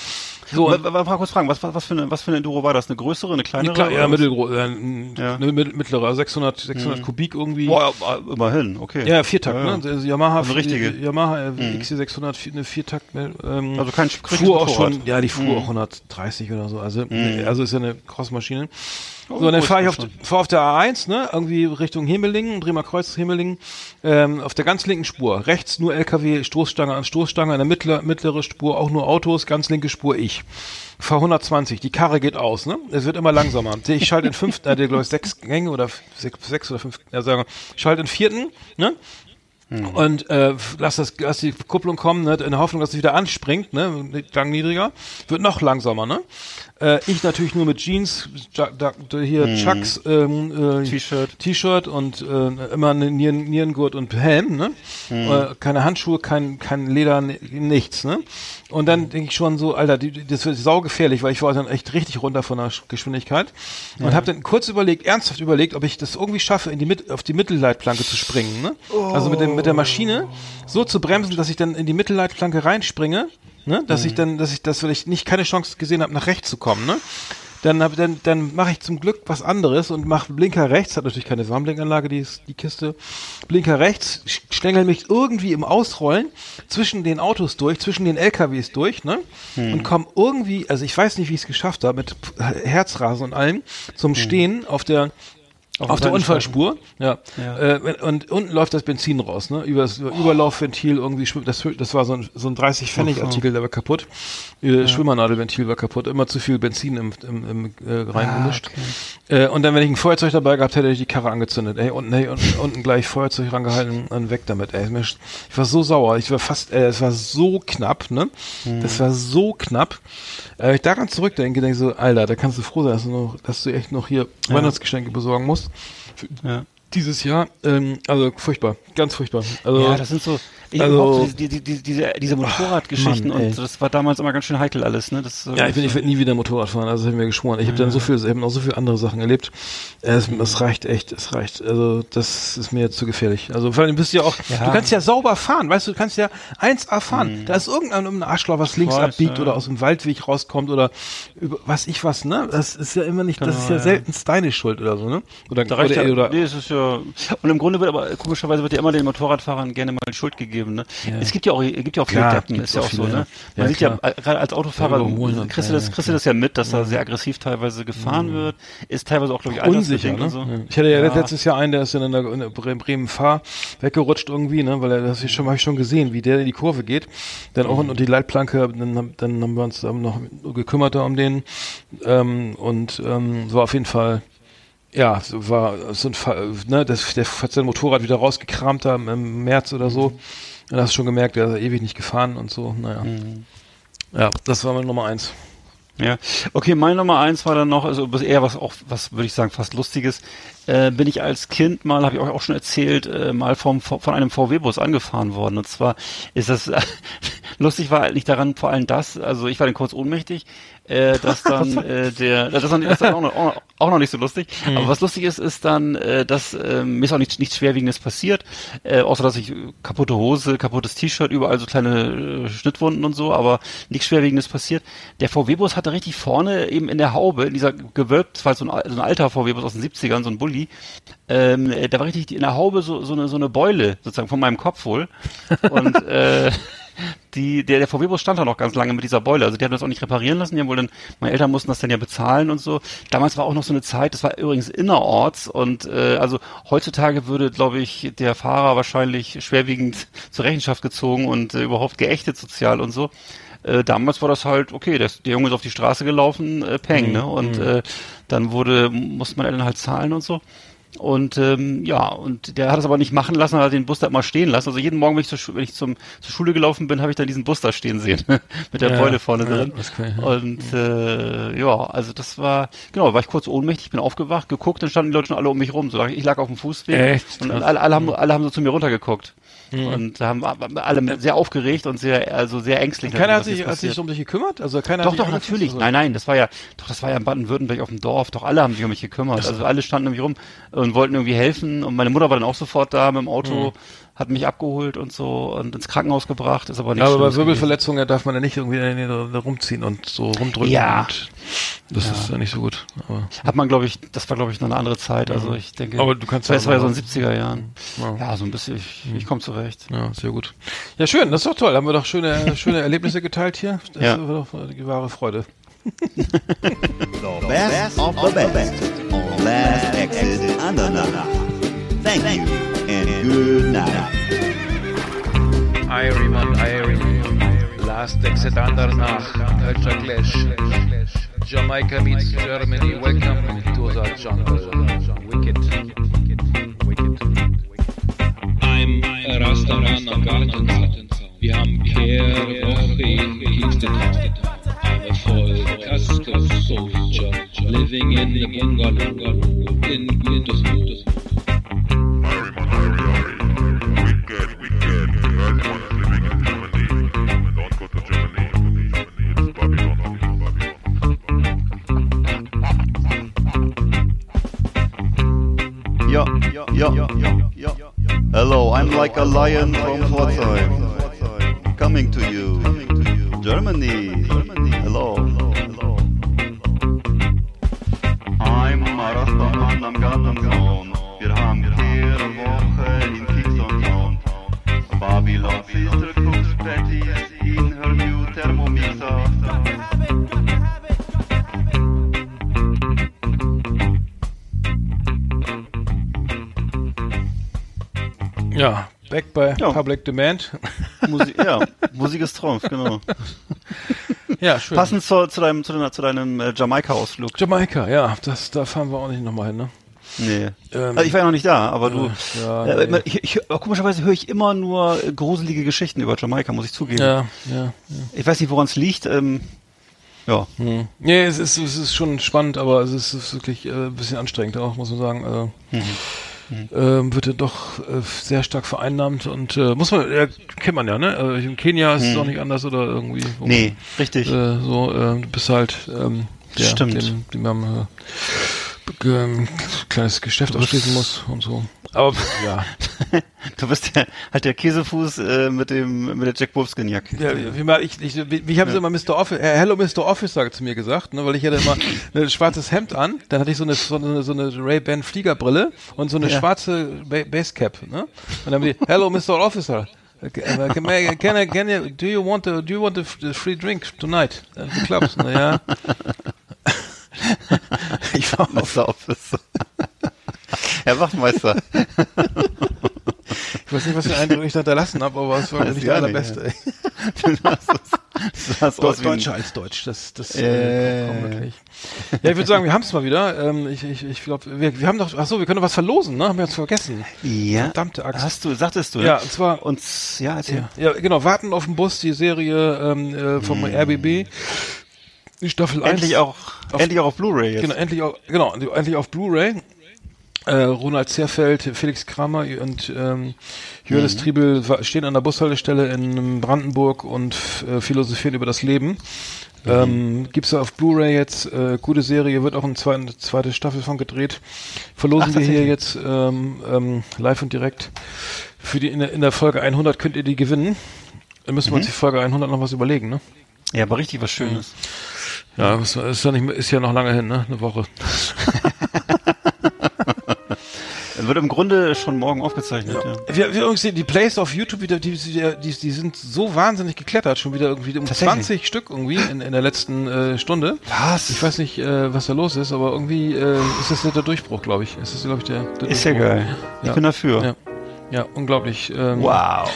So, und Mal, kurz fragen, was, was, für eine, was für eine Enduro war das? Eine größere, eine kleinere? Klar, ja, mittelgroß, äh, Ja. ne, mit- mittlerer, 600, 600 Kubik irgendwie. Boah, immerhin, okay. Ja, Viertakt, Ja, ja. ne? Also Yamaha, Also richtige. Yamaha äh, XC600, vier- eine Viertakt, ne, ähm, Also kein fuhr auch schon, ja, die fuhr auch 130 oder so, also, nee, also ist ja eine Crossmaschine. Oh, so, und dann fahre ich auf, fahr auf der A1, ne, irgendwie Richtung Hemelingen, Bremer Kreuz, Hemelingen, ähm, auf der ganz linken Spur, rechts nur LKW, Stoßstange an Stoßstange, in der mittler, mittlere Spur auch nur Autos, ganz linke Spur ich. Fahr 120, die Karre geht aus, ne? Es wird immer langsamer. Ich schalte in fünf, äh, glaube ich, sechs Gänge oder sechs, sechs oder fünf, ja, sagen wir, ich schalte in vierten, ne? Und äh, lass, das, lass die Kupplung kommen, ne, in der Hoffnung, dass es wieder anspringt, ne, Gang niedriger, wird noch langsamer, ne? Äh, ich natürlich nur mit Jeans, ja, hier Chucks, ähm, äh, T-Shirt. T-Shirt und äh, immer eine Nieren, Nierengurt und Helm, ne? Äh, keine Handschuhe, kein, kein Leder, ni- nichts, ne? Und dann denke ich schon so, Alter, die, die, das wird saugefährlich, weil ich war dann echt richtig runter von der Sch- Geschwindigkeit und habe dann kurz überlegt, ernsthaft überlegt, ob ich das irgendwie schaffe, in die Mit auf die Mittelleitplanke zu springen, ne? Also mit, dem, mit der Maschine so zu bremsen, dass ich dann in die Mittelleitplanke reinspringe, ne? Dass ich dann, dass ich das, weil ich nicht keine Chance gesehen habe, nach rechts zu kommen, ne? dann, hab- dann, dann mache ich zum Glück was anderes und mache Blinker rechts, hat natürlich keine Warnblinkanlage, die, die Kiste. Blinker rechts, sch- schlängel mich irgendwie im Ausrollen zwischen den Autos durch, zwischen den LKWs durch, ne? Und komm irgendwie, also ich weiß nicht, wie ich es geschafft habe, mit Herzrasen und allem, zum Stehen auf der Auf auf, der Unfallspur, ja. Ja. Äh, und unten läuft das Benzin raus, ne? Über das Überlaufventil irgendwie schwimmt, das, das war so ein, so ein 30 Pfennig Artikel, der war kaputt. Äh, Schwimmernadelventil war kaputt, immer zu viel Benzin im, im, im äh, reingemischt. äh, und dann, wenn ich ein Feuerzeug dabei gehabt hätte, hätte ich die Karre angezündet. Ey, unten, ey, unten, unten gleich Feuerzeug rangehalten und weg damit. Ey, ich war so sauer, ich war fast, äh, es war so knapp, ne? Das war so knapp. Äh, wenn ich daran zurückdenke, denke ich so, Alter, da kannst du froh sein, dass du, noch, dass du echt noch hier Weihnachtsgeschenke besorgen musst Ja. dieses Jahr. Ähm, also furchtbar, ganz furchtbar. Also ja, das sind so, ich also- überhaupt diese, die, die, diese, diese Motorradgeschichten Mann, und so, das war damals immer ganz schön heikel alles, ne? Das, äh, ja, ich, bin, ich werde nie wieder Motorrad fahren, also das habe ich mir geschworen. Ich habe dann so viel, ich habe noch so viele andere Sachen erlebt. Es, es reicht echt, es reicht. Also das ist mir jetzt zu gefährlich. Also vor allem bist du ja auch, Ja. du kannst ja sauber fahren, weißt du, du kannst ja 1A fahren. Da ist irgendein ein Arschloch, was links weiß, abbiegt ja. oder aus dem Waldweg rauskommt oder über, was ich was, ne? Das ist ja immer nicht, das Genau, ist ja, ja. selten deine Schuld oder so, ne? Oder, Da reicht oder, ja, oder nee, es ist ja, und im Grunde wird aber, komischerweise wird ja immer den Motorradfahrern gerne mal Schuld gegeben, ne? Es gibt ja auch, gibt ja auch viele gibt's ist ja auch so, ne? ja. Man Ja, sieht ja, klar. äh, gerade als Autofahrer, kriegst du ja, das, ja, kriegst du das ja mit, dass da sehr aggressiv teilweise gefahren wird, ist teilweise auch, glaube ich, unsicher, ne? so. Ja. Ich hatte ja, Ja. letztes Jahr einen, der ist in der, in der Bre- Bremen Fahr weggerutscht irgendwie, ne, weil er das ich schon habe ich schon gesehen, wie der in die Kurve geht. Dann auch Mhm. und die Leitplanke, dann, haben- dann haben wir uns dann noch gekümmert da um den ähm, und ähm, so auf jeden Fall ja, war so ein Fall, ne, das, der hat sein Motorrad wieder rausgekramt da im, im März oder so. Und hast schon gemerkt, der ist ewig nicht gefahren und so. Naja. Mhm. Ja, das war meine Nummer eins. Ja, okay, meine Nummer eins war dann noch, also eher was auch, was würde ich sagen, fast lustiges. Äh, bin ich als Kind mal, habe ich euch auch schon erzählt, äh, mal vom, von einem VW-Bus angefahren worden. Und zwar ist das lustig war eigentlich daran vor allem das, also ich war dann kurz ohnmächtig, äh, dass dann äh, der, das ist, dann, das ist dann auch, noch, auch, noch, nicht so lustig. Aber was lustig ist, ist dann, äh, dass äh, mir ist auch nichts, nichts Schwerwiegendes passiert, äh, außer dass ich äh, kaputte Hose, kaputtes T-Shirt, überall so kleine äh, Schnittwunden und so, aber nichts Schwerwiegendes passiert. Der VW-Bus hatte richtig vorne eben in der Haube, in dieser gewölbt, das war so ein, so ein alter VW-Bus aus den 70ern, so ein Bulli, ähm, äh, da war richtig in der Haube so, so, eine, so eine Beule, sozusagen von meinem Kopf wohl. Und äh, die, der, der VW-Bus stand da noch ganz lange mit dieser Beule. Also die haben das auch nicht reparieren lassen. Die haben wohl dann, meine Eltern mussten das dann ja bezahlen und so. Damals war auch noch so eine Zeit, das war übrigens innerorts und äh, also heutzutage würde, glaube ich, der Fahrer wahrscheinlich schwerwiegend zur Rechenschaft gezogen und äh, überhaupt geächtet sozial und so. Äh, damals war das halt, okay, der, der Junge ist auf die Straße gelaufen, äh, peng, ne? Und äh, dann wurde, musste meine Eltern halt zahlen und so. Und ähm, ja, und der hat es aber nicht machen lassen, hat den Bus da immer stehen lassen. Also jeden Morgen, wenn ich, zur, wenn ich zum, zur Schule gelaufen bin, habe ich dann diesen Bus da stehen sehen, mit der Ja, Beule vorne ja, drin. ja. Und äh, ja, also das war, genau, war ich kurz ohnmächtig, bin aufgewacht, geguckt, dann standen die Leute schon alle um mich rum. So, ich lag auf dem Fußweg Echt? und alle, alle, haben, alle haben so zu mir runtergeguckt. Und haben alle sehr aufgeregt und sehr, also sehr ängstlich. Keiner hat sich, hat sich um dich gekümmert? Also keiner Doch, doch, natürlich. Nein, nein, das war ja, doch, das war ja in Baden-Württemberg auf dem Dorf. Doch alle haben sich um mich gekümmert. Also alle standen um mich rum und wollten irgendwie helfen. Und meine Mutter war dann auch sofort da mit dem Auto, hat mich abgeholt und so und ins Krankenhaus gebracht. Ist aber nicht Ja, aber bei. Wirbelverletzungen darf man ja nicht irgendwie da- rumziehen und so rumdrücken. Ja. Und das ist ja nicht so gut. Aber, Hat man, glaube ich, das war, glaube ich, noch eine andere Zeit. Also ich denke, Aber du kannst das ja war ja so in den 70er Jahren. Ja. Ja, so ein bisschen, ich, ich komme zurecht. ja, sehr gut. Ja, schön, das ist doch toll. Haben wir doch schöne, schöne Erlebnisse geteilt hier. Das Ja. war doch die wahre Freude. The best of the best on Last Exit Andernach. Thank you good night. Ironman, Iron, Last Exit Andernach, Ultra Clash, Jamaica meets Germany, welcome to the jungle, wicked, I'm a Rastaman am Gartenzaun. Wir haben Kehr, Woche in Kingston. I'm a full Casco soldier, living in the bungalow in lion from Pforzheim. Public Demand. Musik, ja, Musik ist Trumpf, genau. ja, schön. Passend zu, zu deinem, zu, deiner, zu deinem äh, Jamaika-Ausflug. Jamaika, ja, das, da fahren wir auch nicht nochmal hin, ne? Nee. Ähm, also ich war ja noch nicht da, aber du. ja, äh, nee. ich, ich, komischerweise höre ich immer nur äh, gruselige Geschichten über Jamaika, muss ich zugeben. Ja, ja. Ich weiß nicht, woran es liegt. Ähm, ja. Hm. Nee, es ist, es ist schon spannend, aber es ist, es ist wirklich äh, ein bisschen anstrengend auch, muss man sagen. Also, Mhm. Ähm, wird ja doch äh, sehr stark vereinnahmt und äh, muss man, ja, kennt man ja, ne? Also in Kenia ist es auch nicht anders oder irgendwie. wo Mhm. Nee, richtig. Äh, so, äh, du bist halt, ähm, der, Stimmt. dem, dem man äh, kleines Geschäft ausschließen muss und so. Aber ja, Du bist ja halt der Käsefuß äh, mit dem mit der Jack Wolfskin Jacke. Ja, wie mal, ich, ich, wie, wie haben sie immer Mr. Office, äh, Hello Mr. Officer zu mir gesagt, ne, weil ich hatte immer ein schwarzes Hemd an, dann hatte ich so eine, so eine, so eine Ray-Ban Fliegerbrille und so eine Ja. schwarze ba Basecap, ne? Und dann haben die, Hello Mr. Officer. Can I, can I, can you, do you want a, do you want a free drink tonight at the clubs? Na ja. ich war auf, Mr. Office. Herr Wachmeister. ich weiß nicht, was für einen Eindruck ich da hinterlassen habe, aber es war nicht gar der nicht, allerbeste. hast aus wie ein- Deutscher als Deutsch, das, das Äh. äh, kommt wirklich. Ja, ich würde sagen, wir haben es mal wieder. Ähm, ich ich, ich glaube, wir, wir haben doch, ach so, wir können doch was verlosen, ne? Haben wir jetzt vergessen. Ja. Verdammte Axt. Hast du, sagtest du. ne? Ja, und zwar- Und, ja, erzähl. Ja, genau, warten auf den Bus, die Serie ähm, äh, vom RBB. Die Staffel 1. Endlich auch, Auf- endlich auch auf Blu-ray jetzt. Genau, endlich auch, genau, endlich auf Blu-ray. Äh, Ronald Zerfeld, Felix Kramer und ähm, Jördes Mhm. Triebel stehen an der Bushaltestelle in Brandenburg und äh, philosophieren über das Leben. Mhm. Ähm, gibt's da auf Blu-ray jetzt, äh, gute Serie, wird auch eine zweite, zweite Staffel von gedreht. Verlosen Ach, wir hier jetzt ähm, ähm, live und direkt. Für die in der, in der Folge 100 könnt ihr die gewinnen. Dann müssen wir Mhm. uns die Folge 100 noch was überlegen, ne? Ja, aber richtig was Schönes. Ja, ist ja, nicht, mehr- ist ja noch lange hin, ne? Eine Woche. Wird im Grunde schon morgen aufgezeichnet, ja. Wir, wir übrigens die Plays auf YouTube wieder, die, die, die, sind so wahnsinnig geklettert, schon wieder irgendwie um Tatsächlich? 20 Stück irgendwie in, in der letzten äh, Stunde. Was? Ich weiß nicht, äh, was da los ist, aber irgendwie äh, ist das der Durchbruch, glaube ich. Ist das, glaube ich, der, der Ist ja geil. Ich Ja. bin dafür. Ja, ja unglaublich. Ähm, Wow.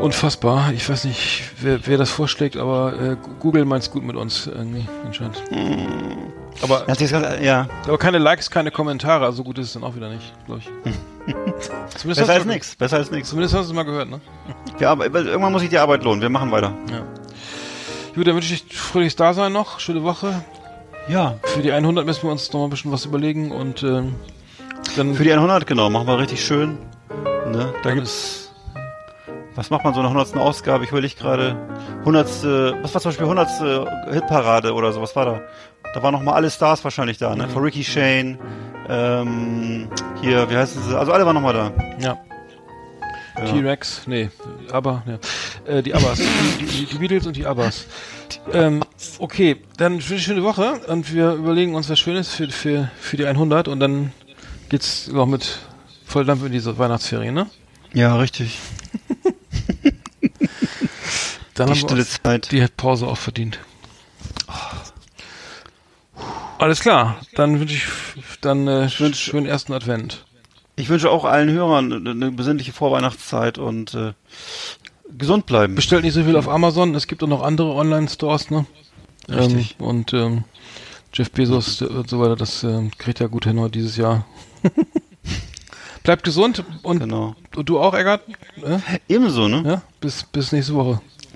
Unfassbar. Ich weiß nicht, wer, wer das vorschlägt, aber äh, Google meint's gut mit uns irgendwie anscheinend. Aber, sich das ganz- ja. aber keine Likes, keine Kommentare, also gut ist es dann auch wieder nicht, glaube ich. Zumindest Besser als nix. Besser als nix. Zumindest hast du es mal gehört, ne? Ja, aber irgendwann muss ich die Arbeit lohnen. Wir machen weiter. Ja. Gut, dann wünsche ich fröhliches Dasein noch, schöne Woche. Ja. Für die 100 müssen wir uns noch mal ein bisschen was überlegen und ähm, dann Für die 100, genau. Machen wir richtig schön. Ne? Da gibt's. Was macht man so in der 100. Ausgabe? Ich überlege gerade. 100. Was war zum Beispiel 100. Hitparade oder so? Was war da? Da waren noch mal alle Stars wahrscheinlich da, ne? Von Ricky Shane. Ähm, hier, wie heißen sie? Also alle waren noch mal da. ja. Ja. T-Rex, nee, aber ja. Äh, die Abbas, die, die, die Beatles und die Abbas. Ähm, okay, dann ich eine schöne Woche und wir überlegen uns was Schönes für, für, für die 100 und dann geht's noch mit Volldampf in diese Weihnachtsferien, ne? Ja, richtig. Dann Die stille uns Zeit. die Pause auch verdient. Alles klar, dann wünsche ich dann äh, schönen ersten Advent. Ich wünsche auch allen Hörern eine- besinnliche Vorweihnachtszeit und äh, gesund bleiben. Bestellt nicht so viel auf Amazon, es gibt auch noch andere Online-Stores, ne? Richtig. Ähm, und ähm, Jeff Bezos und so weiter, das ähm, kriegt er gut hin heute dieses Jahr. Bleibt gesund und, Genau. und du auch, Eggert? Ja? Ebenso, ne? ja? Bis, bis nächste Woche.